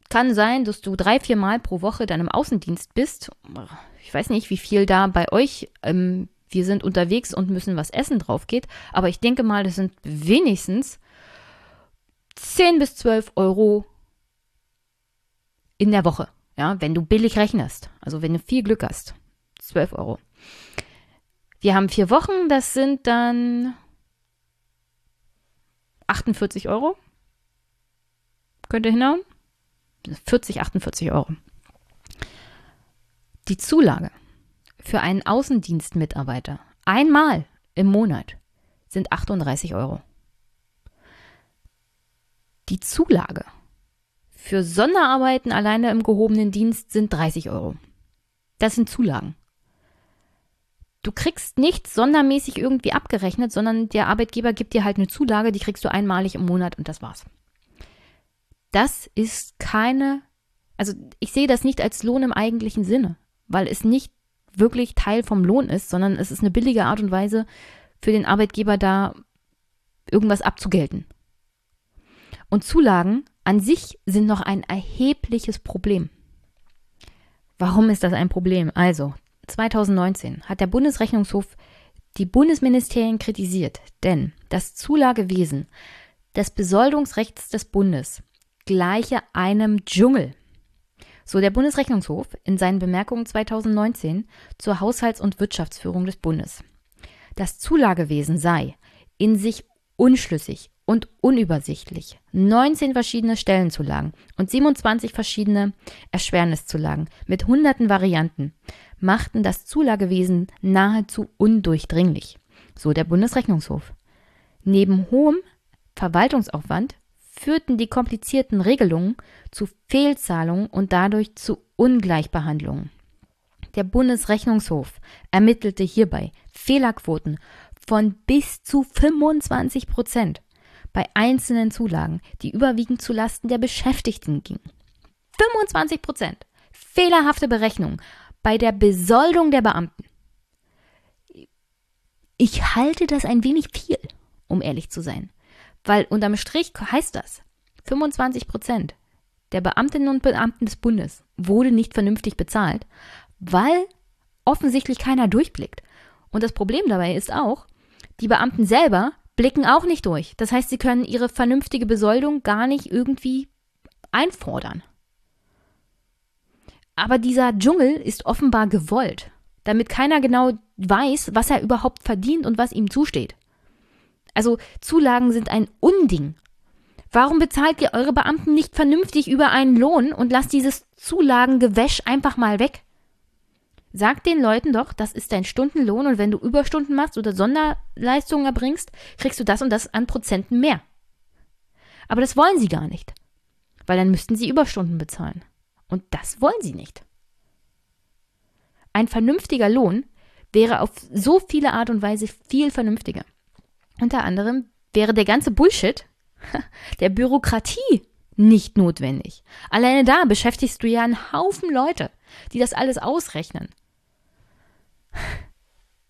kann sein, dass du drei, vier Mal pro Woche dann im Außendienst bist ich weiß nicht, wie viel da bei euch, ähm, wir sind unterwegs und müssen was essen drauf geht, aber ich denke mal, das sind wenigstens 10 bis 12 Euro in der Woche, ja, wenn du billig rechnest, also wenn du viel Glück hast. 12 Euro. Wir haben vier Wochen, das sind dann 48 Euro. Könnte hinhauen? 40, 48 Euro. Die Zulage für einen Außendienstmitarbeiter einmal im Monat sind 38 Euro. Die Zulage für Sonderarbeiten alleine im gehobenen Dienst sind 30 Euro. Das sind Zulagen. Du kriegst nichts sondermäßig irgendwie abgerechnet, sondern der Arbeitgeber gibt dir halt eine Zulage, die kriegst du einmalig im Monat und das war's. Das ist keine, also ich sehe das nicht als Lohn im eigentlichen Sinne weil es nicht wirklich Teil vom Lohn ist, sondern es ist eine billige Art und Weise für den Arbeitgeber da irgendwas abzugelten. Und Zulagen an sich sind noch ein erhebliches Problem. Warum ist das ein Problem? Also, 2019 hat der Bundesrechnungshof die Bundesministerien kritisiert, denn das Zulagewesen des Besoldungsrechts des Bundes gleiche einem Dschungel. So der Bundesrechnungshof in seinen Bemerkungen 2019 zur Haushalts- und Wirtschaftsführung des Bundes. Das Zulagewesen sei in sich unschlüssig und unübersichtlich. 19 verschiedene Stellenzulagen und 27 verschiedene Erschwerniszulagen mit hunderten Varianten machten das Zulagewesen nahezu undurchdringlich, so der Bundesrechnungshof. Neben hohem Verwaltungsaufwand führten die komplizierten Regelungen zu Fehlzahlungen und dadurch zu Ungleichbehandlungen. Der Bundesrechnungshof ermittelte hierbei Fehlerquoten von bis zu 25 Prozent bei einzelnen Zulagen, die überwiegend zu Lasten der Beschäftigten gingen. 25 Prozent fehlerhafte Berechnungen bei der Besoldung der Beamten. Ich halte das ein wenig viel, um ehrlich zu sein. Weil unterm Strich heißt das, 25 Prozent der Beamtinnen und Beamten des Bundes wurde nicht vernünftig bezahlt, weil offensichtlich keiner durchblickt. Und das Problem dabei ist auch, die Beamten selber blicken auch nicht durch. Das heißt, sie können ihre vernünftige Besoldung gar nicht irgendwie einfordern. Aber dieser Dschungel ist offenbar gewollt, damit keiner genau weiß, was er überhaupt verdient und was ihm zusteht. Also Zulagen sind ein Unding. Warum bezahlt ihr eure Beamten nicht vernünftig über einen Lohn und lasst dieses Zulagengewäsch einfach mal weg? Sag den Leuten doch, das ist dein Stundenlohn und wenn du Überstunden machst oder Sonderleistungen erbringst, kriegst du das und das an Prozenten mehr. Aber das wollen sie gar nicht, weil dann müssten sie Überstunden bezahlen. Und das wollen sie nicht. Ein vernünftiger Lohn wäre auf so viele Art und Weise viel vernünftiger. Unter anderem wäre der ganze Bullshit der Bürokratie nicht notwendig. Alleine da beschäftigst du ja einen Haufen Leute, die das alles ausrechnen.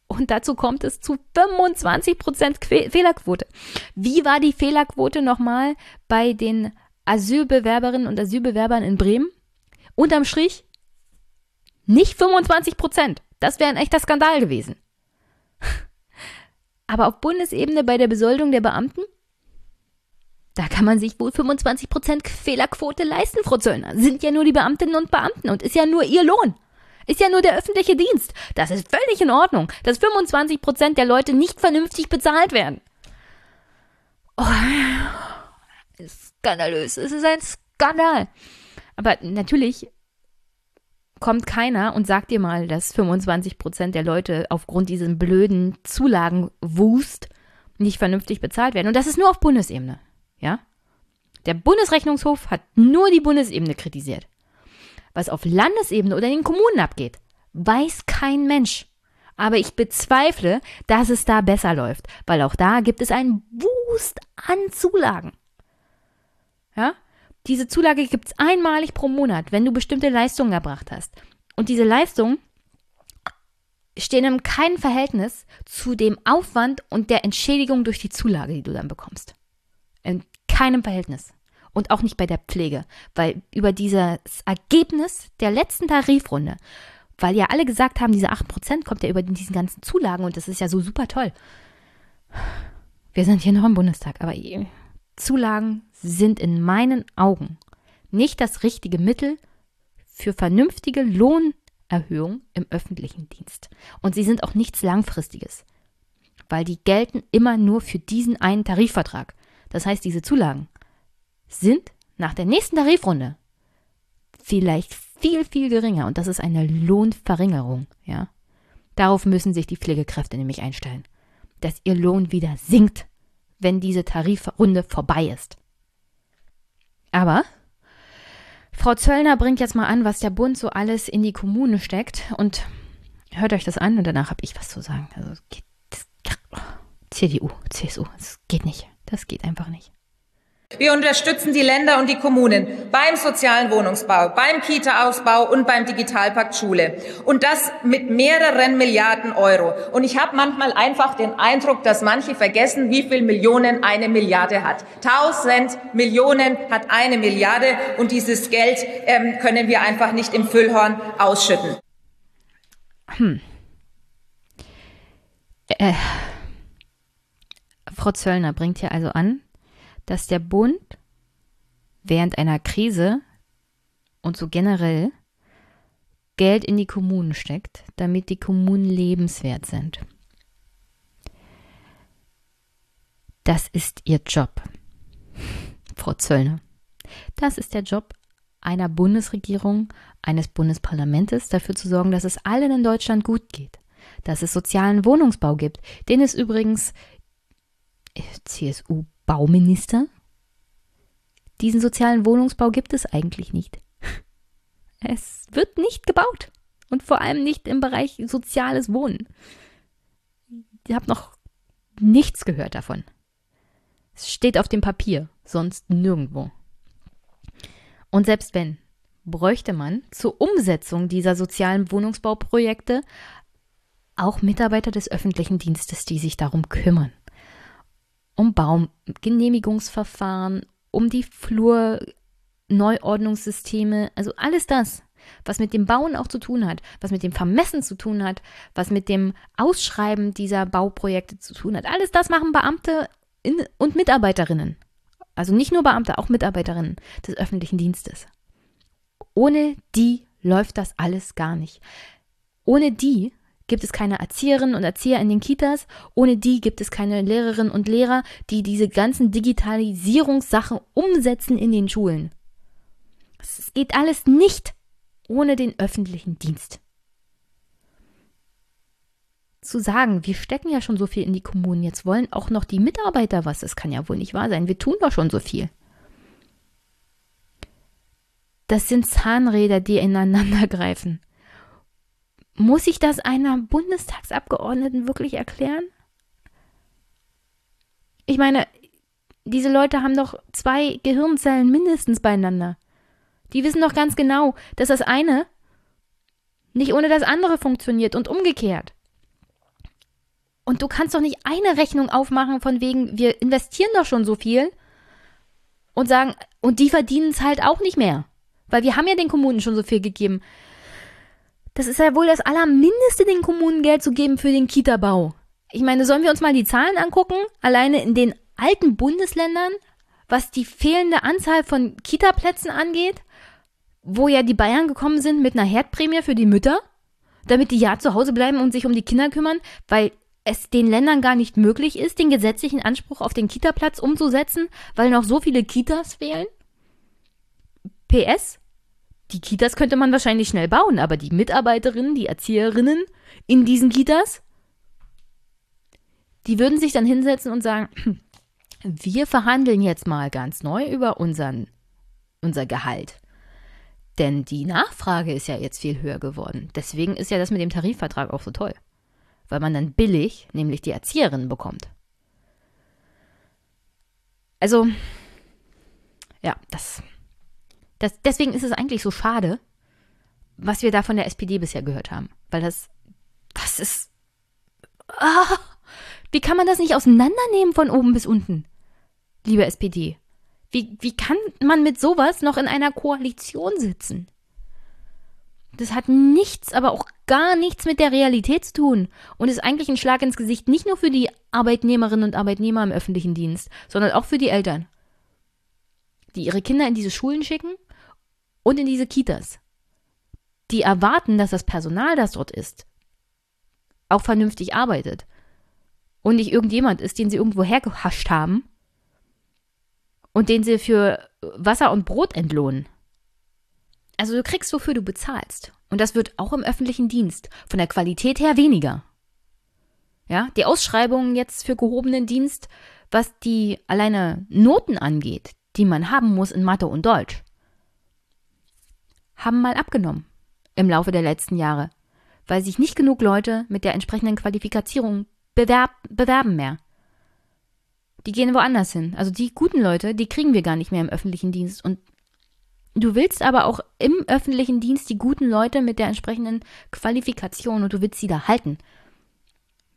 Und dazu kommt es zu 25% Fehlerquote. Wie war die Fehlerquote nochmal bei den Asylbewerberinnen und Asylbewerbern in Bremen? Unterm Strich nicht 25% Das wäre ein echter Skandal gewesen. Aber auf Bundesebene bei der Besoldung der Beamten? Da kann man sich wohl 25% Fehlerquote leisten, Frau Zöllner. Sind ja nur die Beamtinnen und Beamten und ist ja nur ihr Lohn. Ist ja nur der öffentliche Dienst. Das ist völlig in Ordnung, dass 25% der Leute nicht vernünftig bezahlt werden. Oh, skandalös. Es ist ein Skandal. Aber natürlich kommt keiner und sagt dir mal, dass 25 Prozent der Leute aufgrund diesem blöden Zulagenwust nicht vernünftig bezahlt werden. Und das ist nur auf Bundesebene. Ja? Der Bundesrechnungshof hat nur die Bundesebene kritisiert. Was auf Landesebene oder in den Kommunen abgeht, weiß kein Mensch. Aber ich bezweifle, dass es da besser läuft, weil auch da gibt es einen Wust an Zulagen. Ja? Diese Zulage gibt es einmalig pro Monat, wenn du bestimmte Leistungen erbracht hast. Und diese Leistungen stehen in keinem Verhältnis zu dem Aufwand und der Entschädigung durch die Zulage, die du dann bekommst. In keinem Verhältnis. Und auch nicht bei der Pflege, weil über dieses Ergebnis der letzten Tarifrunde, weil ja alle gesagt haben, diese 8% kommt ja über diesen ganzen Zulagen und das ist ja so super toll. Wir sind hier noch im Bundestag, aber Zulagen sind in meinen Augen nicht das richtige Mittel für vernünftige Lohnerhöhung im öffentlichen Dienst. Und sie sind auch nichts Langfristiges, weil die gelten immer nur für diesen einen Tarifvertrag. Das heißt, diese Zulagen sind nach der nächsten Tarifrunde vielleicht viel, viel geringer und das ist eine Lohnverringerung, ja. Darauf müssen sich die Pflegekräfte nämlich einstellen, dass ihr Lohn wieder sinkt, wenn diese Tarifrunde vorbei ist. Aber Frau Zöllner bringt jetzt mal an, was der Bund so alles in die Kommune steckt und hört euch das an und danach habe ich was zu sagen. Also geht, das, CDU, CSU, das geht nicht. Das geht einfach nicht. Wir unterstützen die Länder und die Kommunen beim sozialen Wohnungsbau, beim Kita-Ausbau und beim Digitalpakt Schule. Und das mit mehreren Milliarden Euro. Und ich habe manchmal einfach den Eindruck, dass manche vergessen, wie viel Millionen eine Milliarde hat. Tausend Millionen hat eine Milliarde und dieses Geld ähm, können wir einfach nicht im Füllhorn ausschütten. Hm. Äh, Frau Zöllner bringt hier also an, dass der Bund während einer Krise und so generell Geld in die Kommunen steckt, damit die Kommunen lebenswert sind. Das ist ihr Job, Frau Zöllner. Das ist der Job einer Bundesregierung, eines Bundesparlamentes, dafür zu sorgen, dass es allen in Deutschland gut geht, dass es sozialen Wohnungsbau gibt, den es übrigens CSU-Bauminister. Diesen sozialen Wohnungsbau gibt es eigentlich nicht. Es wird nicht gebaut. Und vor allem nicht im Bereich soziales Wohnen. Ich habe noch nichts gehört davon. Es steht auf dem Papier, sonst nirgendwo. Und selbst wenn, bräuchte man zur Umsetzung dieser sozialen Wohnungsbauprojekte auch Mitarbeiter des öffentlichen Dienstes, die sich darum kümmern. Um Baumgenehmigungsverfahren, um die Flurneuordnungssysteme, also alles das, was mit dem Bauen auch zu tun hat, was mit dem Vermessen zu tun hat, was mit dem Ausschreiben dieser Bauprojekte zu tun hat. Alles das machen Beamte in, und Mitarbeiterinnen. Also nicht nur Beamte, auch Mitarbeiterinnen des öffentlichen Dienstes. Ohne die läuft das alles gar nicht. Ohne die gibt es keine Erzieherinnen und Erzieher in den Kitas. Ohne die gibt es keine Lehrerinnen und Lehrer, die diese ganzen Digitalisierungssachen umsetzen in den Schulen. Es geht alles nicht ohne den öffentlichen Dienst zu sagen, wir stecken ja schon so viel in die Kommunen, jetzt wollen auch noch die Mitarbeiter was. Das kann ja wohl nicht wahr sein. Wir tun doch schon so viel. Das sind Zahnräder, die ineinander greifen. Muss ich das einer Bundestagsabgeordneten wirklich erklären? Ich meine, diese Leute haben doch zwei Gehirnzellen mindestens beieinander. Die wissen doch ganz genau, dass das eine nicht ohne das andere funktioniert und umgekehrt. Und du kannst doch nicht eine Rechnung aufmachen von wegen, wir investieren doch schon so viel und sagen, und die verdienen es halt auch nicht mehr. Weil wir haben ja den Kommunen schon so viel gegeben. Das ist ja wohl das Allermindeste, den Kommunen Geld zu geben für den Kita-Bau. Ich meine, sollen wir uns mal die Zahlen angucken? Alleine in den alten Bundesländern, was die fehlende Anzahl von Kita-Plätzen angeht, wo ja die Bayern gekommen sind mit einer Herdprämie für die Mütter, damit die ja zu Hause bleiben und sich um die Kinder kümmern, weil es den Ländern gar nicht möglich ist, den gesetzlichen Anspruch auf den Kita-Platz umzusetzen, weil noch so viele Kitas fehlen? PS, die Kitas könnte man wahrscheinlich schnell bauen, aber die Mitarbeiterinnen, die Erzieherinnen in diesen Kitas, die würden sich dann hinsetzen und sagen, wir verhandeln jetzt mal ganz neu über unseren, unser Gehalt. Denn die Nachfrage ist ja jetzt viel höher geworden. Deswegen ist ja das mit dem Tarifvertrag auch so toll weil man dann billig, nämlich die Erzieherin, bekommt. Also, ja, das, das, deswegen ist es eigentlich so schade, was wir da von der SPD bisher gehört haben. Weil das, das ist, ah, wie kann man das nicht auseinandernehmen von oben bis unten, liebe SPD? Wie, wie kann man mit sowas noch in einer Koalition sitzen? Das hat nichts, aber auch gar nichts mit der Realität zu tun und ist eigentlich ein Schlag ins Gesicht nicht nur für die Arbeitnehmerinnen und Arbeitnehmer im öffentlichen Dienst, sondern auch für die Eltern, die ihre Kinder in diese Schulen schicken und in diese Kitas. Die erwarten, dass das Personal, das dort ist, auch vernünftig arbeitet und nicht irgendjemand ist, den sie irgendwo hergehascht haben und den sie für Wasser und Brot entlohnen. Also du kriegst, wofür du bezahlst. Und das wird auch im öffentlichen Dienst von der Qualität her weniger. Ja, die Ausschreibungen jetzt für gehobenen Dienst, was die alleine Noten angeht, die man haben muss in Mathe und Deutsch, haben mal abgenommen im Laufe der letzten Jahre, weil sich nicht genug Leute mit der entsprechenden Qualifikation bewerb, bewerben mehr. Die gehen woanders hin. Also die guten Leute, die kriegen wir gar nicht mehr im öffentlichen Dienst. Und Du willst aber auch im öffentlichen Dienst die guten Leute mit der entsprechenden Qualifikation und du willst sie da halten.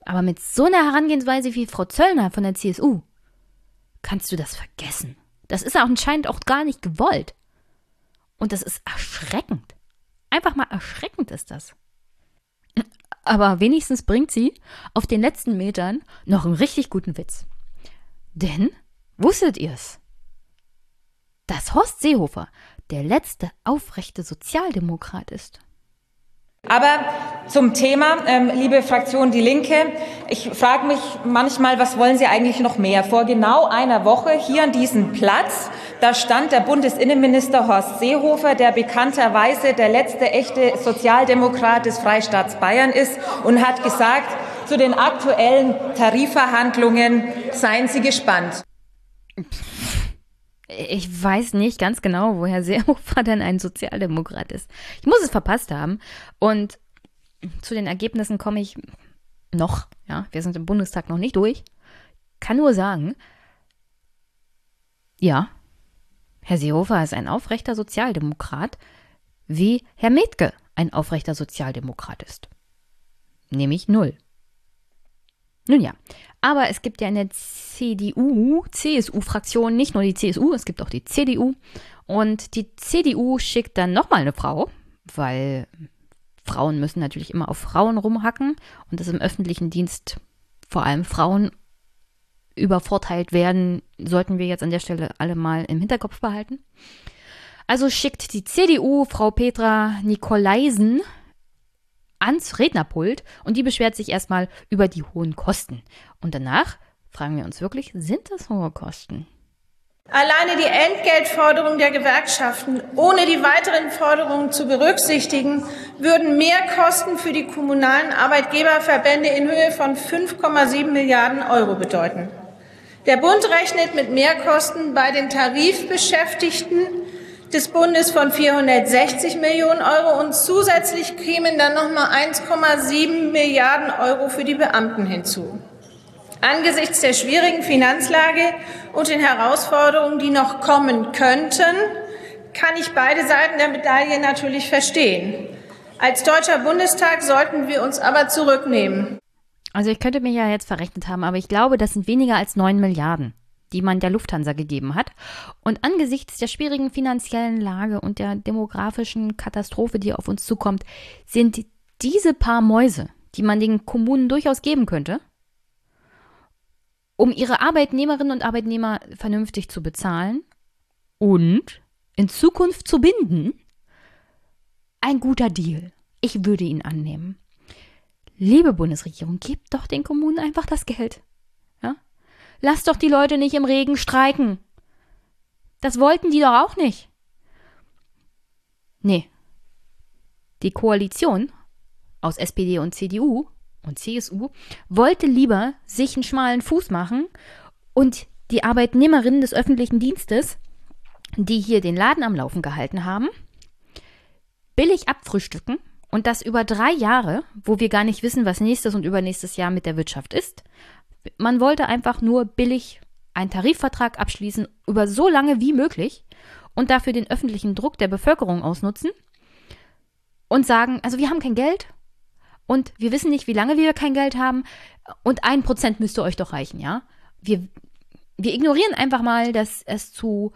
Aber mit so einer Herangehensweise wie Frau Zöllner von der CSU kannst du das vergessen. Das ist auch anscheinend auch gar nicht gewollt. Und das ist erschreckend. Einfach mal erschreckend ist das. aber wenigstens bringt sie auf den letzten Metern noch einen richtig guten Witz. Denn, wusstet ihr's? Dass Horst Seehofer der letzte aufrechte Sozialdemokrat ist. Aber zum Thema, ähm, liebe Fraktion Die Linke, ich frage mich manchmal, was wollen Sie eigentlich noch mehr? Vor genau einer Woche hier an diesem Platz, da stand der Bundesinnenminister Horst Seehofer, der bekannterweise der letzte echte Sozialdemokrat des Freistaats Bayern ist, und hat gesagt, zu den aktuellen Tarifverhandlungen seien Sie gespannt. Ich weiß nicht ganz genau, woher Seehofer denn ein Sozialdemokrat ist. Ich muss es verpasst haben. Und zu den Ergebnissen komme ich noch. Ja, wir sind im Bundestag noch nicht durch. Kann nur sagen, ja, Herr Seehofer ist ein aufrechter Sozialdemokrat, wie Herr Metke ein aufrechter Sozialdemokrat ist. Nämlich null. Nun ja, aber es gibt ja in der CDU, CSU-Fraktion nicht nur die CSU, es gibt auch die CDU. Und die CDU schickt dann nochmal eine Frau, weil Frauen müssen natürlich immer auf Frauen rumhacken und dass im öffentlichen Dienst vor allem Frauen übervorteilt werden, sollten wir jetzt an der Stelle alle mal im Hinterkopf behalten. Also schickt die CDU Frau Petra Nikolaisen ans Rednerpult und die beschwert sich erstmal über die hohen Kosten. Und danach fragen wir uns wirklich, sind das hohe Kosten? Alleine die Entgeltforderungen der Gewerkschaften, ohne die weiteren Forderungen zu berücksichtigen, würden Mehrkosten für die kommunalen Arbeitgeberverbände in Höhe von 5,7 Milliarden Euro bedeuten. Der Bund rechnet mit Mehrkosten bei den Tarifbeschäftigten des Bundes von 460 Millionen Euro und zusätzlich kämen dann noch mal 1,7 Milliarden Euro für die Beamten hinzu. Angesichts der schwierigen Finanzlage und den Herausforderungen, die noch kommen könnten, kann ich beide Seiten der Medaille natürlich verstehen. Als Deutscher Bundestag sollten wir uns aber zurücknehmen. Also ich könnte mir ja jetzt verrechnet haben, aber ich glaube, das sind weniger als 9 Milliarden die man der Lufthansa gegeben hat. Und angesichts der schwierigen finanziellen Lage und der demografischen Katastrophe, die auf uns zukommt, sind diese paar Mäuse, die man den Kommunen durchaus geben könnte, um ihre Arbeitnehmerinnen und Arbeitnehmer vernünftig zu bezahlen und in Zukunft zu binden, ein guter Deal. Ich würde ihn annehmen. Liebe Bundesregierung, gebt doch den Kommunen einfach das Geld. Lass doch die Leute nicht im Regen streiken. Das wollten die doch auch nicht. Nee. Die Koalition aus SPD und CDU und CSU wollte lieber sich einen schmalen Fuß machen und die Arbeitnehmerinnen des öffentlichen Dienstes, die hier den Laden am Laufen gehalten haben, billig abfrühstücken und das über drei Jahre, wo wir gar nicht wissen, was nächstes und übernächstes Jahr mit der Wirtschaft ist, man wollte einfach nur billig einen Tarifvertrag abschließen, über so lange wie möglich und dafür den öffentlichen Druck der Bevölkerung ausnutzen und sagen, also wir haben kein Geld und wir wissen nicht, wie lange wir kein Geld haben und ein Prozent müsste euch doch reichen, ja? Wir, wir ignorieren einfach mal, dass es zu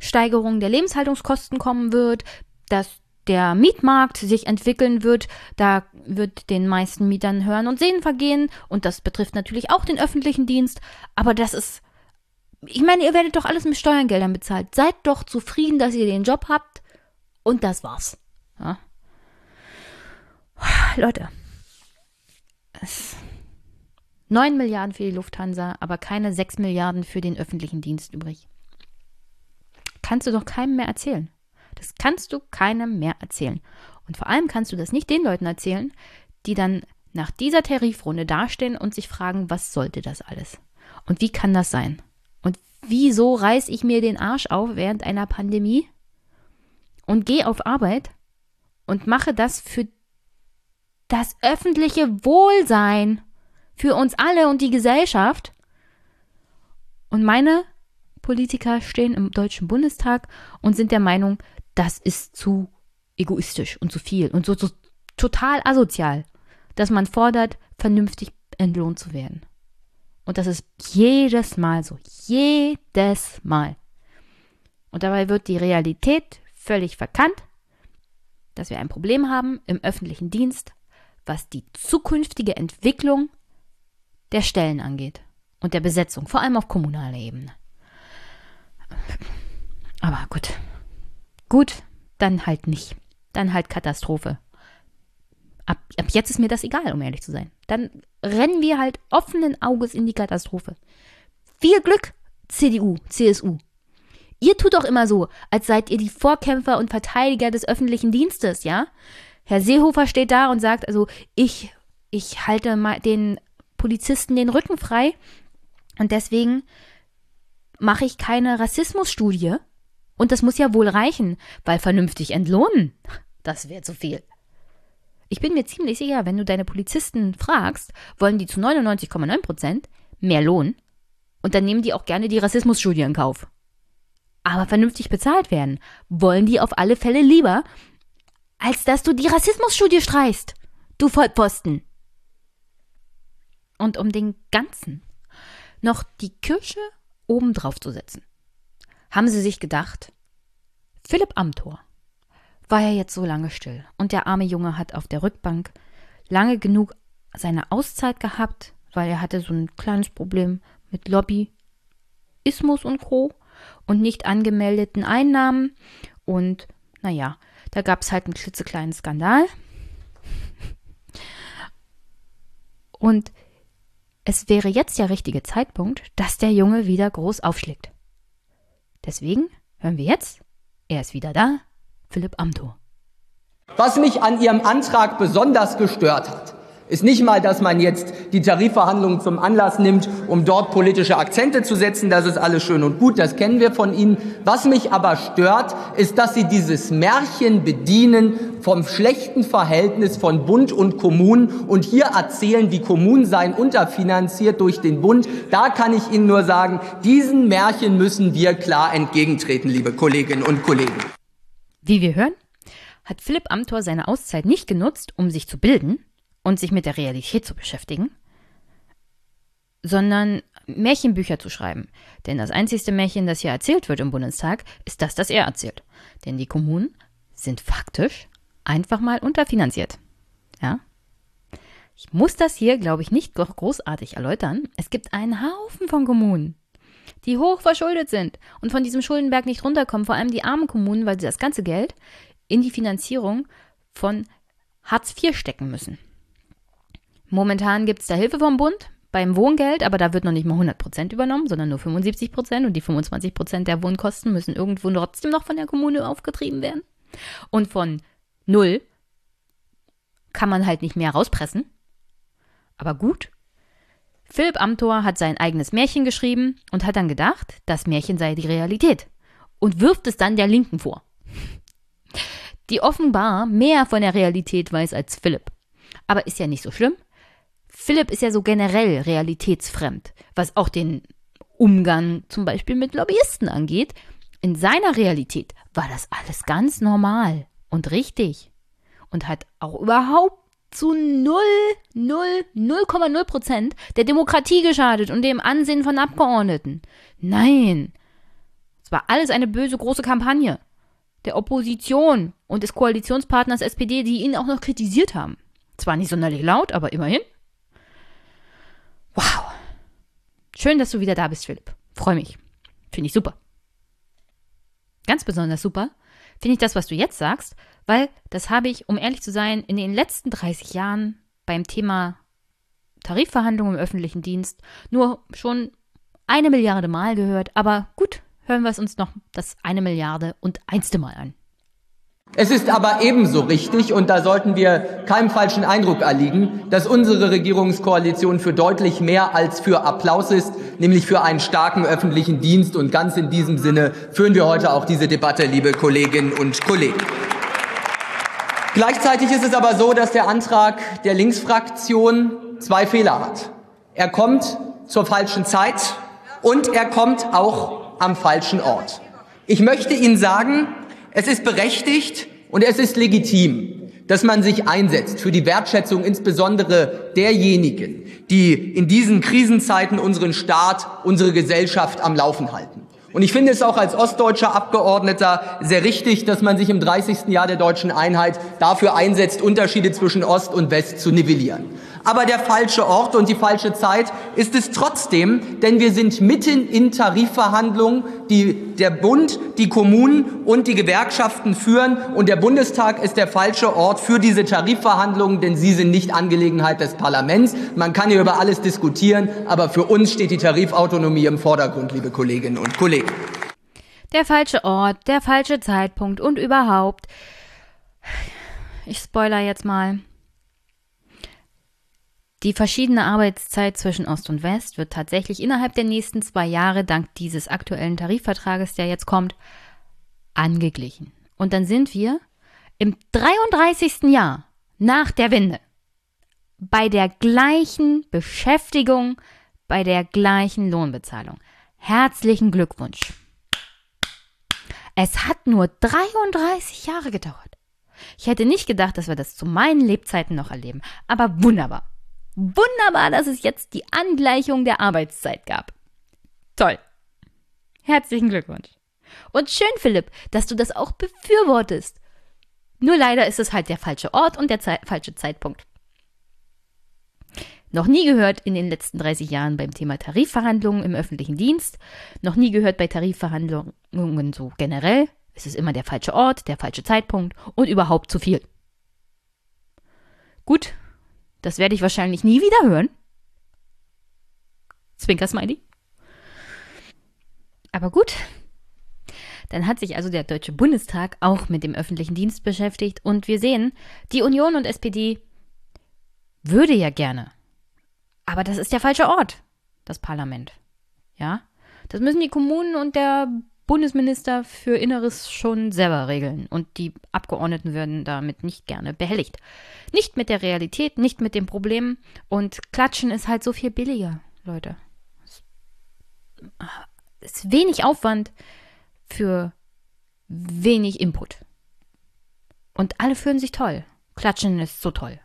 Steigerungen der Lebenshaltungskosten kommen wird, dass der Mietmarkt sich entwickeln wird. Da wird den meisten Mietern Hören und Sehen vergehen. Und das betrifft natürlich auch den öffentlichen Dienst. Aber das ist. Ich meine, ihr werdet doch alles mit Steuergeldern bezahlt. Seid doch zufrieden, dass ihr den Job habt. Und das war's. Ja. Leute. Es 9 Milliarden für die Lufthansa, aber keine 6 Milliarden für den öffentlichen Dienst übrig. Kannst du doch keinem mehr erzählen. Das kannst du keinem mehr erzählen. Und vor allem kannst du das nicht den Leuten erzählen, die dann nach dieser Tarifrunde dastehen und sich fragen, was sollte das alles? Und wie kann das sein? Und wieso reiß ich mir den Arsch auf während einer Pandemie und gehe auf Arbeit und mache das für das öffentliche Wohlsein, für uns alle und die Gesellschaft? Und meine Politiker stehen im Deutschen Bundestag und sind der Meinung, das ist zu egoistisch und zu viel und so, so total asozial, dass man fordert, vernünftig entlohnt zu werden. Und das ist jedes Mal so. Jedes Mal. Und dabei wird die Realität völlig verkannt, dass wir ein Problem haben im öffentlichen Dienst, was die zukünftige Entwicklung der Stellen angeht und der Besetzung, vor allem auf kommunaler Ebene. Aber gut. Gut, dann halt nicht. Dann halt Katastrophe. Ab, ab jetzt ist mir das egal, um ehrlich zu sein. Dann rennen wir halt offenen Auges in die Katastrophe. Viel Glück, CDU, CSU. Ihr tut doch immer so, als seid ihr die Vorkämpfer und Verteidiger des öffentlichen Dienstes, ja? Herr Seehofer steht da und sagt, also ich, ich halte den Polizisten den Rücken frei und deswegen mache ich keine Rassismusstudie. Und das muss ja wohl reichen, weil vernünftig entlohnen, das wäre zu viel. Ich bin mir ziemlich sicher, wenn du deine Polizisten fragst, wollen die zu 99,9 Prozent mehr Lohn und dann nehmen die auch gerne die Rassismusstudie in Kauf aber vernünftig bezahlt werden, wollen die auf alle Fälle lieber, als dass du die Rassismusstudie streichst, du Vollposten. Und um den ganzen noch die Kirsche obendrauf zu setzen, haben sie sich gedacht, Philipp Amthor war ja jetzt so lange still und der arme Junge hat auf der Rückbank lange genug seine Auszeit gehabt, weil er hatte so ein kleines Problem mit Lobbyismus und Co und nicht angemeldeten Einnahmen. Und naja, da gab es halt einen klitzekleinen Skandal. Und es wäre jetzt der richtige Zeitpunkt, dass der Junge wieder groß aufschlägt. Deswegen hören wir jetzt, er ist wieder da, Philipp Amthor. Was mich an Ihrem Antrag besonders gestört hat, ist nicht mal, dass man jetzt die Tarifverhandlungen zum Anlass nimmt, um dort politische Akzente zu setzen. Das ist alles schön und gut, das kennen wir von Ihnen. Was mich aber stört, ist, dass Sie dieses Märchen bedienen vom schlechten Verhältnis von Bund und Kommunen und hier erzählen, wie Kommunen seien unterfinanziert durch den Bund. Da kann ich Ihnen nur sagen, diesen Märchen müssen wir klar entgegentreten, liebe Kolleginnen und Kollegen. Wie wir hören, hat Philipp Amthor seine Auszeit nicht genutzt, um sich zu bilden, und sich mit der Realität zu beschäftigen, sondern Märchenbücher zu schreiben. Denn das einzigste Märchen, das hier erzählt wird im Bundestag, ist das, das er erzählt. Denn die Kommunen sind faktisch einfach mal unterfinanziert. Ja? Ich muss das hier, glaube ich, nicht großartig erläutern. Es gibt einen Haufen von Kommunen, die hoch verschuldet sind und von diesem Schuldenberg nicht runterkommen, vor allem die armen Kommunen, weil sie das ganze Geld in die Finanzierung von Hartz IV stecken müssen. Momentan gibt es da Hilfe vom Bund beim Wohngeld, aber da wird noch nicht mal 100% übernommen, sondern nur 75% und die 25% der Wohnkosten müssen irgendwo trotzdem noch von der Kommune aufgetrieben werden. Und von null kann man halt nicht mehr rauspressen. Aber gut. Philipp Amthor hat sein eigenes Märchen geschrieben und hat dann gedacht, das Märchen sei die Realität und wirft es dann der Linken vor. Die offenbar mehr von der Realität weiß als Philipp. Aber ist ja nicht so schlimm, Philipp ist ja so generell realitätsfremd, was auch den Umgang zum Beispiel mit Lobbyisten angeht. In seiner Realität war das alles ganz normal und richtig und hat auch überhaupt zu 0, 0, 0,0 Prozent der Demokratie geschadet und dem Ansehen von Abgeordneten. Nein, es war alles eine böse große Kampagne der Opposition und des Koalitionspartners SPD, die ihn auch noch kritisiert haben. Zwar nicht sonderlich laut, aber immerhin. Wow. Schön, dass du wieder da bist, Philipp. Freue mich. Finde ich super. Ganz besonders super finde ich das, was du jetzt sagst, weil das habe ich, um ehrlich zu sein, in den letzten 30 Jahren beim Thema Tarifverhandlungen im öffentlichen Dienst nur schon eine Milliarde Mal gehört. Aber gut, hören wir es uns noch das eine Milliarde und einste Mal an. Es ist aber ebenso richtig, und da sollten wir keinem falschen Eindruck erliegen, dass unsere Regierungskoalition für deutlich mehr als für Applaus ist, nämlich für einen starken öffentlichen Dienst. Und ganz in diesem Sinne führen wir heute auch diese Debatte, liebe Kolleginnen und Kollegen. Gleichzeitig ist es aber so, dass der Antrag der Linksfraktion zwei Fehler hat. Er kommt zur falschen Zeit und er kommt auch am falschen Ort. Ich möchte Ihnen sagen, es ist berechtigt und es ist legitim, dass man sich einsetzt für die Wertschätzung insbesondere derjenigen, die in diesen Krisenzeiten unseren Staat, unsere Gesellschaft am Laufen halten. Und ich finde es auch als ostdeutscher Abgeordneter sehr richtig, dass man sich im 30. Jahr der deutschen Einheit dafür einsetzt, Unterschiede zwischen Ost und West zu nivellieren. Aber der falsche Ort und die falsche Zeit ist es trotzdem, denn wir sind mitten in Tarifverhandlungen, die der Bund, die Kommunen und die Gewerkschaften führen. Und der Bundestag ist der falsche Ort für diese Tarifverhandlungen, denn sie sind nicht Angelegenheit des Parlaments. Man kann hier über alles diskutieren, aber für uns steht die Tarifautonomie im Vordergrund, liebe Kolleginnen und Kollegen. Der falsche Ort, der falsche Zeitpunkt und überhaupt. Ich spoiler jetzt mal. Die verschiedene Arbeitszeit zwischen Ost und West wird tatsächlich innerhalb der nächsten zwei Jahre dank dieses aktuellen Tarifvertrages, der jetzt kommt, angeglichen. Und dann sind wir im 33. Jahr nach der Wende bei der gleichen Beschäftigung, bei der gleichen Lohnbezahlung. Herzlichen Glückwunsch. Es hat nur 33 Jahre gedauert. Ich hätte nicht gedacht, dass wir das zu meinen Lebzeiten noch erleben, aber wunderbar. Wunderbar, dass es jetzt die Angleichung der Arbeitszeit gab. Toll. Herzlichen Glückwunsch. Und schön, Philipp, dass du das auch befürwortest. Nur leider ist es halt der falsche Ort und der Ze falsche Zeitpunkt. Noch nie gehört in den letzten 30 Jahren beim Thema Tarifverhandlungen im öffentlichen Dienst. Noch nie gehört bei Tarifverhandlungen so generell. Es ist immer der falsche Ort, der falsche Zeitpunkt und überhaupt zu viel. Gut, das werde ich wahrscheinlich nie wieder hören. Zwinker Smiley. Aber gut. Dann hat sich also der Deutsche Bundestag auch mit dem öffentlichen Dienst beschäftigt und wir sehen, die Union und SPD würde ja gerne. Aber das ist der falsche Ort, das Parlament. Ja? Das müssen die Kommunen und der Bundesminister für Inneres schon selber regeln und die Abgeordneten werden damit nicht gerne behelligt. Nicht mit der Realität, nicht mit den Problemen und Klatschen ist halt so viel billiger, Leute. Es ist wenig Aufwand für wenig Input. Und alle fühlen sich toll. Klatschen ist so toll.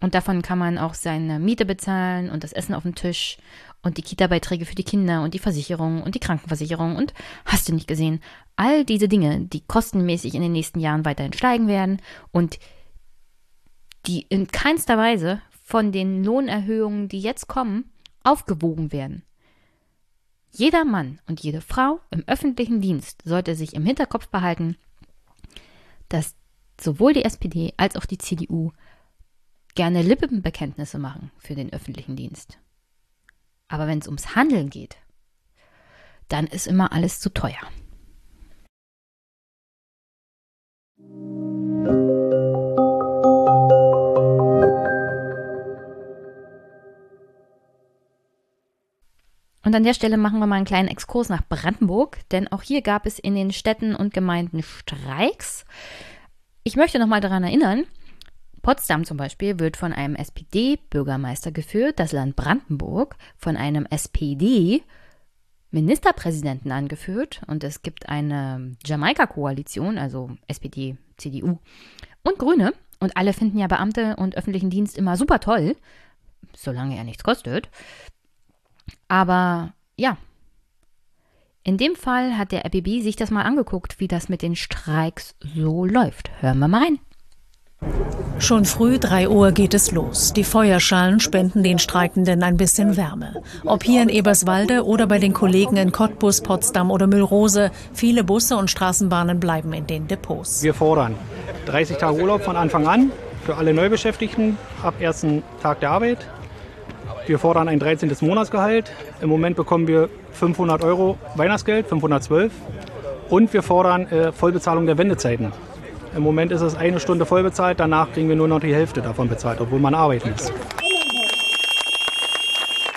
Und davon kann man auch seine Miete bezahlen und das Essen auf dem Tisch und die Kita-Beiträge für die Kinder und die Versicherung und die Krankenversicherung und hast du nicht gesehen, all diese Dinge, die kostenmäßig in den nächsten Jahren weiterhin steigen werden und die in keinster Weise von den Lohnerhöhungen, die jetzt kommen, aufgewogen werden. Jeder Mann und jede Frau im öffentlichen Dienst sollte sich im Hinterkopf behalten, dass sowohl die SPD als auch die CDU gerne Lippenbekenntnisse machen für den öffentlichen Dienst. Aber wenn es ums Handeln geht, dann ist immer alles zu teuer. Und an der Stelle machen wir mal einen kleinen Exkurs nach Brandenburg, denn auch hier gab es in den Städten und Gemeinden Streiks. Ich möchte nochmal daran erinnern, Potsdam zum Beispiel wird von einem SPD-Bürgermeister geführt, das Land Brandenburg von einem SPD-Ministerpräsidenten angeführt und es gibt eine Jamaika-Koalition, also SPD, CDU und Grüne und alle finden ja Beamte und öffentlichen Dienst immer super toll, solange er nichts kostet. Aber ja, in dem Fall hat der RBB sich das mal angeguckt, wie das mit den Streiks so läuft. Hören wir mal rein. Schon früh 3 Uhr geht es los. Die Feuerschalen spenden den Streikenden ein bisschen Wärme. Ob hier in Eberswalde oder bei den Kollegen in Cottbus, Potsdam oder Müllrose, viele Busse und Straßenbahnen bleiben in den Depots. Wir fordern 30 Tage Urlaub von Anfang an für alle Neubeschäftigten ab ersten Tag der Arbeit. Wir fordern ein 13. Monatsgehalt. Im Moment bekommen wir 500 Euro Weihnachtsgeld, 512. Und wir fordern äh, Vollbezahlung der Wendezeiten. Im Moment ist es eine Stunde voll bezahlt, danach kriegen wir nur noch die Hälfte davon bezahlt, obwohl man arbeiten muss.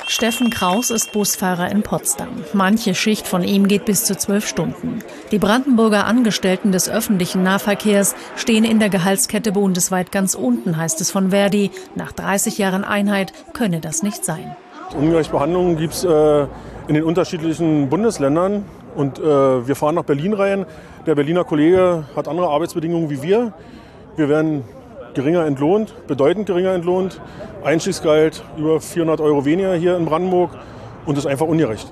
Steffen Kraus ist Busfahrer in Potsdam. Manche Schicht von ihm geht bis zu zwölf Stunden. Die Brandenburger Angestellten des öffentlichen Nahverkehrs stehen in der Gehaltskette bundesweit ganz unten, heißt es von Verdi. Nach 30 Jahren Einheit könne das nicht sein. Ungleichbehandlung gibt es äh, in den unterschiedlichen Bundesländern. Und äh, wir fahren nach Berlin rein. Der Berliner Kollege hat andere Arbeitsbedingungen wie wir. Wir werden geringer entlohnt, bedeutend geringer entlohnt. Einstiegsgehalt über 400 Euro weniger hier in Brandenburg und das ist einfach ungerecht.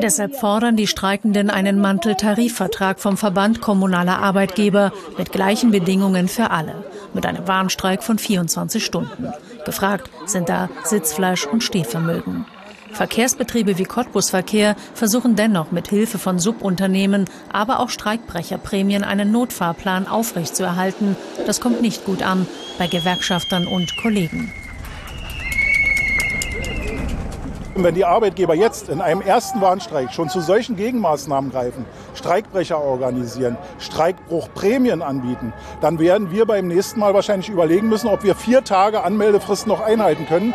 Deshalb fordern die Streikenden einen Manteltarifvertrag vom Verband kommunaler Arbeitgeber mit gleichen Bedingungen für alle, mit einem Warnstreik von 24 Stunden. Gefragt sind da Sitzfleisch und Stehvermögen. Verkehrsbetriebe wie Cottbus Verkehr versuchen dennoch mit Hilfe von Subunternehmen, aber auch Streikbrecherprämien einen Notfahrplan aufrechtzuerhalten. Das kommt nicht gut an bei Gewerkschaftern und Kollegen. Wenn die Arbeitgeber jetzt in einem ersten Warnstreik schon zu solchen Gegenmaßnahmen greifen, Streikbrecher organisieren, Streikbruchprämien anbieten, dann werden wir beim nächsten Mal wahrscheinlich überlegen müssen, ob wir vier Tage Anmeldefrist noch einhalten können.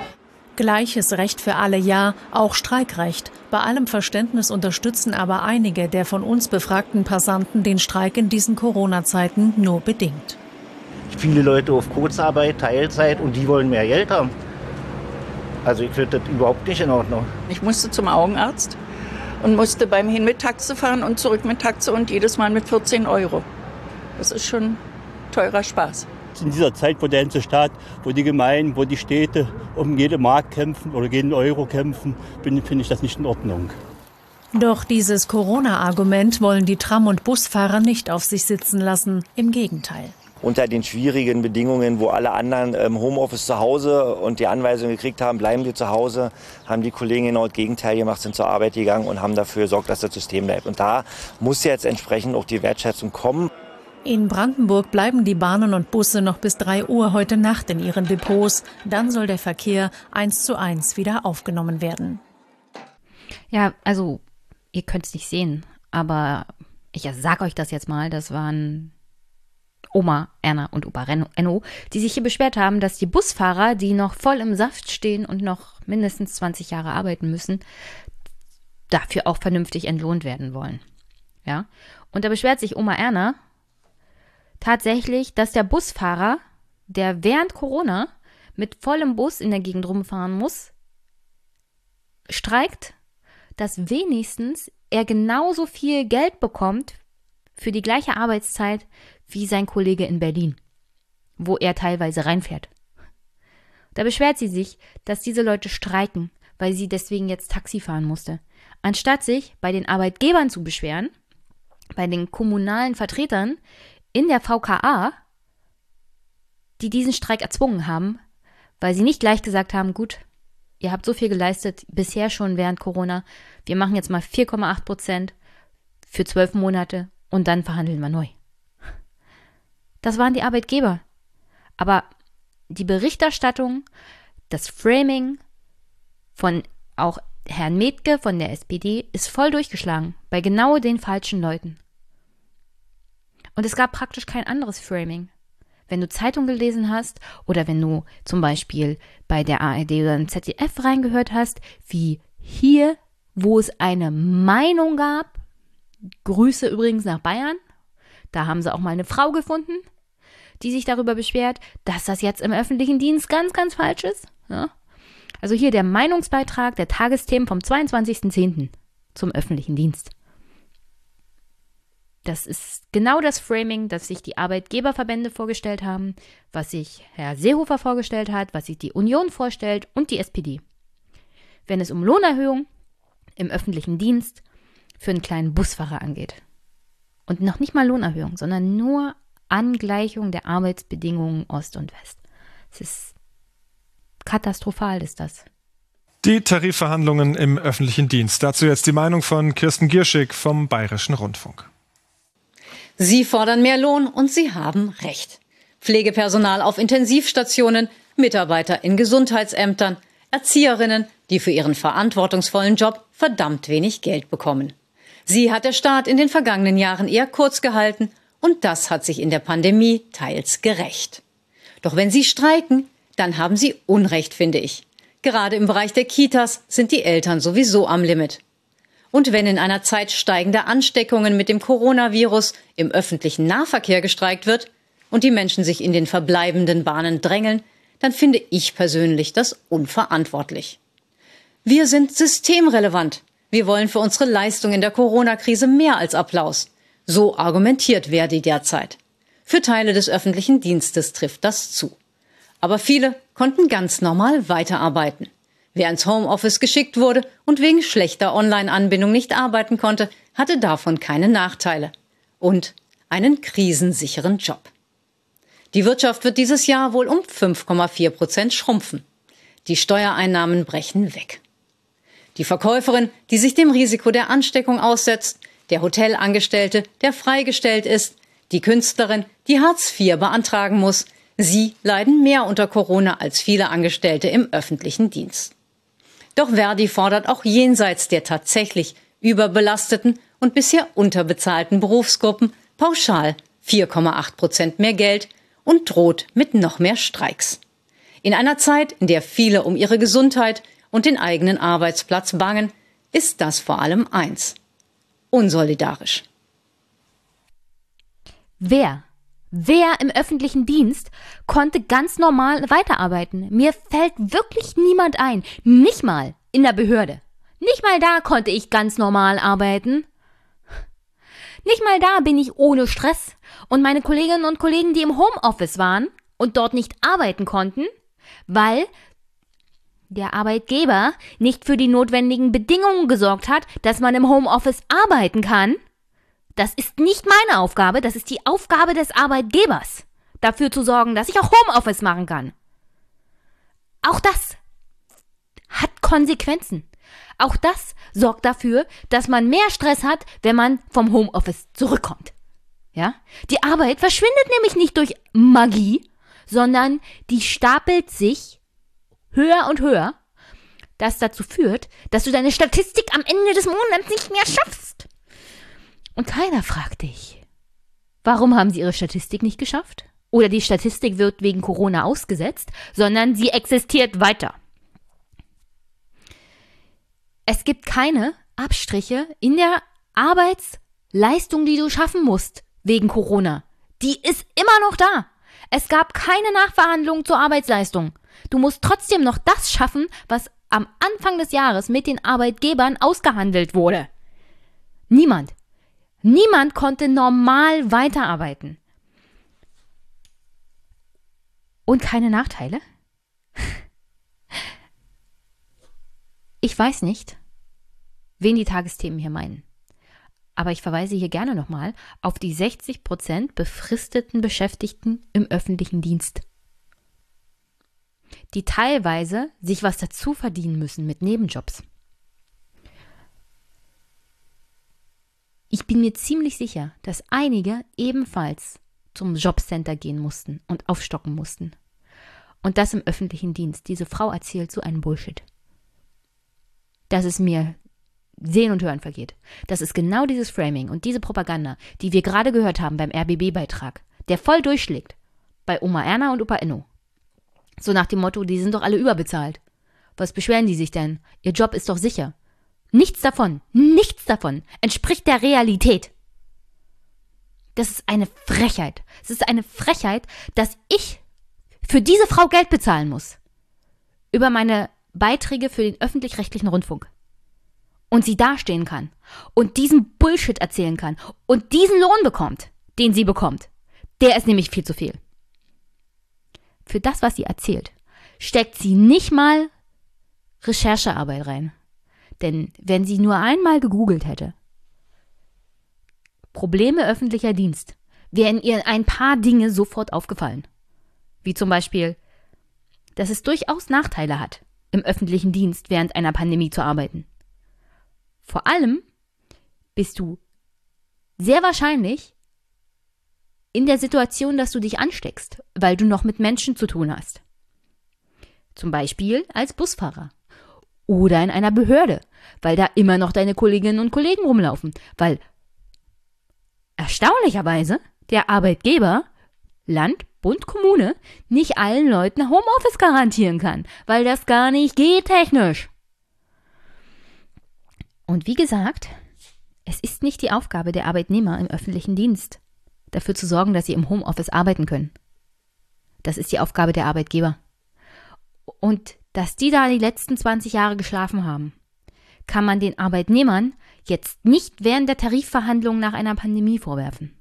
Gleiches Recht für alle ja, auch Streikrecht. Bei allem Verständnis unterstützen aber einige der von uns befragten Passanten den Streik in diesen Corona-Zeiten nur bedingt. Viele Leute auf Kurzarbeit, Teilzeit und die wollen mehr Geld haben. Also ich finde das überhaupt nicht in Ordnung. Ich musste zum Augenarzt und musste beim Hin mit Taxe fahren und zurück mit Taxe und jedes Mal mit 14 Euro. Das ist schon teurer Spaß in dieser Zeit, wo der ganze Staat, wo die Gemeinden, wo die Städte um jede Mark kämpfen oder jeden Euro kämpfen, finde ich das nicht in Ordnung. Doch dieses Corona-Argument wollen die Tram- und Busfahrer nicht auf sich sitzen lassen. Im Gegenteil. Unter den schwierigen Bedingungen, wo alle anderen im Homeoffice zu Hause und die Anweisung gekriegt haben, bleiben Sie zu Hause, haben die Kollegen genau das Gegenteil gemacht, sind zur Arbeit gegangen und haben dafür gesorgt, dass das System bleibt. Und da muss jetzt entsprechend auch die Wertschätzung kommen. In Brandenburg bleiben die Bahnen und Busse noch bis 3 Uhr heute Nacht in ihren Depots. Dann soll der Verkehr eins zu eins wieder aufgenommen werden. Ja, also ihr könnt es nicht sehen, aber ich sag euch das jetzt mal, das waren Oma Erna und Opa Enno, die sich hier beschwert haben, dass die Busfahrer, die noch voll im Saft stehen und noch mindestens 20 Jahre arbeiten müssen, dafür auch vernünftig entlohnt werden wollen. Ja? Und da beschwert sich Oma Erna, tatsächlich, dass der Busfahrer, der während Corona mit vollem Bus in der Gegend rumfahren muss, streikt, dass wenigstens er genauso viel Geld bekommt für die gleiche Arbeitszeit wie sein Kollege in Berlin, wo er teilweise reinfährt. Da beschwert sie sich, dass diese Leute streiken, weil sie deswegen jetzt Taxi fahren musste. Anstatt sich bei den Arbeitgebern zu beschweren, bei den kommunalen Vertretern, in der VKA, die diesen Streik erzwungen haben, weil sie nicht gleich gesagt haben, gut, ihr habt so viel geleistet, bisher schon während Corona, wir machen jetzt mal 4,8 Prozent für zwölf Monate und dann verhandeln wir neu. Das waren die Arbeitgeber. Aber die Berichterstattung, das Framing von auch Herrn Metke von der SPD ist voll durchgeschlagen bei genau den falschen Leuten. Und es gab praktisch kein anderes Framing. Wenn du Zeitung gelesen hast oder wenn du zum Beispiel bei der ARD oder im ZDF reingehört hast, wie hier, wo es eine Meinung gab, Grüße übrigens nach Bayern, da haben sie auch mal eine Frau gefunden, die sich darüber beschwert, dass das jetzt im öffentlichen Dienst ganz, ganz falsch ist. Ja? Also hier der Meinungsbeitrag der Tagesthemen vom 22.10. zum öffentlichen Dienst. Das ist genau das Framing, das sich die Arbeitgeberverbände vorgestellt haben, was sich Herr Seehofer vorgestellt hat, was sich die Union vorstellt und die SPD. Wenn es um Lohnerhöhung im öffentlichen Dienst für einen kleinen Busfahrer angeht. Und noch nicht mal Lohnerhöhung, sondern nur Angleichung der Arbeitsbedingungen Ost und West. Es ist katastrophal, ist das. Die Tarifverhandlungen im öffentlichen Dienst. Dazu jetzt die Meinung von Kirsten Gierschig vom Bayerischen Rundfunk. Sie fordern mehr Lohn und Sie haben Recht. Pflegepersonal auf Intensivstationen, Mitarbeiter in Gesundheitsämtern, Erzieherinnen, die für ihren verantwortungsvollen Job verdammt wenig Geld bekommen. Sie hat der Staat in den vergangenen Jahren eher kurz gehalten und das hat sich in der Pandemie teils gerecht. Doch wenn Sie streiken, dann haben Sie Unrecht, finde ich. Gerade im Bereich der Kitas sind die Eltern sowieso am Limit. Und wenn in einer Zeit steigender Ansteckungen mit dem Coronavirus im öffentlichen Nahverkehr gestreikt wird und die Menschen sich in den verbleibenden Bahnen drängeln, dann finde ich persönlich das unverantwortlich. Wir sind systemrelevant. Wir wollen für unsere Leistung in der Corona-Krise mehr als Applaus. So argumentiert Verdi derzeit. Für Teile des öffentlichen Dienstes trifft das zu. Aber viele konnten ganz normal weiterarbeiten. Wer ins Homeoffice geschickt wurde und wegen schlechter Online-Anbindung nicht arbeiten konnte, hatte davon keine Nachteile. Und einen krisensicheren Job. Die Wirtschaft wird dieses Jahr wohl um 5,4 Prozent schrumpfen. Die Steuereinnahmen brechen weg. Die Verkäuferin, die sich dem Risiko der Ansteckung aussetzt, der Hotelangestellte, der freigestellt ist, die Künstlerin, die Hartz IV beantragen muss, sie leiden mehr unter Corona als viele Angestellte im öffentlichen Dienst. Doch Verdi fordert auch jenseits der tatsächlich überbelasteten und bisher unterbezahlten Berufsgruppen pauschal 4,8 Prozent mehr Geld und droht mit noch mehr Streiks. In einer Zeit, in der viele um ihre Gesundheit und den eigenen Arbeitsplatz bangen, ist das vor allem eins. Unsolidarisch. Wer, wer im öffentlichen Dienst konnte ganz normal weiterarbeiten? Mir fällt wirklich niemand ein. Nicht mal in der Behörde. Nicht mal da konnte ich ganz normal arbeiten. Nicht mal da bin ich ohne Stress. Und meine Kolleginnen und Kollegen, die im Homeoffice waren und dort nicht arbeiten konnten, weil der Arbeitgeber nicht für die notwendigen Bedingungen gesorgt hat, dass man im Homeoffice arbeiten kann, das ist nicht meine Aufgabe, das ist die Aufgabe des Arbeitgebers, dafür zu sorgen, dass ich auch Homeoffice machen kann. Auch das hat Konsequenzen. Auch das sorgt dafür, dass man mehr Stress hat, wenn man vom Homeoffice zurückkommt. Ja? Die Arbeit verschwindet nämlich nicht durch Magie, sondern die stapelt sich höher und höher, das dazu führt, dass du deine Statistik am Ende des Monats nicht mehr schaffst. Und keiner fragt dich, warum haben sie ihre Statistik nicht geschafft? Oder die Statistik wird wegen Corona ausgesetzt, sondern sie existiert weiter. Es gibt keine Abstriche in der Arbeitsleistung, die du schaffen musst wegen Corona. Die ist immer noch da. Es gab keine Nachverhandlung zur Arbeitsleistung. Du musst trotzdem noch das schaffen, was am Anfang des Jahres mit den Arbeitgebern ausgehandelt wurde. Niemand. Niemand konnte normal weiterarbeiten. Und keine Nachteile? Ich weiß nicht, wen die Tagesthemen hier meinen. Aber ich verweise hier gerne nochmal auf die 60 Prozent befristeten Beschäftigten im öffentlichen Dienst. Die teilweise sich was dazu verdienen müssen mit Nebenjobs. Ich bin mir ziemlich sicher, dass einige ebenfalls zum Jobcenter gehen mussten und aufstocken mussten. Und das im öffentlichen Dienst. Diese Frau erzählt so einen Bullshit dass es mir sehen und hören vergeht. Das ist genau dieses Framing und diese Propaganda, die wir gerade gehört haben beim RBB-Beitrag, der voll durchschlägt bei Oma Erna und Opa Enno. So nach dem Motto, die sind doch alle überbezahlt. Was beschweren die sich denn? Ihr Job ist doch sicher. Nichts davon, nichts davon entspricht der Realität. Das ist eine Frechheit. Es ist eine Frechheit, dass ich für diese Frau Geld bezahlen muss. Über meine Beiträge für den öffentlich-rechtlichen Rundfunk. Und sie dastehen kann und diesen Bullshit erzählen kann und diesen Lohn bekommt, den sie bekommt. Der ist nämlich viel zu viel. Für das, was sie erzählt, steckt sie nicht mal Recherchearbeit rein. Denn wenn sie nur einmal gegoogelt hätte, Probleme öffentlicher Dienst, wären ihr ein paar Dinge sofort aufgefallen. Wie zum Beispiel, dass es durchaus Nachteile hat, im öffentlichen Dienst während einer Pandemie zu arbeiten. Vor allem bist du sehr wahrscheinlich in der Situation, dass du dich ansteckst, weil du noch mit Menschen zu tun hast. Zum Beispiel als Busfahrer oder in einer Behörde, weil da immer noch deine Kolleginnen und Kollegen rumlaufen, weil erstaunlicherweise der Arbeitgeber Land, Bund, Kommune nicht allen Leuten Homeoffice garantieren kann, weil das gar nicht geht technisch. Und wie gesagt, es ist nicht die Aufgabe der Arbeitnehmer im öffentlichen Dienst, dafür zu sorgen, dass sie im Homeoffice arbeiten können. Das ist die Aufgabe der Arbeitgeber. Und dass die da die letzten 20 Jahre geschlafen haben, kann man den Arbeitnehmern jetzt nicht während der Tarifverhandlungen nach einer Pandemie vorwerfen.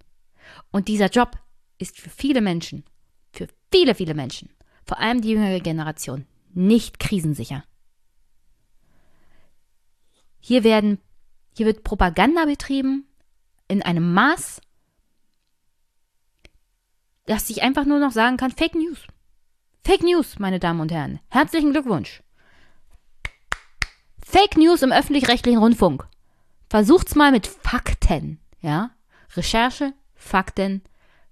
Und dieser Job ist für viele Menschen, für viele, viele Menschen, vor allem die jüngere Generation, nicht krisensicher. Hier werden, hier wird Propaganda betrieben in einem Maß, dass ich einfach nur noch sagen kann, Fake News. Fake News, meine Damen und Herren. Herzlichen Glückwunsch. Fake News im öffentlich-rechtlichen Rundfunk. Versucht's mal mit Fakten, ja? Recherche, Fakten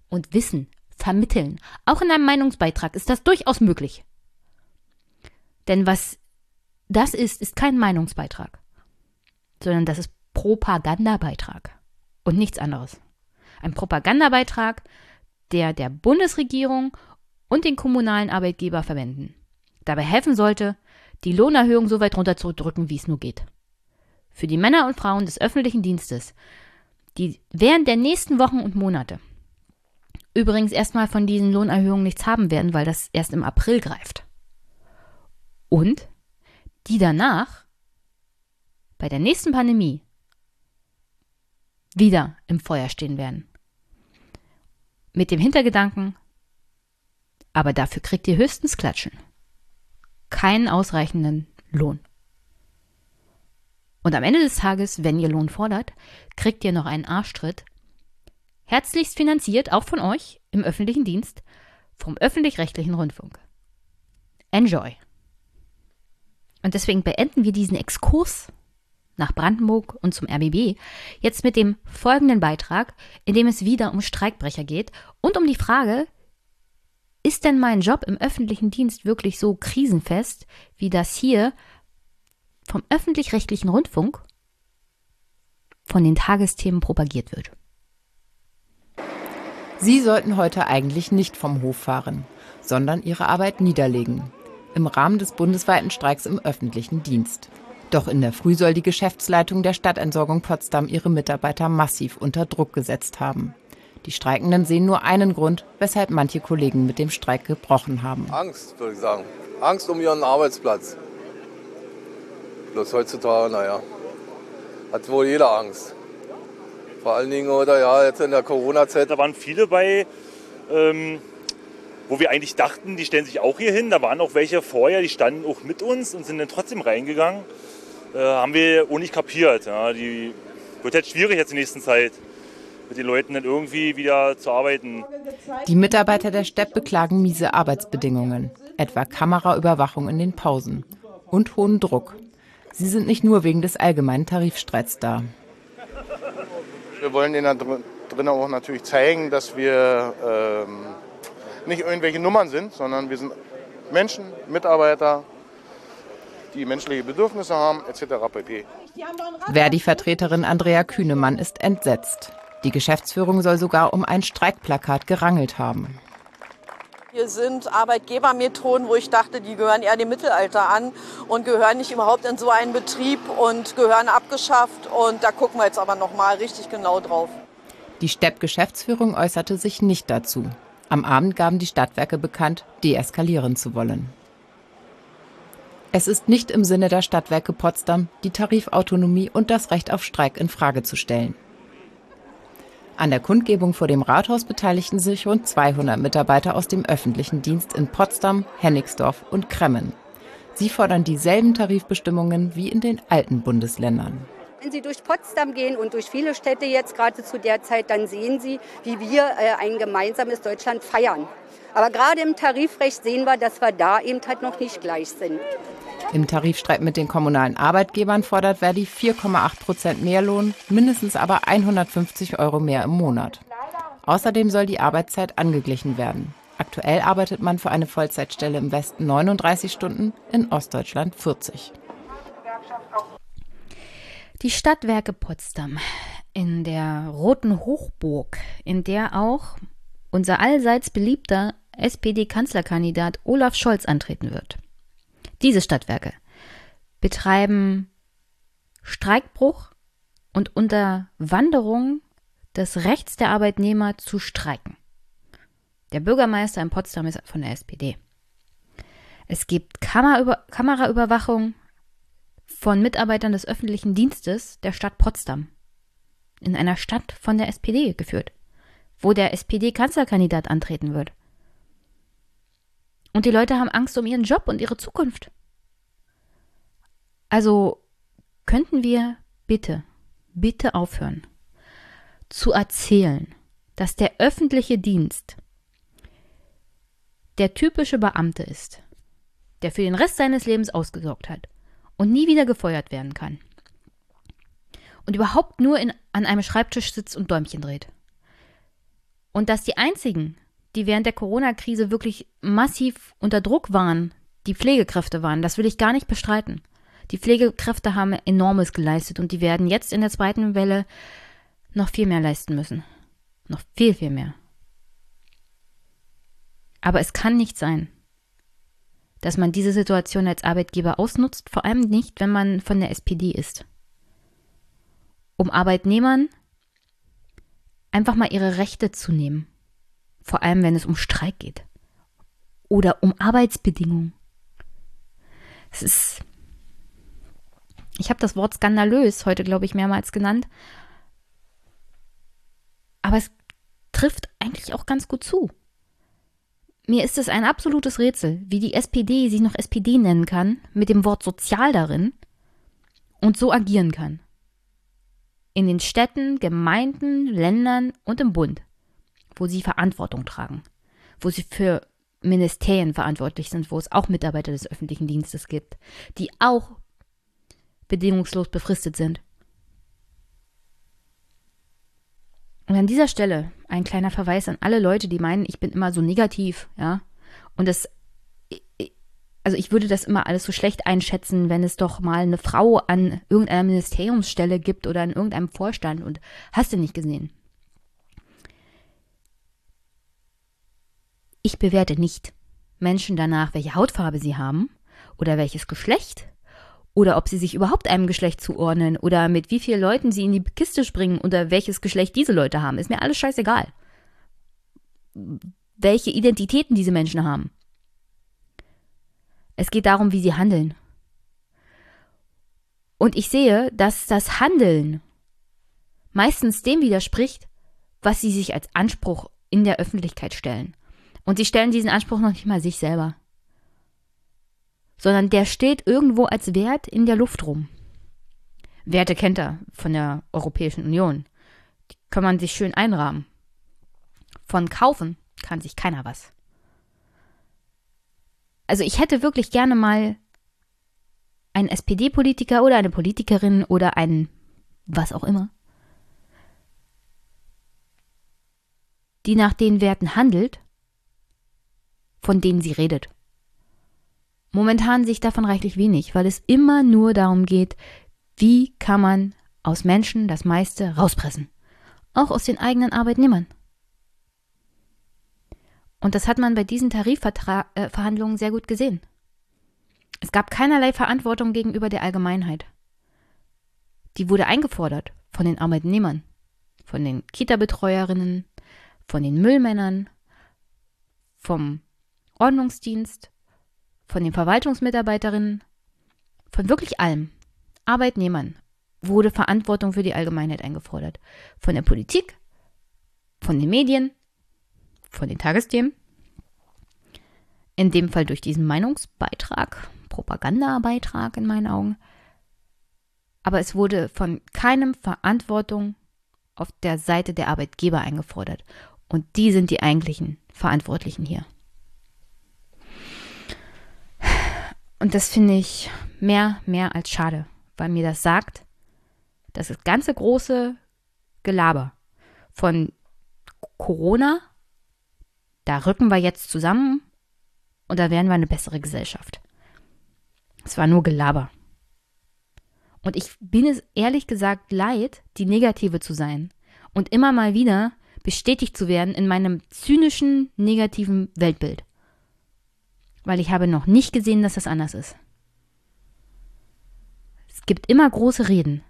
und Wissen vermitteln. Auch in einem Meinungsbeitrag ist das durchaus möglich. Denn was das ist, ist kein Meinungsbeitrag, sondern das ist Propagandabeitrag und nichts anderes. Ein Propagandabeitrag, der der Bundesregierung und den kommunalen Arbeitgeber verwenden. Dabei helfen sollte, die Lohnerhöhung so weit runterzudrücken, wie es nur geht. Für die Männer und Frauen des öffentlichen Dienstes, die während der nächsten Wochen und Monate übrigens erstmal von diesen Lohnerhöhungen nichts haben werden, weil das erst im April greift. Und die danach bei der nächsten Pandemie wieder im Feuer stehen werden. Mit dem Hintergedanken, aber dafür kriegt ihr höchstens Klatschen. Keinen ausreichenden Lohn. Und am Ende des Tages, wenn ihr Lohn fordert, kriegt ihr noch einen Arschtritt. Herzlichst finanziert, auch von euch, im öffentlichen Dienst, vom öffentlich-rechtlichen Rundfunk. Enjoy. Und deswegen beenden wir diesen Exkurs nach Brandenburg und zum RBB jetzt mit dem folgenden Beitrag, in dem es wieder um Streikbrecher geht und um die Frage, ist denn mein Job im öffentlichen Dienst wirklich so krisenfest, wie das hier vom öffentlich-rechtlichen Rundfunk von den Tagesthemen propagiert wird? Sie sollten heute eigentlich nicht vom Hof fahren, sondern Ihre Arbeit niederlegen. Im Rahmen des bundesweiten Streiks im öffentlichen Dienst. Doch in der Früh soll die Geschäftsleitung der Stadtentsorgung Potsdam ihre Mitarbeiter massiv unter Druck gesetzt haben. Die Streikenden sehen nur einen Grund, weshalb manche Kollegen mit dem Streik gebrochen haben. Angst, würde ich sagen. Angst um ihren Arbeitsplatz. Bloß heutzutage, naja, hat wohl jeder Angst. Vor allen Dingen, oder ja, jetzt in der Corona-Zeit. Da waren viele bei, ähm, wo wir eigentlich dachten, die stellen sich auch hier hin. Da waren auch welche vorher, die standen auch mit uns und sind dann trotzdem reingegangen. Äh, haben wir auch nicht kapiert. Ja. Die wird jetzt schwierig jetzt in der nächsten Zeit mit den Leuten dann irgendwie wieder zu arbeiten. Die Mitarbeiter der Stepp beklagen miese Arbeitsbedingungen, etwa Kameraüberwachung in den Pausen und hohen Druck. Sie sind nicht nur wegen des allgemeinen Tarifstreits da. Wir wollen Ihnen da drin auch natürlich zeigen, dass wir ähm, nicht irgendwelche Nummern sind, sondern wir sind Menschen, Mitarbeiter, die menschliche Bedürfnisse haben, etc. pp. Verdi-Vertreterin Andrea Kühnemann ist entsetzt. Die Geschäftsführung soll sogar um ein Streikplakat gerangelt haben. Hier sind Arbeitgebermethoden, wo ich dachte, die gehören eher dem Mittelalter an und gehören nicht überhaupt in so einen Betrieb und gehören abgeschafft. Und da gucken wir jetzt aber noch mal richtig genau drauf. Die Stepp-Geschäftsführung äußerte sich nicht dazu. Am Abend gaben die Stadtwerke bekannt, deeskalieren zu wollen. Es ist nicht im Sinne der Stadtwerke Potsdam, die Tarifautonomie und das Recht auf Streik in Frage zu stellen. An der Kundgebung vor dem Rathaus beteiligten sich rund 200 Mitarbeiter aus dem öffentlichen Dienst in Potsdam, Hennigsdorf und Kremmen. Sie fordern dieselben Tarifbestimmungen wie in den alten Bundesländern. Wenn Sie durch Potsdam gehen und durch viele Städte jetzt gerade zu der Zeit, dann sehen Sie, wie wir äh, ein gemeinsames Deutschland feiern. Aber gerade im Tarifrecht sehen wir, dass wir da eben halt noch nicht gleich sind. Im Tarifstreit mit den kommunalen Arbeitgebern fordert Verdi 4,8 Prozent mehr Lohn, mindestens aber 150 Euro mehr im Monat. Außerdem soll die Arbeitszeit angeglichen werden. Aktuell arbeitet man für eine Vollzeitstelle im Westen 39 Stunden, in Ostdeutschland 40. Die Stadtwerke Potsdam in der Roten Hochburg, in der auch unser allseits beliebter SPD-Kanzlerkandidat Olaf Scholz antreten wird. Diese Stadtwerke betreiben Streikbruch und Unterwanderung des Rechts der Arbeitnehmer zu streiken. Der Bürgermeister in Potsdam ist von der SPD. Es gibt Kameraüberwachung von Mitarbeitern des öffentlichen Dienstes der Stadt Potsdam. In einer Stadt von der SPD geführt, wo der SPD-Kanzlerkandidat antreten wird. Und die Leute haben Angst um ihren Job und ihre Zukunft. Also könnten wir bitte, bitte aufhören zu erzählen, dass der öffentliche Dienst der typische Beamte ist, der für den Rest seines Lebens ausgesorgt hat und nie wieder gefeuert werden kann und überhaupt nur in, an einem Schreibtisch sitzt und Däumchen dreht. Und dass die einzigen, die während der Corona-Krise wirklich massiv unter Druck waren, die Pflegekräfte waren, das will ich gar nicht bestreiten. Die Pflegekräfte haben enormes geleistet und die werden jetzt in der zweiten Welle noch viel mehr leisten müssen. Noch viel, viel mehr. Aber es kann nicht sein, dass man diese Situation als Arbeitgeber ausnutzt, vor allem nicht, wenn man von der SPD ist. Um Arbeitnehmern einfach mal ihre Rechte zu nehmen. Vor allem, wenn es um Streik geht. Oder um Arbeitsbedingungen. Es ist. Ich habe das Wort skandalös heute, glaube ich, mehrmals genannt. Aber es trifft eigentlich auch ganz gut zu. Mir ist es ein absolutes Rätsel, wie die SPD sich noch SPD nennen kann, mit dem Wort sozial darin und so agieren kann. In den Städten, Gemeinden, Ländern und im Bund, wo sie Verantwortung tragen, wo sie für Ministerien verantwortlich sind, wo es auch Mitarbeiter des öffentlichen Dienstes gibt, die auch bedingungslos befristet sind. Und an dieser Stelle ein kleiner Verweis an alle Leute, die meinen, ich bin immer so negativ, ja. Und das, also ich würde das immer alles so schlecht einschätzen, wenn es doch mal eine Frau an irgendeiner Ministeriumsstelle gibt oder in irgendeinem Vorstand und hast du nicht gesehen. Ich bewerte nicht Menschen danach, welche Hautfarbe sie haben oder welches Geschlecht oder ob sie sich überhaupt einem Geschlecht zuordnen oder mit wie vielen Leuten sie in die Kiste springen oder welches Geschlecht diese Leute haben. Ist mir alles scheißegal. Welche Identitäten diese Menschen haben. Es geht darum, wie sie handeln. Und ich sehe, dass das Handeln meistens dem widerspricht, was sie sich als Anspruch in der Öffentlichkeit stellen. Und sie stellen diesen Anspruch noch nicht mal sich selber sondern der steht irgendwo als Wert in der Luft rum. Werte kennt er von der Europäischen Union. Die kann man sich schön einrahmen. Von kaufen kann sich keiner was. Also ich hätte wirklich gerne mal einen SPD-Politiker oder eine Politikerin oder einen was auch immer, die nach den Werten handelt, von denen sie redet. Momentan sehe ich davon reichlich wenig, weil es immer nur darum geht, wie kann man aus Menschen das meiste rauspressen. Auch aus den eigenen Arbeitnehmern. Und das hat man bei diesen Tarifverhandlungen äh, sehr gut gesehen. Es gab keinerlei Verantwortung gegenüber der Allgemeinheit. Die wurde eingefordert von den Arbeitnehmern, von den Kita-Betreuerinnen, von den Müllmännern, vom Ordnungsdienst, von den Verwaltungsmitarbeiterinnen, von wirklich allem, Arbeitnehmern, wurde Verantwortung für die Allgemeinheit eingefordert. Von der Politik, von den Medien, von den Tagesthemen, in dem Fall durch diesen Meinungsbeitrag, Propagandabeitrag in meinen Augen. Aber es wurde von keinem Verantwortung auf der Seite der Arbeitgeber eingefordert. Und die sind die eigentlichen Verantwortlichen hier. Und das finde ich mehr, mehr als schade, weil mir das sagt, dass das ganze große Gelaber von Corona, da rücken wir jetzt zusammen und da werden wir eine bessere Gesellschaft. Es war nur Gelaber. Und ich bin es ehrlich gesagt leid, die Negative zu sein und immer mal wieder bestätigt zu werden in meinem zynischen, negativen Weltbild weil ich habe noch nicht gesehen, dass das anders ist. Es gibt immer große Reden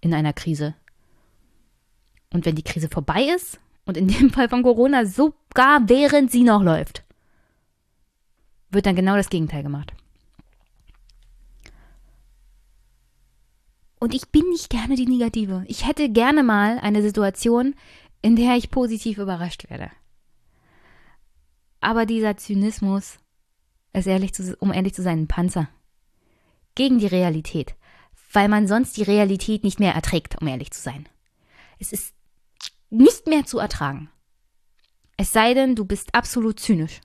in einer Krise. Und wenn die Krise vorbei ist, und in dem Fall von Corona sogar während sie noch läuft, wird dann genau das Gegenteil gemacht. Und ich bin nicht gerne die Negative. Ich hätte gerne mal eine Situation, in der ich positiv überrascht werde. Aber dieser Zynismus ist ehrlich zu, um ehrlich zu sein, ein Panzer. Gegen die Realität. weil man sonst die Realität nicht mehr erträgt, um ehrlich zu sein. Es ist nicht mehr zu ertragen. Es sei denn, du bist absolut zynisch.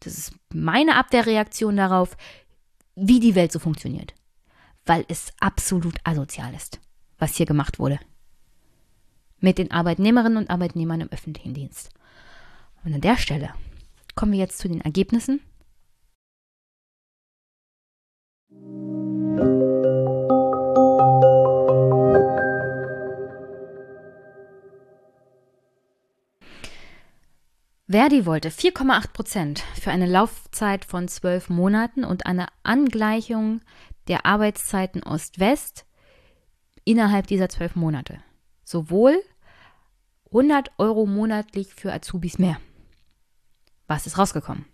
Das ist meine Abwehrreaktion darauf, wie die Welt so funktioniert. Weil es absolut asozial ist, was hier gemacht wurde. Mit den Arbeitnehmerinnen und Arbeitnehmern im öffentlichen Dienst. Und an der Stelle kommen wir jetzt zu den Ergebnissen. Verdi wollte 4,8 Prozent für eine Laufzeit von zwölf Monaten und eine Angleichung der Arbeitszeiten Ost-West innerhalb dieser zwölf Monate. Sowohl 100 Euro monatlich für Azubis mehr. Was ist rausgekommen?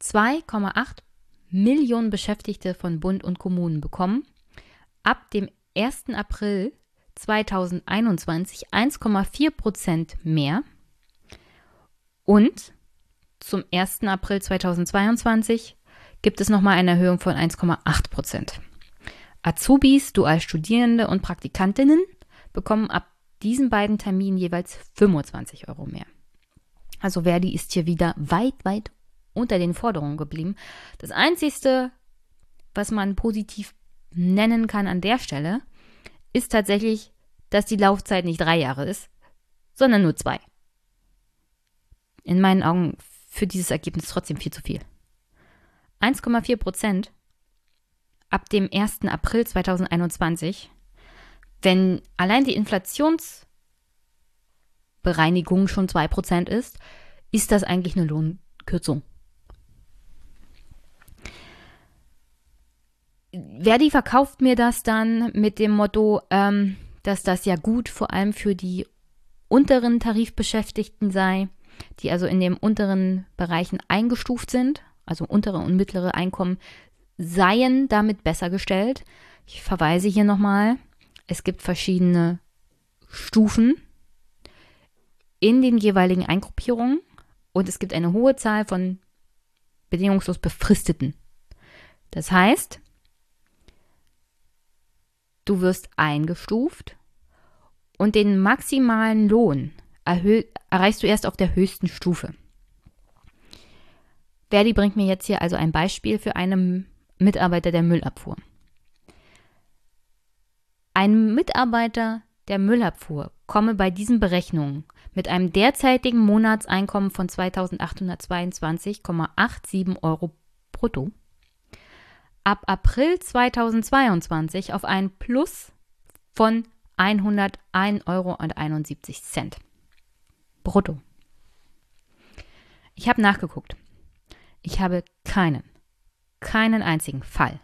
2,8 Millionen Beschäftigte von Bund und Kommunen bekommen ab dem 1. April 2021 1,4 Prozent mehr und zum 1. April 2022 gibt es nochmal eine Erhöhung von 1,8 Prozent. Azubis, Dualstudierende und Praktikantinnen bekommen ab diesen beiden Terminen jeweils 25 Euro mehr. Also Verdi ist hier wieder weit, weit unter den Forderungen geblieben. Das Einzige, was man positiv nennen kann an der Stelle, ist tatsächlich, dass die Laufzeit nicht drei Jahre ist, sondern nur zwei in meinen Augen für dieses Ergebnis trotzdem viel zu viel. 1,4 Prozent ab dem 1. April 2021, wenn allein die Inflationsbereinigung schon 2 Prozent ist, ist das eigentlich eine Lohnkürzung. Verdi verkauft mir das dann mit dem Motto, ähm, dass das ja gut vor allem für die unteren Tarifbeschäftigten sei die also in den unteren Bereichen eingestuft sind, also untere und mittlere Einkommen, seien damit besser gestellt. Ich verweise hier nochmal, es gibt verschiedene Stufen in den jeweiligen Eingruppierungen und es gibt eine hohe Zahl von bedingungslos Befristeten. Das heißt, du wirst eingestuft und den maximalen Lohn erreichst du erst auf der höchsten Stufe. Verdi bringt mir jetzt hier also ein Beispiel für einen Mitarbeiter der Müllabfuhr. Ein Mitarbeiter der Müllabfuhr komme bei diesen Berechnungen mit einem derzeitigen Monatseinkommen von 2.822,87 Euro brutto ab April 2022 auf ein Plus von 101,71 Euro brutto. Ich habe nachgeguckt. Ich habe keinen, keinen einzigen Fall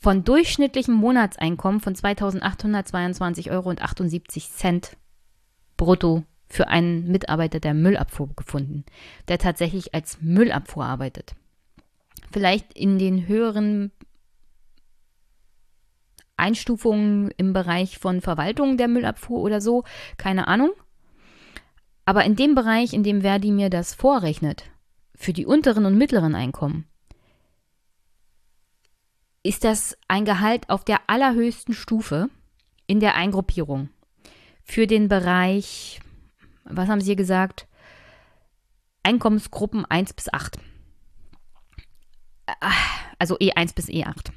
von durchschnittlichem Monatseinkommen von 2.822,78 Euro brutto für einen Mitarbeiter der Müllabfuhr gefunden, der tatsächlich als Müllabfuhr arbeitet. Vielleicht in den höheren Einstufungen im Bereich von Verwaltung der Müllabfuhr oder so, keine Ahnung. Aber in dem Bereich, in dem Verdi mir das vorrechnet, für die unteren und mittleren Einkommen, ist das ein Gehalt auf der allerhöchsten Stufe in der Eingruppierung. Für den Bereich, was haben Sie gesagt? Einkommensgruppen 1 bis 8. Also E1 bis E8.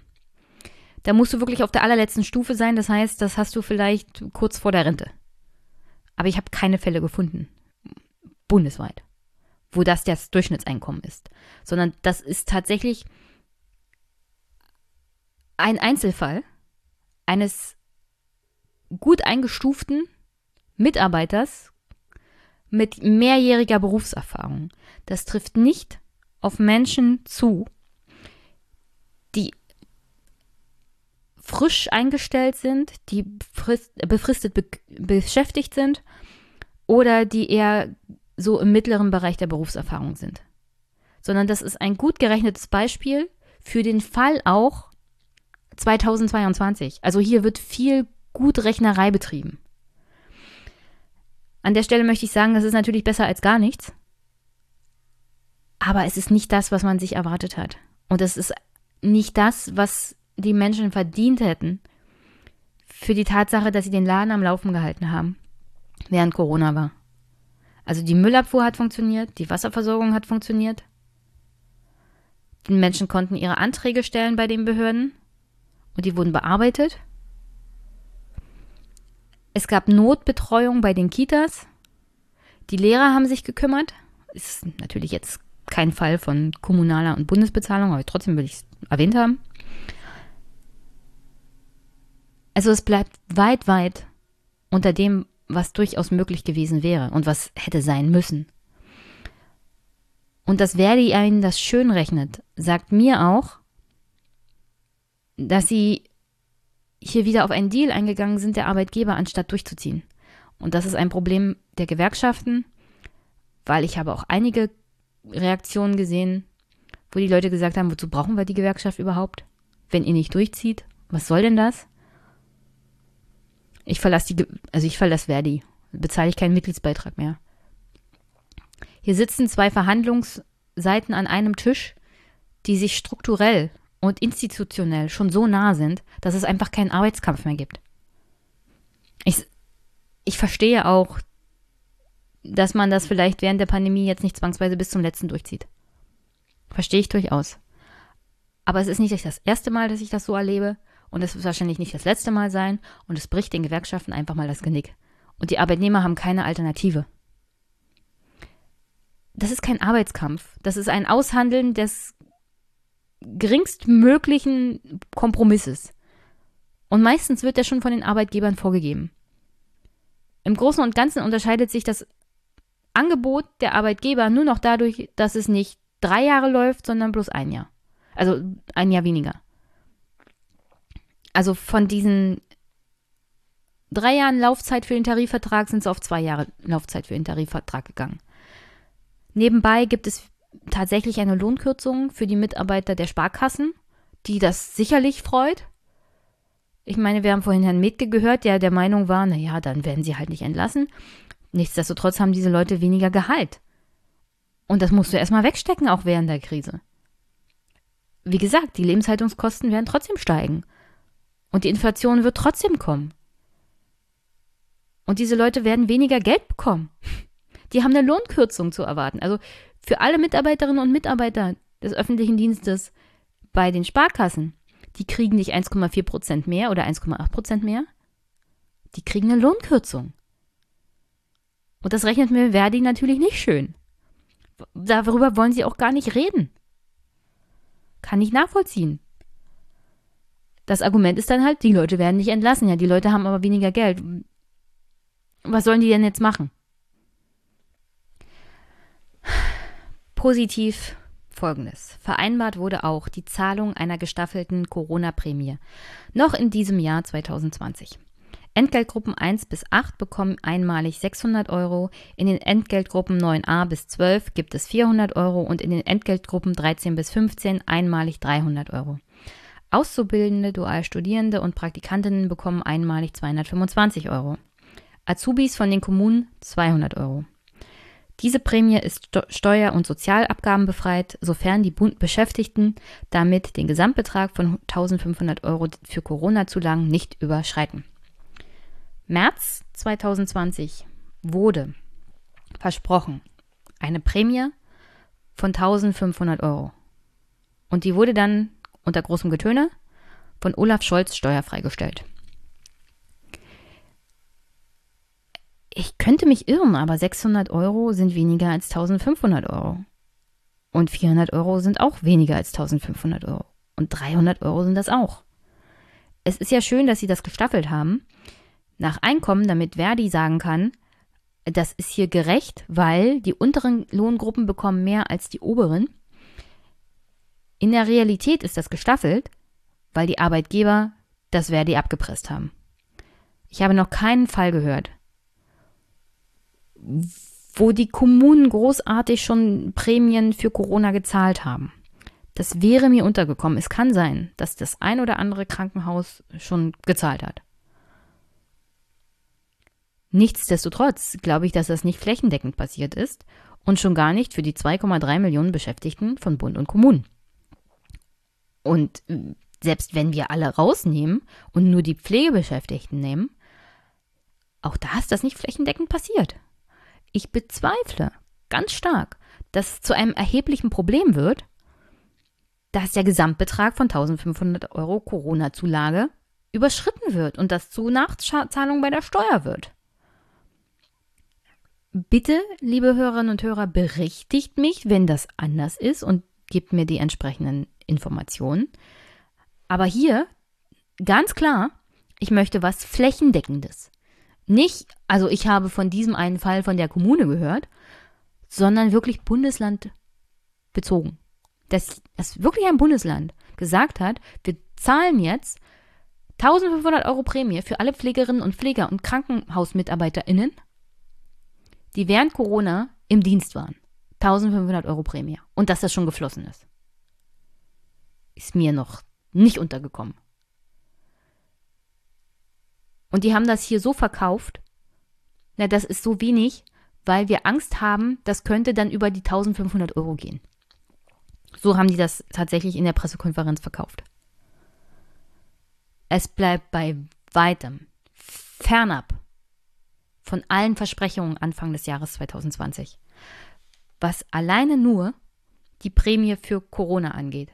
Da musst du wirklich auf der allerletzten Stufe sein. Das heißt, das hast du vielleicht kurz vor der Rente. Aber ich habe keine Fälle gefunden bundesweit, wo das das Durchschnittseinkommen ist, sondern das ist tatsächlich ein Einzelfall eines gut eingestuften Mitarbeiters mit mehrjähriger Berufserfahrung. Das trifft nicht auf Menschen zu, die frisch eingestellt sind, die befristet be beschäftigt sind oder die eher so im mittleren Bereich der Berufserfahrung sind. Sondern das ist ein gut gerechnetes Beispiel für den Fall auch 2022. Also hier wird viel Gutrechnerei betrieben. An der Stelle möchte ich sagen, das ist natürlich besser als gar nichts. Aber es ist nicht das, was man sich erwartet hat. Und es ist nicht das, was die Menschen verdient hätten für die Tatsache, dass sie den Laden am Laufen gehalten haben, während Corona war. Also die Müllabfuhr hat funktioniert, die Wasserversorgung hat funktioniert. Die Menschen konnten ihre Anträge stellen bei den Behörden und die wurden bearbeitet. Es gab Notbetreuung bei den Kitas. Die Lehrer haben sich gekümmert. Ist natürlich jetzt kein Fall von kommunaler und Bundesbezahlung, aber trotzdem will ich es erwähnt haben. Also es bleibt weit, weit unter dem, was durchaus möglich gewesen wäre und was hätte sein müssen. Und dass Verdi einen das schön rechnet, sagt mir auch, dass sie hier wieder auf einen Deal eingegangen sind der Arbeitgeber, anstatt durchzuziehen. Und das ist ein Problem der Gewerkschaften, weil ich habe auch einige Reaktionen gesehen, wo die Leute gesagt haben, wozu brauchen wir die Gewerkschaft überhaupt, wenn ihr nicht durchzieht? Was soll denn das? Ich verlasse die, also ich verlasse Verdi. Bezahle ich keinen Mitgliedsbeitrag mehr. Hier sitzen zwei Verhandlungsseiten an einem Tisch, die sich strukturell und institutionell schon so nah sind, dass es einfach keinen Arbeitskampf mehr gibt. Ich, ich verstehe auch, dass man das vielleicht während der Pandemie jetzt nicht zwangsweise bis zum letzten durchzieht. Verstehe ich durchaus. Aber es ist nicht das erste Mal, dass ich das so erlebe und es wird wahrscheinlich nicht das letzte Mal sein und es bricht den Gewerkschaften einfach mal das Genick. Und die Arbeitnehmer haben keine Alternative. Das ist kein Arbeitskampf. Das ist ein Aushandeln des geringstmöglichen Kompromisses. Und meistens wird der schon von den Arbeitgebern vorgegeben. Im Großen und Ganzen unterscheidet sich das Angebot der Arbeitgeber nur noch dadurch, dass es nicht drei Jahre läuft, sondern bloß ein Jahr. Also ein Jahr weniger. Also von diesen drei Jahren Laufzeit für den Tarifvertrag sind sie auf zwei Jahre Laufzeit für den Tarifvertrag gegangen. Nebenbei gibt es tatsächlich eine Lohnkürzung für die Mitarbeiter der Sparkassen, die das sicherlich freut. Ich meine, wir haben vorhin Herrn Metke gehört, der der Meinung war, naja, dann werden sie halt nicht entlassen. Nichtsdestotrotz haben diese Leute weniger Gehalt. Und das musst du erstmal wegstecken, auch während der Krise. Wie gesagt, die Lebenshaltungskosten werden trotzdem steigen. Und die Inflation wird trotzdem kommen. Und diese Leute werden weniger Geld bekommen. Die haben eine Lohnkürzung zu erwarten. Also für alle Mitarbeiterinnen und Mitarbeiter des öffentlichen Dienstes bei den Sparkassen, die kriegen nicht 1,4 Prozent mehr oder 1,8 Prozent mehr. Die kriegen eine Lohnkürzung. Und das rechnet mir Verdi natürlich nicht schön. Darüber wollen sie auch gar nicht reden. Kann ich nachvollziehen. Das Argument ist dann halt, die Leute werden nicht entlassen. Ja, die Leute haben aber weniger Geld. Was sollen die denn jetzt machen? Positiv Folgendes. Vereinbart wurde auch die Zahlung einer gestaffelten Corona-Prämie. Noch in diesem Jahr 2020. Entgeltgruppen 1 bis 8 bekommen einmalig 600 Euro, in den Entgeltgruppen 9a bis 12 gibt es 400 Euro und in den Entgeltgruppen 13 bis 15 einmalig 300 Euro. Auszubildende, Dualstudierende und Praktikantinnen bekommen einmalig 225 Euro. Azubis von den Kommunen 200 Euro. Diese Prämie ist steuer- und sozialabgabenbefreit, sofern die Beschäftigten damit den Gesamtbetrag von 1500 Euro für Corona-Zulagen nicht überschreiten. März 2020 wurde versprochen eine Prämie von 1500 Euro. Und die wurde dann unter großem Getöne von Olaf Scholz steuerfrei gestellt. Ich könnte mich irren, aber 600 Euro sind weniger als 1500 Euro. Und 400 Euro sind auch weniger als 1500 Euro. Und 300 Euro sind das auch. Es ist ja schön, dass sie das gestaffelt haben, nach Einkommen, damit Verdi sagen kann, das ist hier gerecht, weil die unteren Lohngruppen bekommen mehr als die oberen. In der Realität ist das gestaffelt, weil die Arbeitgeber das Verdi abgepresst haben. Ich habe noch keinen Fall gehört, wo die Kommunen großartig schon Prämien für Corona gezahlt haben. Das wäre mir untergekommen. Es kann sein, dass das ein oder andere Krankenhaus schon gezahlt hat. Nichtsdestotrotz glaube ich, dass das nicht flächendeckend passiert ist und schon gar nicht für die 2,3 Millionen Beschäftigten von Bund und Kommunen. Und selbst wenn wir alle rausnehmen und nur die Pflegebeschäftigten nehmen, auch da ist das nicht flächendeckend passiert. Ich bezweifle ganz stark, dass es zu einem erheblichen Problem wird, dass der Gesamtbetrag von 1500 Euro Corona-Zulage überschritten wird und das zu Nachzahlung bei der Steuer wird. Bitte, liebe Hörerinnen und Hörer, berichtigt mich, wenn das anders ist und gebt mir die entsprechenden Informationen. Aber hier ganz klar, ich möchte was Flächendeckendes. Nicht, also ich habe von diesem einen Fall von der Kommune gehört, sondern wirklich Bundesland bezogen. Dass, dass wirklich ein Bundesland gesagt hat, wir zahlen jetzt 1500 Euro Prämie für alle Pflegerinnen und Pfleger und KrankenhausmitarbeiterInnen die während Corona im Dienst waren. 1500 Euro Prämie. Und dass das schon geflossen ist. Ist mir noch nicht untergekommen. Und die haben das hier so verkauft, na, das ist so wenig, weil wir Angst haben, das könnte dann über die 1500 Euro gehen. So haben die das tatsächlich in der Pressekonferenz verkauft. Es bleibt bei weitem fernab von allen Versprechungen Anfang des Jahres 2020, was alleine nur die Prämie für Corona angeht.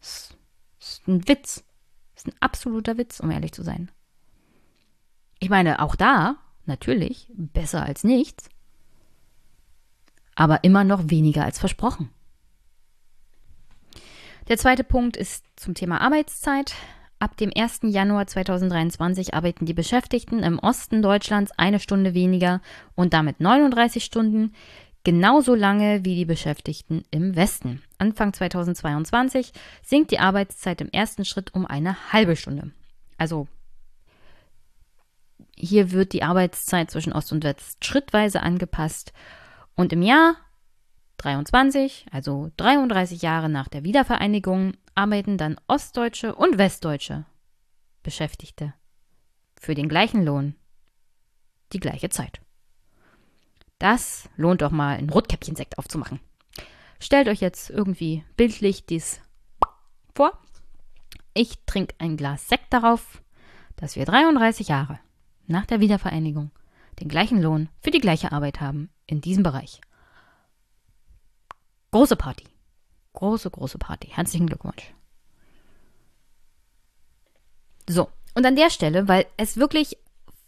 Das ist ein Witz. Das ist ein absoluter Witz, um ehrlich zu sein. Ich meine, auch da, natürlich, besser als nichts, aber immer noch weniger als versprochen. Der zweite Punkt ist zum Thema Arbeitszeit. Ab dem 1. Januar 2023 arbeiten die Beschäftigten im Osten Deutschlands eine Stunde weniger und damit 39 Stunden, genauso lange wie die Beschäftigten im Westen. Anfang 2022 sinkt die Arbeitszeit im ersten Schritt um eine halbe Stunde. Also hier wird die Arbeitszeit zwischen Ost und West schrittweise angepasst und im Jahr 23, also 33 Jahre nach der Wiedervereinigung, arbeiten dann ostdeutsche und westdeutsche Beschäftigte für den gleichen Lohn die gleiche Zeit. Das lohnt doch mal, ein Rotkäppchensekt aufzumachen. Stellt euch jetzt irgendwie bildlich dies vor. Ich trinke ein Glas Sekt darauf, dass wir 33 Jahre nach der Wiedervereinigung den gleichen Lohn für die gleiche Arbeit haben in diesem Bereich. Große Party. Große, große Party. Herzlichen Glückwunsch. So, und an der Stelle, weil es wirklich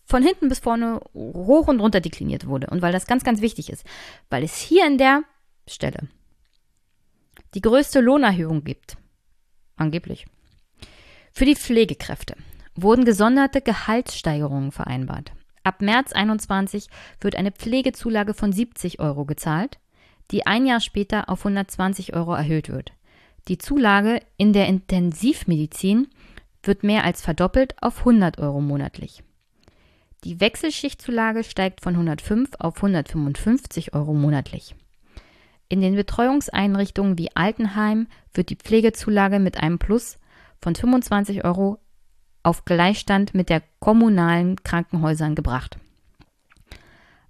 von hinten bis vorne hoch und runter dekliniert wurde und weil das ganz, ganz wichtig ist, weil es hier an der Stelle die größte Lohnerhöhung gibt, angeblich, für die Pflegekräfte wurden gesonderte Gehaltssteigerungen vereinbart. Ab März 21 wird eine Pflegezulage von 70 Euro gezahlt, die ein Jahr später auf 120 Euro erhöht wird. Die Zulage in der Intensivmedizin wird mehr als verdoppelt auf 100 Euro monatlich. Die Wechselschichtzulage steigt von 105 auf 155 Euro monatlich. In den Betreuungseinrichtungen wie Altenheim wird die Pflegezulage mit einem Plus von 25 Euro auf Gleichstand mit der kommunalen Krankenhäusern gebracht.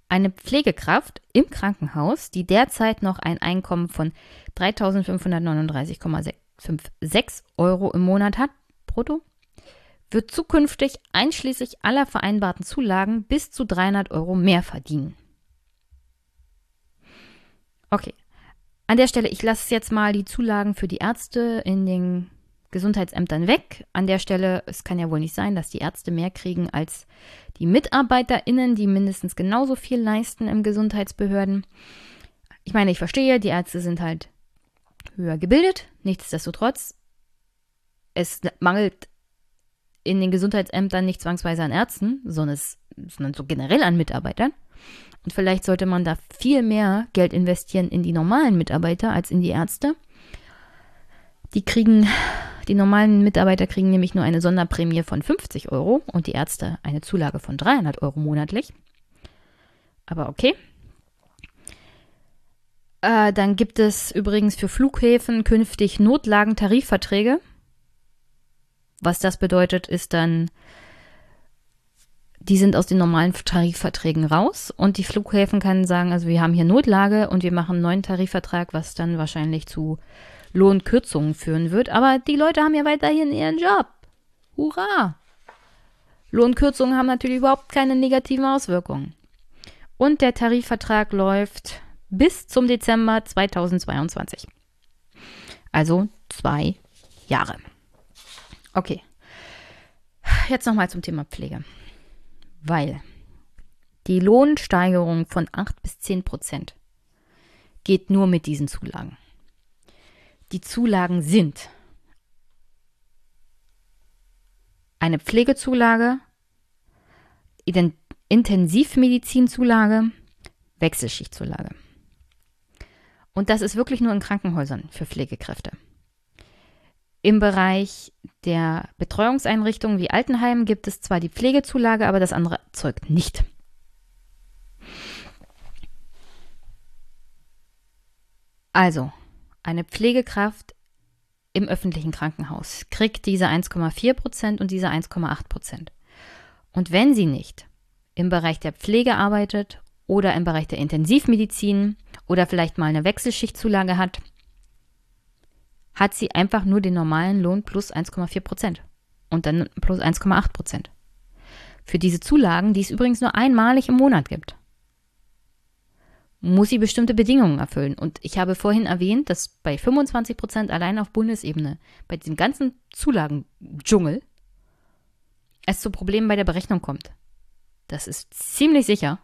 Eine Pflegekraft im Krankenhaus, die derzeit noch ein Einkommen von 3.539,56 Euro im Monat hat, brutto, wird zukünftig einschließlich aller vereinbarten Zulagen bis zu 300 Euro mehr verdienen. Okay, an der Stelle, ich lasse jetzt mal die Zulagen für die Ärzte in den Gesundheitsämtern weg. An der Stelle, es kann ja wohl nicht sein, dass die Ärzte mehr kriegen als die MitarbeiterInnen, die mindestens genauso viel leisten im Gesundheitsbehörden. Ich meine, ich verstehe, die Ärzte sind halt höher gebildet. Nichtsdestotrotz, es mangelt in den Gesundheitsämtern nicht zwangsweise an Ärzten, sondern, es, sondern so generell an Mitarbeitern. Und vielleicht sollte man da viel mehr Geld investieren in die normalen Mitarbeiter als in die Ärzte. Die kriegen die normalen Mitarbeiter kriegen nämlich nur eine Sonderprämie von 50 Euro und die Ärzte eine Zulage von 300 Euro monatlich. Aber okay. Äh, dann gibt es übrigens für Flughäfen künftig Notlagentarifverträge. Was das bedeutet, ist dann, die sind aus den normalen Tarifverträgen raus und die Flughäfen können sagen, also wir haben hier Notlage und wir machen einen neuen Tarifvertrag, was dann wahrscheinlich zu Lohnkürzungen führen wird, aber die Leute haben ja weiterhin ihren Job. Hurra! Lohnkürzungen haben natürlich überhaupt keine negativen Auswirkungen. Und der Tarifvertrag läuft bis zum Dezember 2022. Also zwei Jahre. Okay. Jetzt nochmal zum Thema Pflege. Weil die Lohnsteigerung von 8 bis 10 Prozent geht nur mit diesen Zulagen. Die Zulagen sind eine Pflegezulage, Intensivmedizinzulage, Wechselschichtzulage. Und das ist wirklich nur in Krankenhäusern für Pflegekräfte. Im Bereich der Betreuungseinrichtungen wie Altenheim gibt es zwar die Pflegezulage, aber das andere zeugt nicht. Also, eine Pflegekraft im öffentlichen Krankenhaus kriegt diese 1,4 Prozent und diese 1,8 Prozent. Und wenn sie nicht im Bereich der Pflege arbeitet oder im Bereich der Intensivmedizin oder vielleicht mal eine Wechselschichtzulage hat, hat sie einfach nur den normalen Lohn plus 1,4 Prozent und dann plus 1,8 Prozent. Für diese Zulagen, die es übrigens nur einmalig im Monat gibt muss sie bestimmte Bedingungen erfüllen. Und ich habe vorhin erwähnt, dass bei 25 Prozent allein auf Bundesebene, bei diesem ganzen Zulagendschungel, es zu Problemen bei der Berechnung kommt. Das ist ziemlich sicher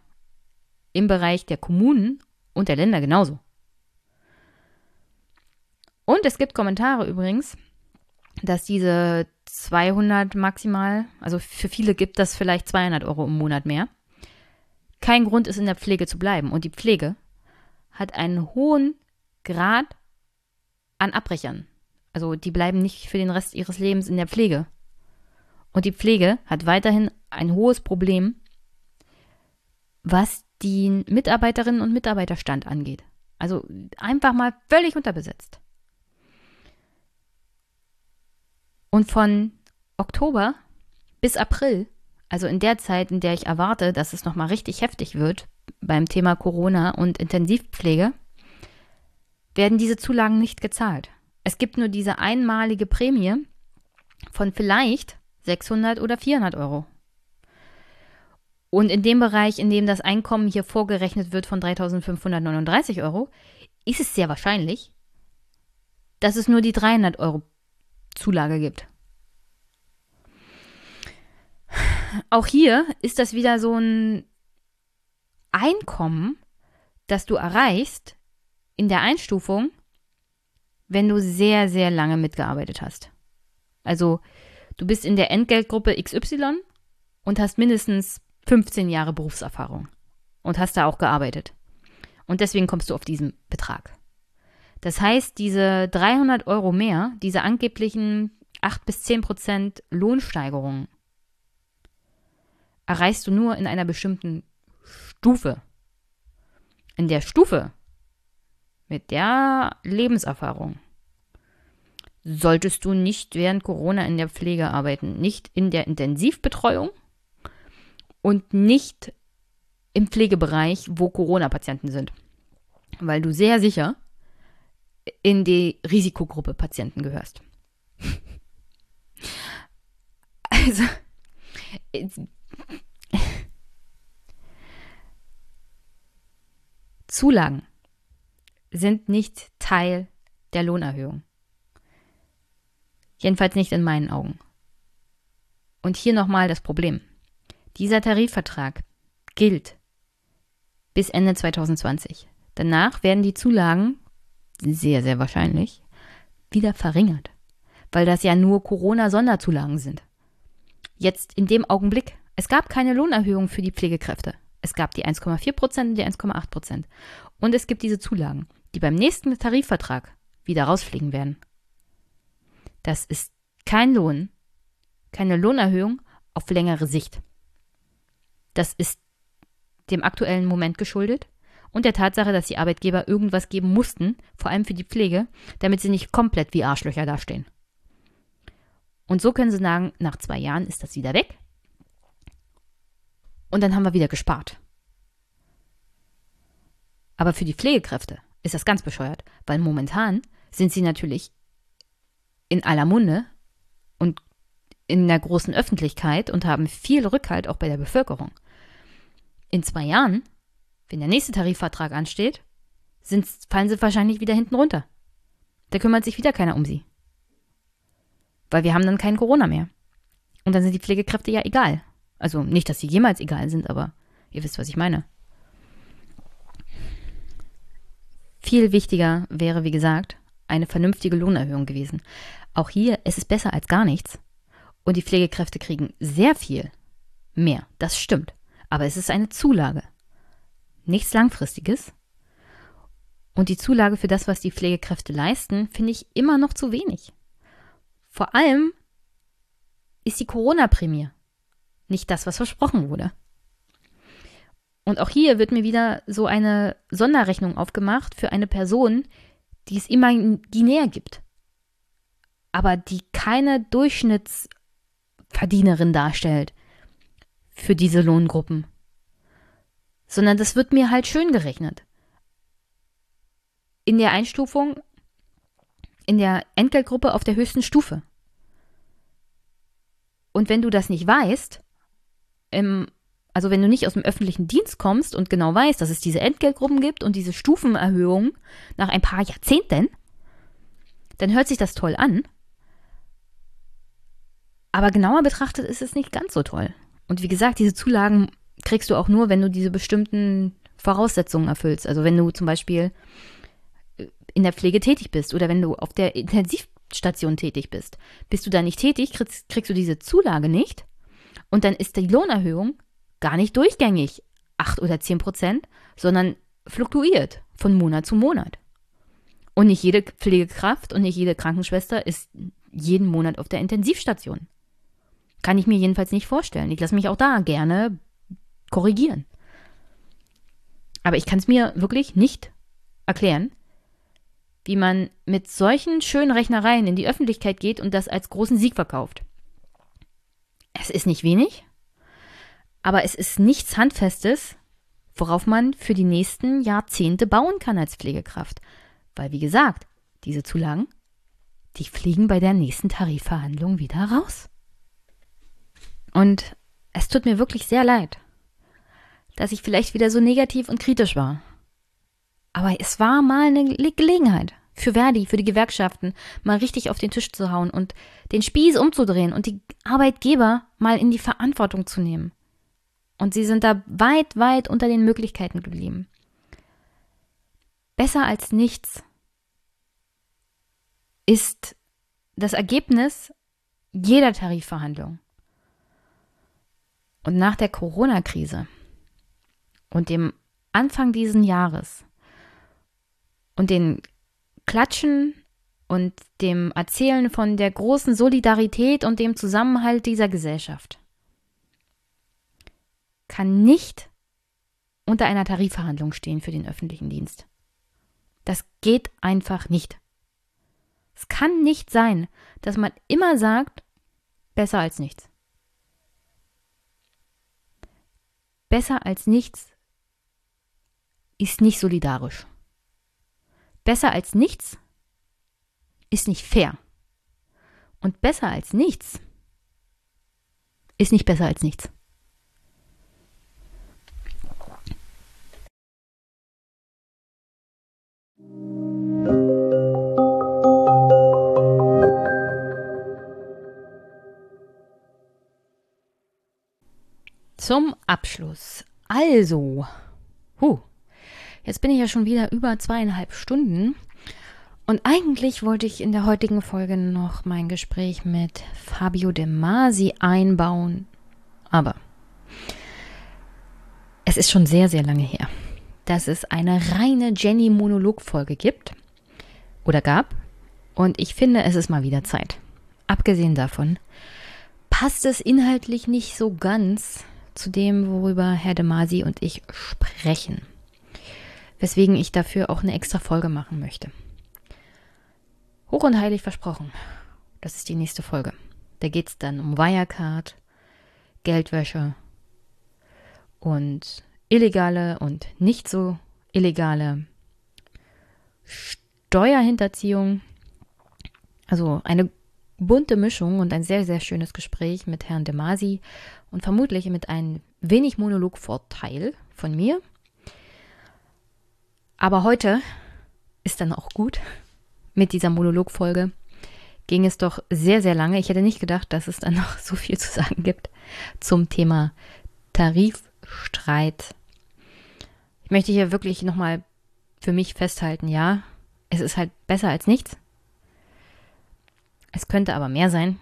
im Bereich der Kommunen und der Länder genauso. Und es gibt Kommentare übrigens, dass diese 200 maximal, also für viele gibt das vielleicht 200 Euro im Monat mehr, kein Grund ist, in der Pflege zu bleiben. Und die Pflege hat einen hohen Grad an Abbrechern. Also die bleiben nicht für den Rest ihres Lebens in der Pflege. Und die Pflege hat weiterhin ein hohes Problem, was den Mitarbeiterinnen und Mitarbeiterstand angeht. Also einfach mal völlig unterbesetzt. Und von Oktober bis April also in der Zeit, in der ich erwarte, dass es nochmal richtig heftig wird beim Thema Corona und Intensivpflege, werden diese Zulagen nicht gezahlt. Es gibt nur diese einmalige Prämie von vielleicht 600 oder 400 Euro. Und in dem Bereich, in dem das Einkommen hier vorgerechnet wird von 3.539 Euro, ist es sehr wahrscheinlich, dass es nur die 300 Euro Zulage gibt. auch hier ist das wieder so ein Einkommen, das du erreichst in der Einstufung, wenn du sehr, sehr lange mitgearbeitet hast. Also du bist in der Entgeltgruppe XY und hast mindestens 15 Jahre Berufserfahrung und hast da auch gearbeitet. Und deswegen kommst du auf diesen Betrag. Das heißt, diese 300 Euro mehr, diese angeblichen 8 bis 10 Prozent Lohnsteigerungen, erreichst du nur in einer bestimmten Stufe. In der Stufe mit der Lebenserfahrung solltest du nicht während Corona in der Pflege arbeiten, nicht in der Intensivbetreuung und nicht im Pflegebereich, wo Corona-Patienten sind, weil du sehr sicher in die Risikogruppe Patienten gehörst. Also, Zulagen sind nicht Teil der Lohnerhöhung. Jedenfalls nicht in meinen Augen. Und hier nochmal das Problem. Dieser Tarifvertrag gilt bis Ende 2020. Danach werden die Zulagen sehr, sehr wahrscheinlich wieder verringert, weil das ja nur Corona-Sonderzulagen sind. Jetzt in dem Augenblick, es gab keine Lohnerhöhung für die Pflegekräfte. Es gab die 1,4 Prozent und die 1,8 Prozent. Und es gibt diese Zulagen, die beim nächsten Tarifvertrag wieder rausfliegen werden. Das ist kein Lohn, keine Lohnerhöhung auf längere Sicht. Das ist dem aktuellen Moment geschuldet und der Tatsache, dass die Arbeitgeber irgendwas geben mussten, vor allem für die Pflege, damit sie nicht komplett wie Arschlöcher dastehen. Und so können sie sagen, nach zwei Jahren ist das wieder weg und dann haben wir wieder gespart. Aber für die Pflegekräfte ist das ganz bescheuert, weil momentan sind sie natürlich in aller Munde und in der großen Öffentlichkeit und haben viel Rückhalt auch bei der Bevölkerung. In zwei Jahren, wenn der nächste Tarifvertrag ansteht, sind, fallen sie wahrscheinlich wieder hinten runter. Da kümmert sich wieder keiner um sie. Weil wir haben dann kein Corona mehr. Und dann sind die Pflegekräfte ja egal. Also nicht, dass sie jemals egal sind, aber ihr wisst, was ich meine. Viel wichtiger wäre, wie gesagt, eine vernünftige Lohnerhöhung gewesen. Auch hier, es ist besser als gar nichts. Und die Pflegekräfte kriegen sehr viel mehr. Das stimmt. Aber es ist eine Zulage. Nichts Langfristiges. Und die Zulage für das, was die Pflegekräfte leisten, finde ich immer noch zu wenig. Vor allem ist die Corona-Prämie nicht das, was versprochen wurde. Und auch hier wird mir wieder so eine Sonderrechnung aufgemacht für eine Person, die es imaginär gibt, aber die keine Durchschnittsverdienerin darstellt für diese Lohngruppen, sondern das wird mir halt schön gerechnet. In der Einstufung, in der Entgeltgruppe auf der höchsten Stufe. Und wenn du das nicht weißt, im also wenn du nicht aus dem öffentlichen Dienst kommst und genau weißt, dass es diese Entgeltgruppen gibt und diese Stufenerhöhung nach ein paar Jahrzehnten, dann hört sich das toll an. Aber genauer betrachtet ist es nicht ganz so toll. Und wie gesagt, diese Zulagen kriegst du auch nur, wenn du diese bestimmten Voraussetzungen erfüllst. Also wenn du zum Beispiel äh, in der Pflege tätig bist oder wenn du auf der Intensivstation tätig bist. Bist du da nicht tätig, kriegst, kriegst du diese Zulage nicht. Und dann ist die Lohnerhöhung gar nicht durchgängig 8 oder 10 Prozent, sondern fluktuiert von Monat zu Monat. Und nicht jede Pflegekraft und nicht jede Krankenschwester ist jeden Monat auf der Intensivstation. Kann ich mir jedenfalls nicht vorstellen. Ich lasse mich auch da gerne korrigieren. Aber ich kann es mir wirklich nicht erklären, wie man mit solchen schönen Rechnereien in die Öffentlichkeit geht und das als großen Sieg verkauft. Es ist nicht wenig, aber es ist nichts Handfestes, worauf man für die nächsten Jahrzehnte bauen kann als Pflegekraft. Weil, wie gesagt, diese Zulagen, die fliegen bei der nächsten Tarifverhandlung wieder raus. Und es tut mir wirklich sehr leid, dass ich vielleicht wieder so negativ und kritisch war. Aber es war mal eine Gelegenheit für Verdi, für die Gewerkschaften, mal richtig auf den Tisch zu hauen und den Spieß umzudrehen und die Arbeitgeber mal in die Verantwortung zu nehmen. Und sie sind da weit, weit unter den Möglichkeiten geblieben. Besser als nichts ist das Ergebnis jeder Tarifverhandlung. Und nach der Corona-Krise und dem Anfang dieses Jahres und den Klatschen und dem Erzählen von der großen Solidarität und dem Zusammenhalt dieser Gesellschaft kann nicht unter einer Tarifverhandlung stehen für den öffentlichen Dienst. Das geht einfach nicht. Es kann nicht sein, dass man immer sagt, besser als nichts. Besser als nichts ist nicht solidarisch. Besser als nichts ist nicht fair. Und besser als nichts ist nicht besser als nichts. Zum Abschluss. Also, huh, jetzt bin ich ja schon wieder über zweieinhalb Stunden. Und eigentlich wollte ich in der heutigen Folge noch mein Gespräch mit Fabio De Masi einbauen. Aber es ist schon sehr, sehr lange her, dass es eine reine Jenny-Monolog-Folge gibt oder gab. Und ich finde, es ist mal wieder Zeit. Abgesehen davon passt es inhaltlich nicht so ganz zu dem, worüber Herr de Masi und ich sprechen. Weswegen ich dafür auch eine extra Folge machen möchte. Hoch und heilig versprochen. Das ist die nächste Folge. Da geht es dann um Wirecard, Geldwäsche und illegale und nicht so illegale Steuerhinterziehung. Also eine bunte Mischung und ein sehr, sehr schönes Gespräch mit Herrn De Masi und vermutlich mit ein wenig Monologvorteil von mir. Aber heute ist dann auch gut mit dieser Monologfolge. Ging es doch sehr, sehr lange. Ich hätte nicht gedacht, dass es dann noch so viel zu sagen gibt zum Thema Tarifstreit. Ich möchte hier wirklich nochmal für mich festhalten, ja, es ist halt besser als nichts. Es könnte aber mehr sein.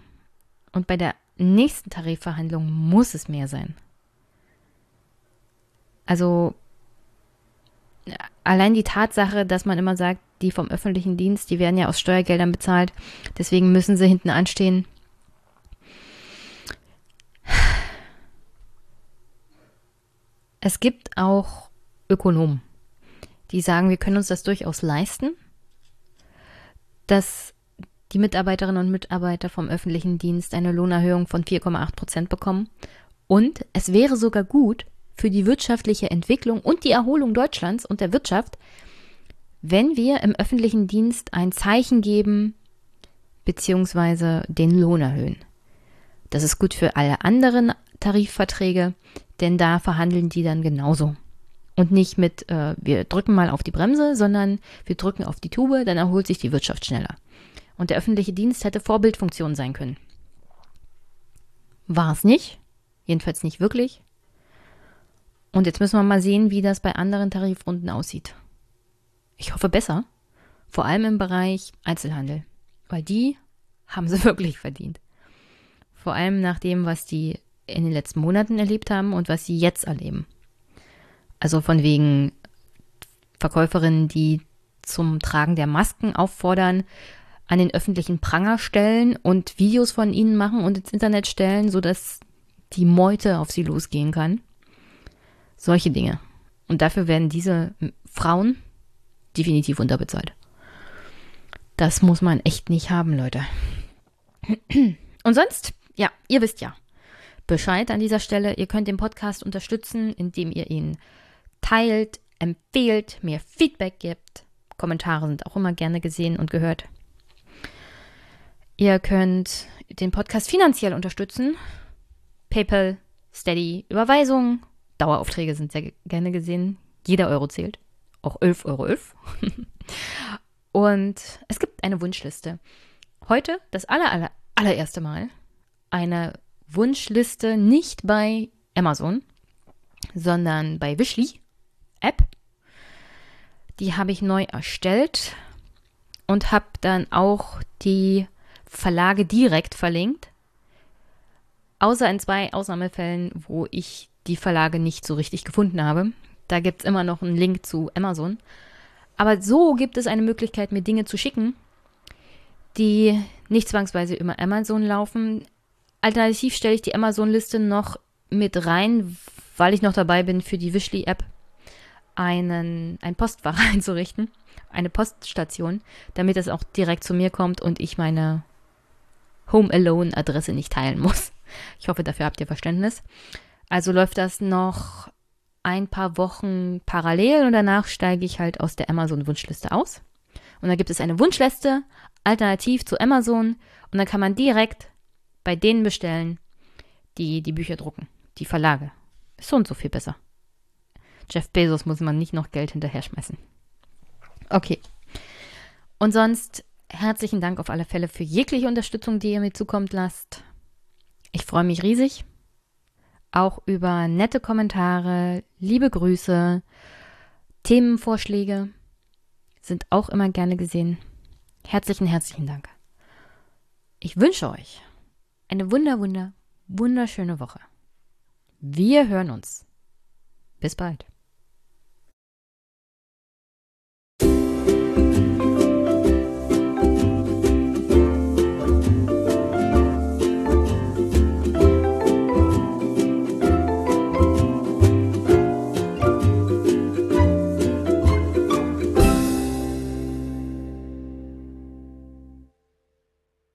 Und bei der nächsten Tarifverhandlung muss es mehr sein. Also allein die Tatsache, dass man immer sagt, die vom öffentlichen Dienst, die werden ja aus Steuergeldern bezahlt, deswegen müssen sie hinten anstehen. Es gibt auch Ökonomen, die sagen, wir können uns das durchaus leisten, dass die Mitarbeiterinnen und Mitarbeiter vom öffentlichen Dienst eine Lohnerhöhung von 4,8 Prozent bekommen. Und es wäre sogar gut für die wirtschaftliche Entwicklung und die Erholung Deutschlands und der Wirtschaft, wenn wir im öffentlichen Dienst ein Zeichen geben, beziehungsweise den Lohn erhöhen. Das ist gut für alle anderen Tarifverträge, denn da verhandeln die dann genauso. Und nicht mit, äh, wir drücken mal auf die Bremse, sondern wir drücken auf die Tube, dann erholt sich die Wirtschaft schneller. Und der öffentliche Dienst hätte Vorbildfunktion sein können. War es nicht, jedenfalls nicht wirklich. Und jetzt müssen wir mal sehen, wie das bei anderen Tarifrunden aussieht. Ich hoffe besser, vor allem im Bereich Einzelhandel, weil die haben sie wirklich verdient. Vor allem nach dem, was die in den letzten Monaten erlebt haben und was sie jetzt erleben. Also von wegen Verkäuferinnen, die zum Tragen der Masken auffordern, an den öffentlichen Pranger stellen und Videos von ihnen machen und ins Internet stellen, sodass die Meute auf sie losgehen kann. Solche Dinge. Und dafür werden diese Frauen definitiv unterbezahlt. Das muss man echt nicht haben, Leute. Und sonst, ja, ihr wisst ja Bescheid an dieser Stelle. Ihr könnt den Podcast unterstützen, indem ihr ihn teilt, empfehlt, mir Feedback gibt. Kommentare sind auch immer gerne gesehen und gehört. Ihr könnt den Podcast finanziell unterstützen. PayPal, Steady, Überweisungen, Daueraufträge sind sehr gerne gesehen. Jeder Euro zählt. Auch 11,11 Euro. 11. Und es gibt eine Wunschliste. Heute das aller, aller, allererste Mal eine Wunschliste nicht bei Amazon, sondern bei Wishly App. Die habe ich neu erstellt und habe dann auch die Verlage direkt verlinkt. Außer in zwei Ausnahmefällen, wo ich die Verlage nicht so richtig gefunden habe. Da gibt es immer noch einen Link zu Amazon. Aber so gibt es eine Möglichkeit, mir Dinge zu schicken, die nicht zwangsweise über Amazon laufen. Alternativ stelle ich die Amazon-Liste noch mit rein, weil ich noch dabei bin, für die Wishly-App einen, ein Postfach einzurichten, eine Poststation, damit es auch direkt zu mir kommt und ich meine Home Alone Adresse nicht teilen muss. Ich hoffe, dafür habt ihr Verständnis. Also läuft das noch ein paar Wochen parallel und danach steige ich halt aus der Amazon Wunschliste aus. Und dann gibt es eine Wunschliste alternativ zu Amazon und dann kann man direkt bei denen bestellen, die die Bücher drucken, die Verlage. Ist so und so viel besser. Jeff Bezos muss man nicht noch Geld hinterher schmeißen. Okay. Und sonst herzlichen Dank auf alle Fälle für jegliche Unterstützung, die ihr mir zukommt lasst. Ich freue mich riesig. Auch über nette Kommentare, liebe Grüße, Themenvorschläge sind auch immer gerne gesehen. Herzlichen, herzlichen Dank. Ich wünsche euch eine wunder, wunder, wunderschöne Woche. Wir hören uns. Bis bald.